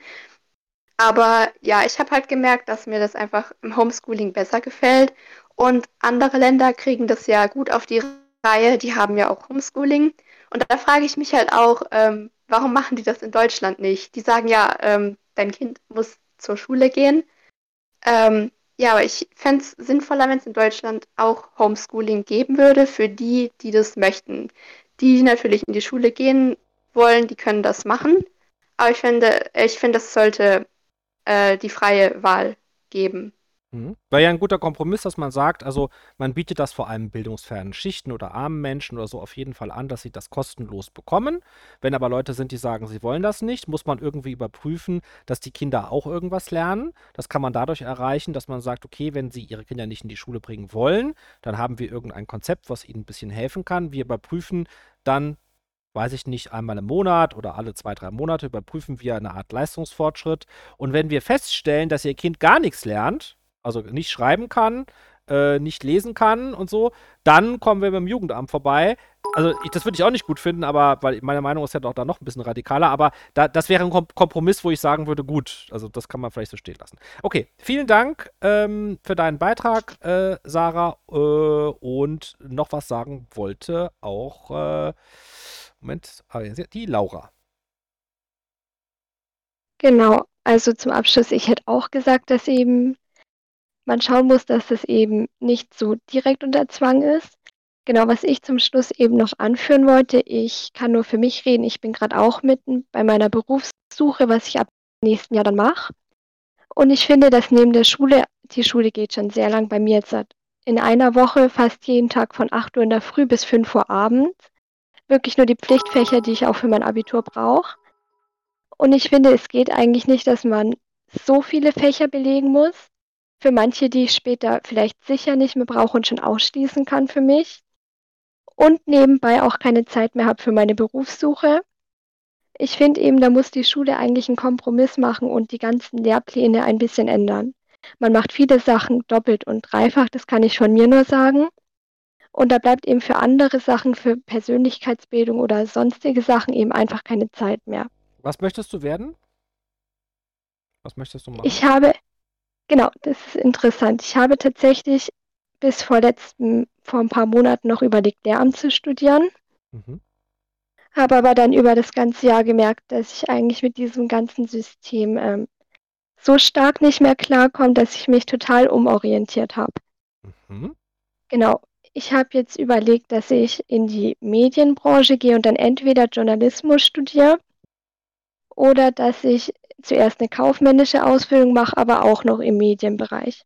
Aber ja, ich habe halt gemerkt, dass mir das einfach im Homeschooling besser gefällt. Und andere Länder kriegen das ja gut auf die Reihe, die haben ja auch Homeschooling. Und da frage ich mich halt auch, ähm, warum machen die das in Deutschland nicht? Die sagen ja, ähm, dein Kind muss zur Schule gehen. Ähm, ja, aber ich fände es sinnvoller, wenn es in Deutschland auch Homeschooling geben würde für die, die das möchten. Die, natürlich in die Schule gehen wollen, die können das machen. Aber ich finde, ich finde, es sollte äh, die freie Wahl geben. Mhm. War ja ein guter Kompromiss, dass man sagt, also man bietet das vor allem bildungsfernen Schichten oder armen Menschen oder so auf jeden Fall an, dass sie das kostenlos bekommen. Wenn aber Leute sind, die sagen, sie wollen das nicht, muss man irgendwie überprüfen, dass die Kinder auch irgendwas lernen. Das kann man dadurch erreichen, dass man sagt, okay, wenn sie ihre Kinder nicht in die Schule bringen wollen, dann haben wir irgendein Konzept, was ihnen ein bisschen helfen kann. Wir überprüfen dann weiß ich nicht, einmal im Monat oder alle zwei, drei Monate überprüfen wir eine Art Leistungsfortschritt. Und wenn wir feststellen, dass ihr Kind gar nichts lernt, also nicht schreiben kann, äh, nicht lesen kann und so, dann kommen wir beim Jugendamt vorbei. Also ich, das würde ich auch nicht gut finden, aber weil meine Meinung ist ja doch da noch ein bisschen radikaler, aber da, das wäre ein Kompromiss, wo ich sagen würde, gut, also das kann man vielleicht so stehen lassen. Okay, vielen Dank ähm, für deinen Beitrag, äh, Sarah. Äh, und noch was sagen wollte auch, äh, Moment, ah, die Laura. Genau, also zum Abschluss, ich hätte auch gesagt, dass eben man schauen muss, dass das eben nicht so direkt unter Zwang ist. Genau, was ich zum Schluss eben noch anführen wollte, ich kann nur für mich reden, ich bin gerade auch mitten bei meiner Berufssuche, was ich ab nächsten Jahr dann mache. Und ich finde, dass neben der Schule, die Schule geht schon sehr lang bei mir jetzt in einer Woche fast jeden Tag von 8 Uhr in der Früh bis 5 Uhr abends. Wirklich nur die Pflichtfächer, die ich auch für mein Abitur brauche. Und ich finde, es geht eigentlich nicht, dass man so viele Fächer belegen muss, für manche, die ich später vielleicht sicher nicht mehr brauche und schon ausschließen kann für mich. Und nebenbei auch keine Zeit mehr habe für meine Berufssuche. Ich finde eben, da muss die Schule eigentlich einen Kompromiss machen und die ganzen Lehrpläne ein bisschen ändern. Man macht viele Sachen doppelt und dreifach, das kann ich von mir nur sagen. Und da bleibt eben für andere Sachen, für Persönlichkeitsbildung oder sonstige Sachen eben einfach keine Zeit mehr. Was möchtest du werden? Was möchtest du machen? Ich habe, Genau, das ist interessant. Ich habe tatsächlich bis vor letzten, vor ein paar Monaten noch überlegt, Lehramt zu studieren. Mhm. Habe aber dann über das ganze Jahr gemerkt, dass ich eigentlich mit diesem ganzen System ähm, so stark nicht mehr klarkomme, dass ich mich total umorientiert habe. Mhm. Genau. Ich habe jetzt überlegt, dass ich in die Medienbranche gehe und dann entweder Journalismus studiere oder dass ich zuerst eine kaufmännische Ausbildung mache, aber auch noch im Medienbereich.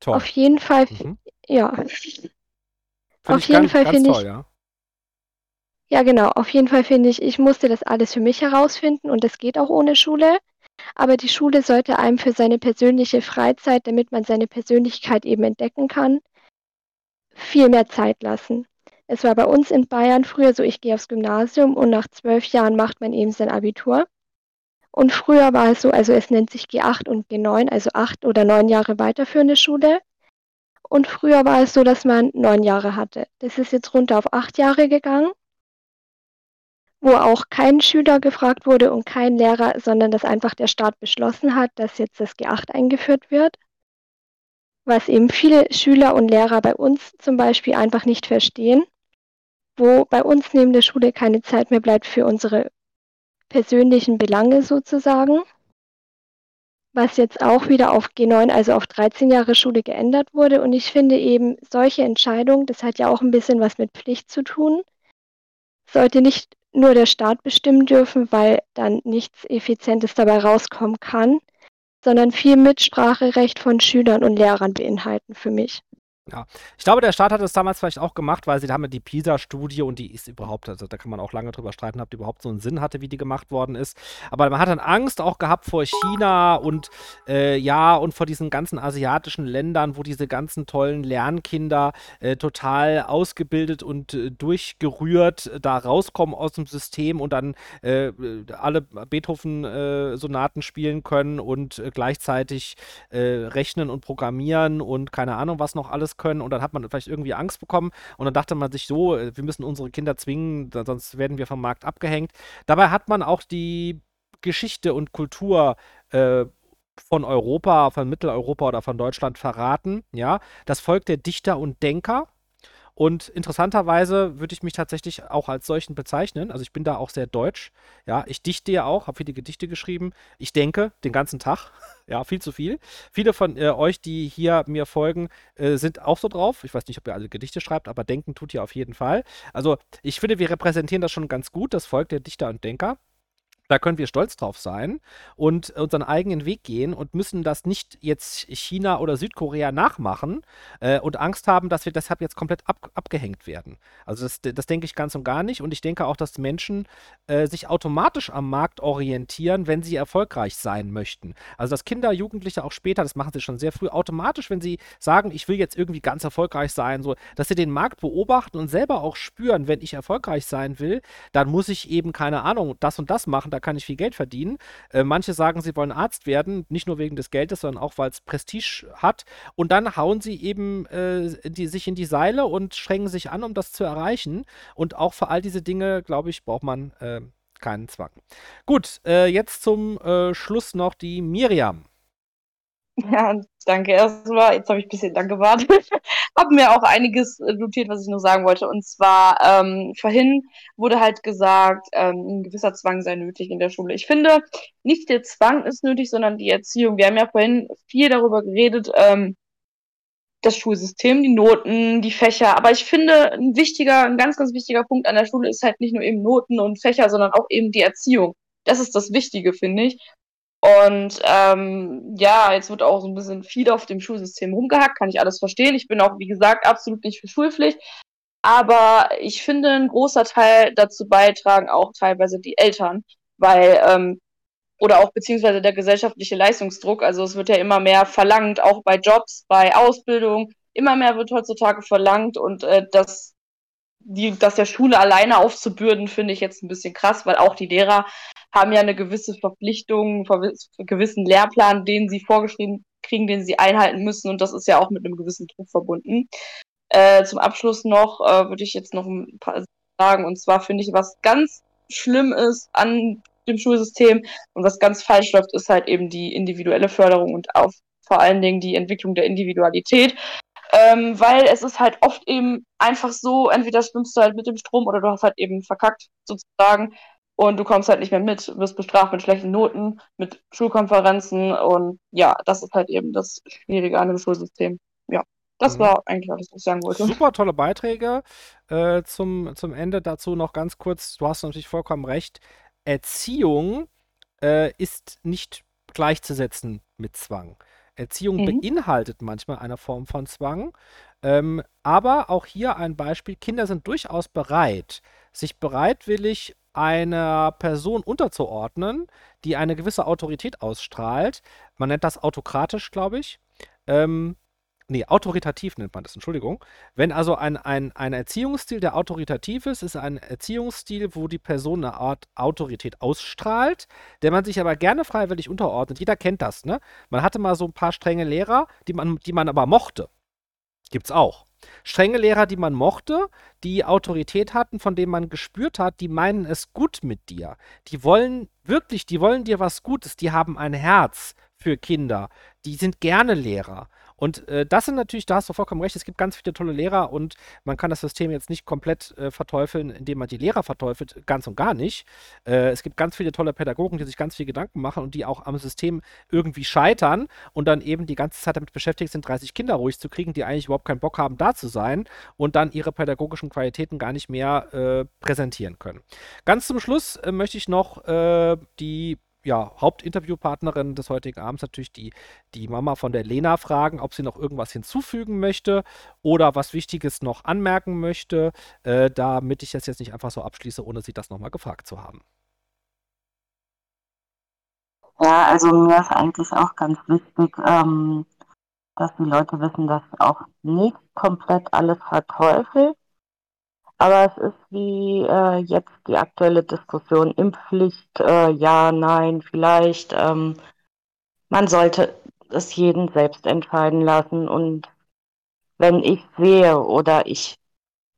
Toll. Auf jeden Fall, mhm. ja. Find [laughs] auf jeden ganz, Fall finde ich. Ja. ja, genau. Auf jeden Fall finde ich, ich musste das alles für mich herausfinden und das geht auch ohne Schule. Aber die Schule sollte einem für seine persönliche Freizeit, damit man seine Persönlichkeit eben entdecken kann, viel mehr Zeit lassen. Es war bei uns in Bayern früher so, ich gehe aufs Gymnasium und nach zwölf Jahren macht man eben sein Abitur. Und früher war es so, also es nennt sich G8 und G9, also acht oder neun Jahre weiterführende Schule. Und früher war es so, dass man neun Jahre hatte. Das ist jetzt runter auf acht Jahre gegangen, wo auch kein Schüler gefragt wurde und kein Lehrer, sondern dass einfach der Staat beschlossen hat, dass jetzt das G8 eingeführt wird. Was eben viele Schüler und Lehrer bei uns zum Beispiel einfach nicht verstehen, wo bei uns neben der Schule keine Zeit mehr bleibt für unsere persönlichen Belange sozusagen, was jetzt auch wieder auf G9, also auf 13 Jahre Schule geändert wurde. Und ich finde eben, solche Entscheidungen, das hat ja auch ein bisschen was mit Pflicht zu tun, sollte nicht nur der Staat bestimmen dürfen, weil dann nichts Effizientes dabei rauskommen kann, sondern viel Mitspracherecht von Schülern und Lehrern beinhalten für mich. Ja, ich glaube, der Staat hat das damals vielleicht auch gemacht, weil sie ja die PISA-Studie und die ist überhaupt, also da kann man auch lange drüber streiten, ob die überhaupt so einen Sinn hatte, wie die gemacht worden ist. Aber man hat dann Angst auch gehabt vor China und äh, ja, und vor diesen ganzen asiatischen Ländern, wo diese ganzen tollen Lernkinder äh, total ausgebildet und äh, durchgerührt da rauskommen aus dem System und dann äh, alle Beethoven-Sonaten spielen können und äh, gleichzeitig äh, rechnen und programmieren und keine Ahnung, was noch alles können und dann hat man vielleicht irgendwie Angst bekommen und dann dachte man sich so, äh, wir müssen unsere Kinder zwingen, sonst werden wir vom Markt abgehängt. Dabei hat man auch die Geschichte und Kultur äh, von Europa, von Mitteleuropa oder von Deutschland verraten. Ja, das Volk der Dichter und Denker und interessanterweise würde ich mich tatsächlich auch als solchen bezeichnen. Also ich bin da auch sehr deutsch. Ja, ich dichte ja auch, habe viele Gedichte geschrieben. Ich denke den ganzen Tag. [laughs] ja, viel zu viel. Viele von äh, euch, die hier mir folgen, äh, sind auch so drauf. Ich weiß nicht, ob ihr alle Gedichte schreibt, aber denken tut ihr auf jeden Fall. Also ich finde, wir repräsentieren das schon ganz gut, das Volk der Dichter und Denker. Da können wir stolz drauf sein und unseren eigenen Weg gehen und müssen das nicht jetzt China oder Südkorea nachmachen äh, und Angst haben, dass wir deshalb jetzt komplett ab, abgehängt werden. Also das, das denke ich ganz und gar nicht. Und ich denke auch, dass Menschen äh, sich automatisch am Markt orientieren, wenn sie erfolgreich sein möchten. Also dass Kinder, Jugendliche auch später, das machen sie schon sehr früh, automatisch, wenn sie sagen, ich will jetzt irgendwie ganz erfolgreich sein, so, dass sie den Markt beobachten und selber auch spüren, wenn ich erfolgreich sein will, dann muss ich eben, keine Ahnung, das und das machen da kann ich viel Geld verdienen. Äh, manche sagen, sie wollen Arzt werden, nicht nur wegen des Geldes, sondern auch, weil es Prestige hat. Und dann hauen sie eben äh, die, sich in die Seile und strengen sich an, um das zu erreichen. Und auch für all diese Dinge, glaube ich, braucht man äh, keinen Zwang. Gut, äh, jetzt zum äh, Schluss noch die Miriam. Ja, danke erstmal. Jetzt habe ich ein bisschen lang gewartet. [laughs] habe mir auch einiges äh, notiert, was ich noch sagen wollte. Und zwar, ähm, vorhin wurde halt gesagt, ähm, ein gewisser Zwang sei nötig in der Schule. Ich finde, nicht der Zwang ist nötig, sondern die Erziehung. Wir haben ja vorhin viel darüber geredet, ähm, das Schulsystem, die Noten, die Fächer. Aber ich finde, ein wichtiger, ein ganz, ganz wichtiger Punkt an der Schule ist halt nicht nur eben Noten und Fächer, sondern auch eben die Erziehung. Das ist das Wichtige, finde ich. Und ähm, ja, jetzt wird auch so ein bisschen viel auf dem Schulsystem rumgehackt, kann ich alles verstehen. Ich bin auch, wie gesagt, absolut nicht für Schulpflicht. Aber ich finde, ein großer Teil dazu beitragen auch teilweise die Eltern, weil, ähm, oder auch beziehungsweise der gesellschaftliche Leistungsdruck. Also es wird ja immer mehr verlangt, auch bei Jobs, bei Ausbildung. Immer mehr wird heutzutage verlangt und äh, das die, das der Schule alleine aufzubürden, finde ich jetzt ein bisschen krass, weil auch die Lehrer haben ja eine gewisse Verpflichtung, einen gewissen Lehrplan, den sie vorgeschrieben kriegen, den sie einhalten müssen. Und das ist ja auch mit einem gewissen Druck verbunden. Äh, zum Abschluss noch äh, würde ich jetzt noch ein paar sagen. Und zwar finde ich, was ganz schlimm ist an dem Schulsystem und was ganz falsch läuft, ist halt eben die individuelle Förderung und auch vor allen Dingen die Entwicklung der Individualität. Ähm, weil es ist halt oft eben einfach so, entweder schwimmst du halt mit dem Strom oder du hast halt eben verkackt, sozusagen und du kommst halt nicht mehr mit, wirst bestraft mit schlechten Noten, mit Schulkonferenzen und ja, das ist halt eben das Schwierige an dem Schulsystem. Ja, das mhm. war eigentlich alles, was ich sagen wollte. Super tolle Beiträge. Äh, zum, zum Ende dazu noch ganz kurz, du hast natürlich vollkommen recht, Erziehung äh, ist nicht gleichzusetzen mit Zwang. Erziehung mhm. beinhaltet manchmal eine Form von Zwang. Ähm, aber auch hier ein Beispiel: Kinder sind durchaus bereit, sich bereitwillig einer Person unterzuordnen, die eine gewisse Autorität ausstrahlt. Man nennt das autokratisch, glaube ich. Ähm, nee, autoritativ nennt man das, Entschuldigung. Wenn also ein, ein, ein Erziehungsstil, der autoritativ ist, ist ein Erziehungsstil, wo die Person eine Art Autorität ausstrahlt, der man sich aber gerne freiwillig unterordnet. Jeder kennt das, ne? Man hatte mal so ein paar strenge Lehrer, die man, die man aber mochte. Gibt's auch. Strenge Lehrer, die man mochte, die Autorität hatten, von denen man gespürt hat, die meinen es gut mit dir. Die wollen wirklich, die wollen dir was Gutes, die haben ein Herz für Kinder, die sind gerne Lehrer. Und äh, das sind natürlich, da hast du vollkommen recht, es gibt ganz viele tolle Lehrer und man kann das System jetzt nicht komplett äh, verteufeln, indem man die Lehrer verteufelt, ganz und gar nicht. Äh, es gibt ganz viele tolle Pädagogen, die sich ganz viel Gedanken machen und die auch am System irgendwie scheitern und dann eben die ganze Zeit damit beschäftigt sind, 30 Kinder ruhig zu kriegen, die eigentlich überhaupt keinen Bock haben, da zu sein und dann ihre pädagogischen Qualitäten gar nicht mehr äh, präsentieren können. Ganz zum Schluss äh, möchte ich noch äh, die ja, Hauptinterviewpartnerin des heutigen Abends natürlich die, die Mama von der Lena fragen, ob sie noch irgendwas hinzufügen möchte oder was Wichtiges noch anmerken möchte, äh, damit ich das jetzt nicht einfach so abschließe, ohne sie das nochmal gefragt zu haben. Ja, also mir ist eigentlich auch ganz wichtig, ähm, dass die Leute wissen, dass auch nicht komplett alles verteufelt, aber es ist wie äh, jetzt die aktuelle Diskussion, Impfpflicht, äh, ja, nein, vielleicht. Ähm, man sollte es jeden selbst entscheiden lassen. Und wenn ich sehe oder ich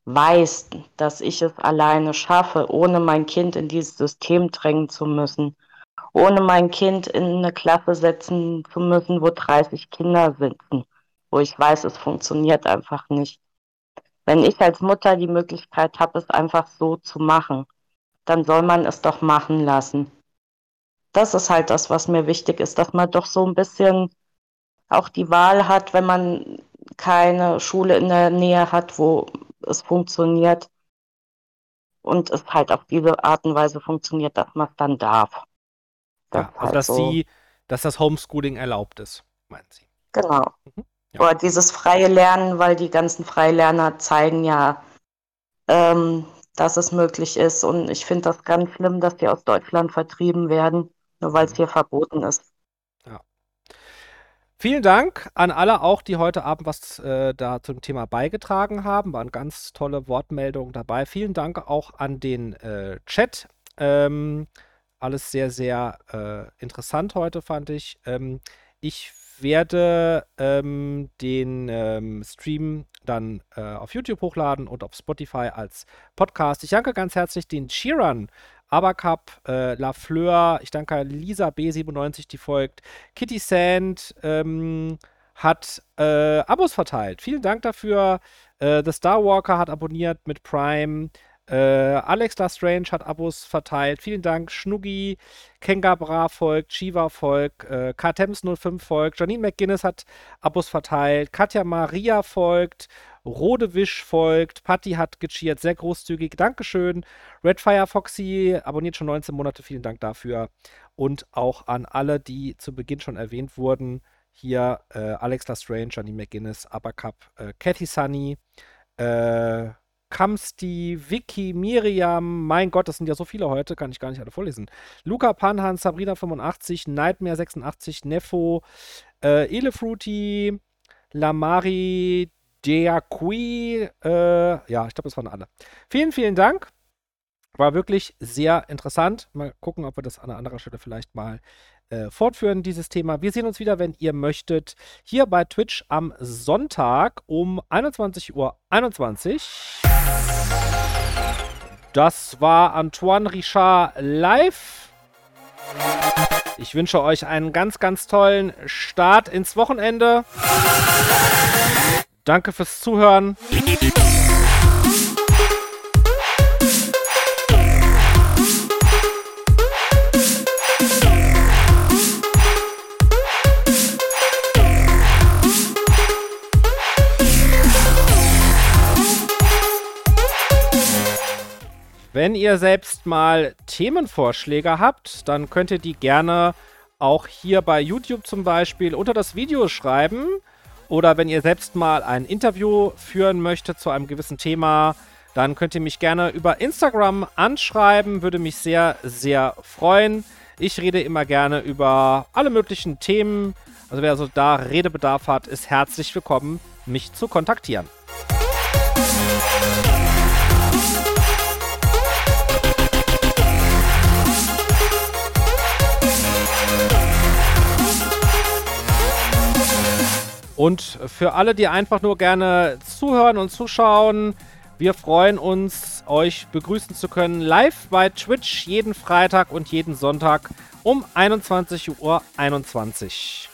weiß, dass ich es alleine schaffe, ohne mein Kind in dieses System drängen zu müssen, ohne mein Kind in eine Klasse setzen zu müssen, wo 30 Kinder sitzen, wo ich weiß, es funktioniert einfach nicht wenn ich als Mutter die Möglichkeit habe, es einfach so zu machen, dann soll man es doch machen lassen. Das ist halt das, was mir wichtig ist, dass man doch so ein bisschen auch die Wahl hat, wenn man keine Schule in der Nähe hat, wo es funktioniert und es halt auf diese Art und Weise funktioniert, dass man es dann darf. Das ja, also halt dass so. sie, dass das Homeschooling erlaubt ist, meinen Sie. Genau. Mhm. Ja. Oder dieses freie Lernen, weil die ganzen Freilerner zeigen ja, ähm, dass es möglich ist. Und ich finde das ganz schlimm, dass die aus Deutschland vertrieben werden, nur weil es hier verboten ist. Ja. Vielen Dank an alle auch, die heute Abend was äh, da zum Thema beigetragen haben. Waren ganz tolle Wortmeldungen dabei. Vielen Dank auch an den äh, Chat. Ähm, alles sehr, sehr äh, interessant heute, fand ich. Ähm, ich werde ähm, den ähm, Stream dann äh, auf YouTube hochladen und auf Spotify als Podcast. Ich danke ganz herzlich den Cheerern, Abercup, äh, La Fleur, ich danke Lisa B97, die folgt, Kitty Sand ähm, hat äh, Abos verteilt. Vielen Dank dafür. Äh, The Star Walker hat abonniert mit Prime. Äh, Alex Strange hat Abos verteilt. Vielen Dank. Schnuggi, Kengabra folgt, Shiva folgt, äh, Kartems05 folgt, Janine McGuinness hat Abos verteilt, Katja Maria folgt, Rodewisch folgt, Patti hat gecheert, sehr großzügig. Dankeschön. Redfire Foxy abonniert schon 19 Monate, vielen Dank dafür. Und auch an alle, die zu Beginn schon erwähnt wurden. Hier äh, Alex Lestrange, Janine McGuinness, Abercup, äh, Cathy Sunny, äh, Kamsti, Vicky, Miriam, mein Gott, das sind ja so viele heute, kann ich gar nicht alle vorlesen. Luca Panhan, Sabrina85, Nightmare86, Neffo, äh, Elefruti, Lamari, Deaqui, äh, ja, ich glaube, das waren alle. Vielen, vielen Dank. War wirklich sehr interessant. Mal gucken, ob wir das an einer anderen Stelle vielleicht mal äh, fortführen, dieses Thema. Wir sehen uns wieder, wenn ihr möchtet, hier bei Twitch am Sonntag um 21.21 Uhr. 21. Das war Antoine Richard live. Ich wünsche euch einen ganz, ganz tollen Start ins Wochenende. Danke fürs Zuhören. Wenn ihr selbst mal Themenvorschläge habt, dann könnt ihr die gerne auch hier bei YouTube zum Beispiel unter das Video schreiben. Oder wenn ihr selbst mal ein Interview führen möchtet zu einem gewissen Thema, dann könnt ihr mich gerne über Instagram anschreiben. Würde mich sehr, sehr freuen. Ich rede immer gerne über alle möglichen Themen. Also wer also da Redebedarf hat, ist herzlich willkommen, mich zu kontaktieren. Und für alle, die einfach nur gerne zuhören und zuschauen, wir freuen uns, euch begrüßen zu können live bei Twitch jeden Freitag und jeden Sonntag um 21.21 Uhr. 21.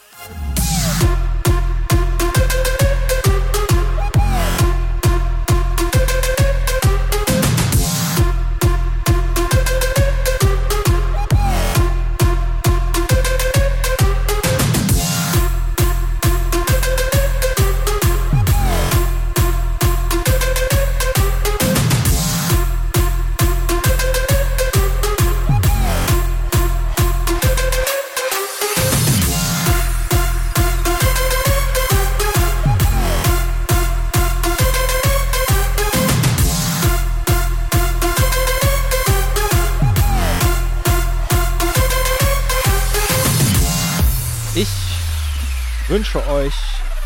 wünsche euch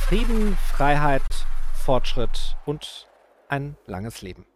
Frieden, Freiheit, Fortschritt und ein langes Leben.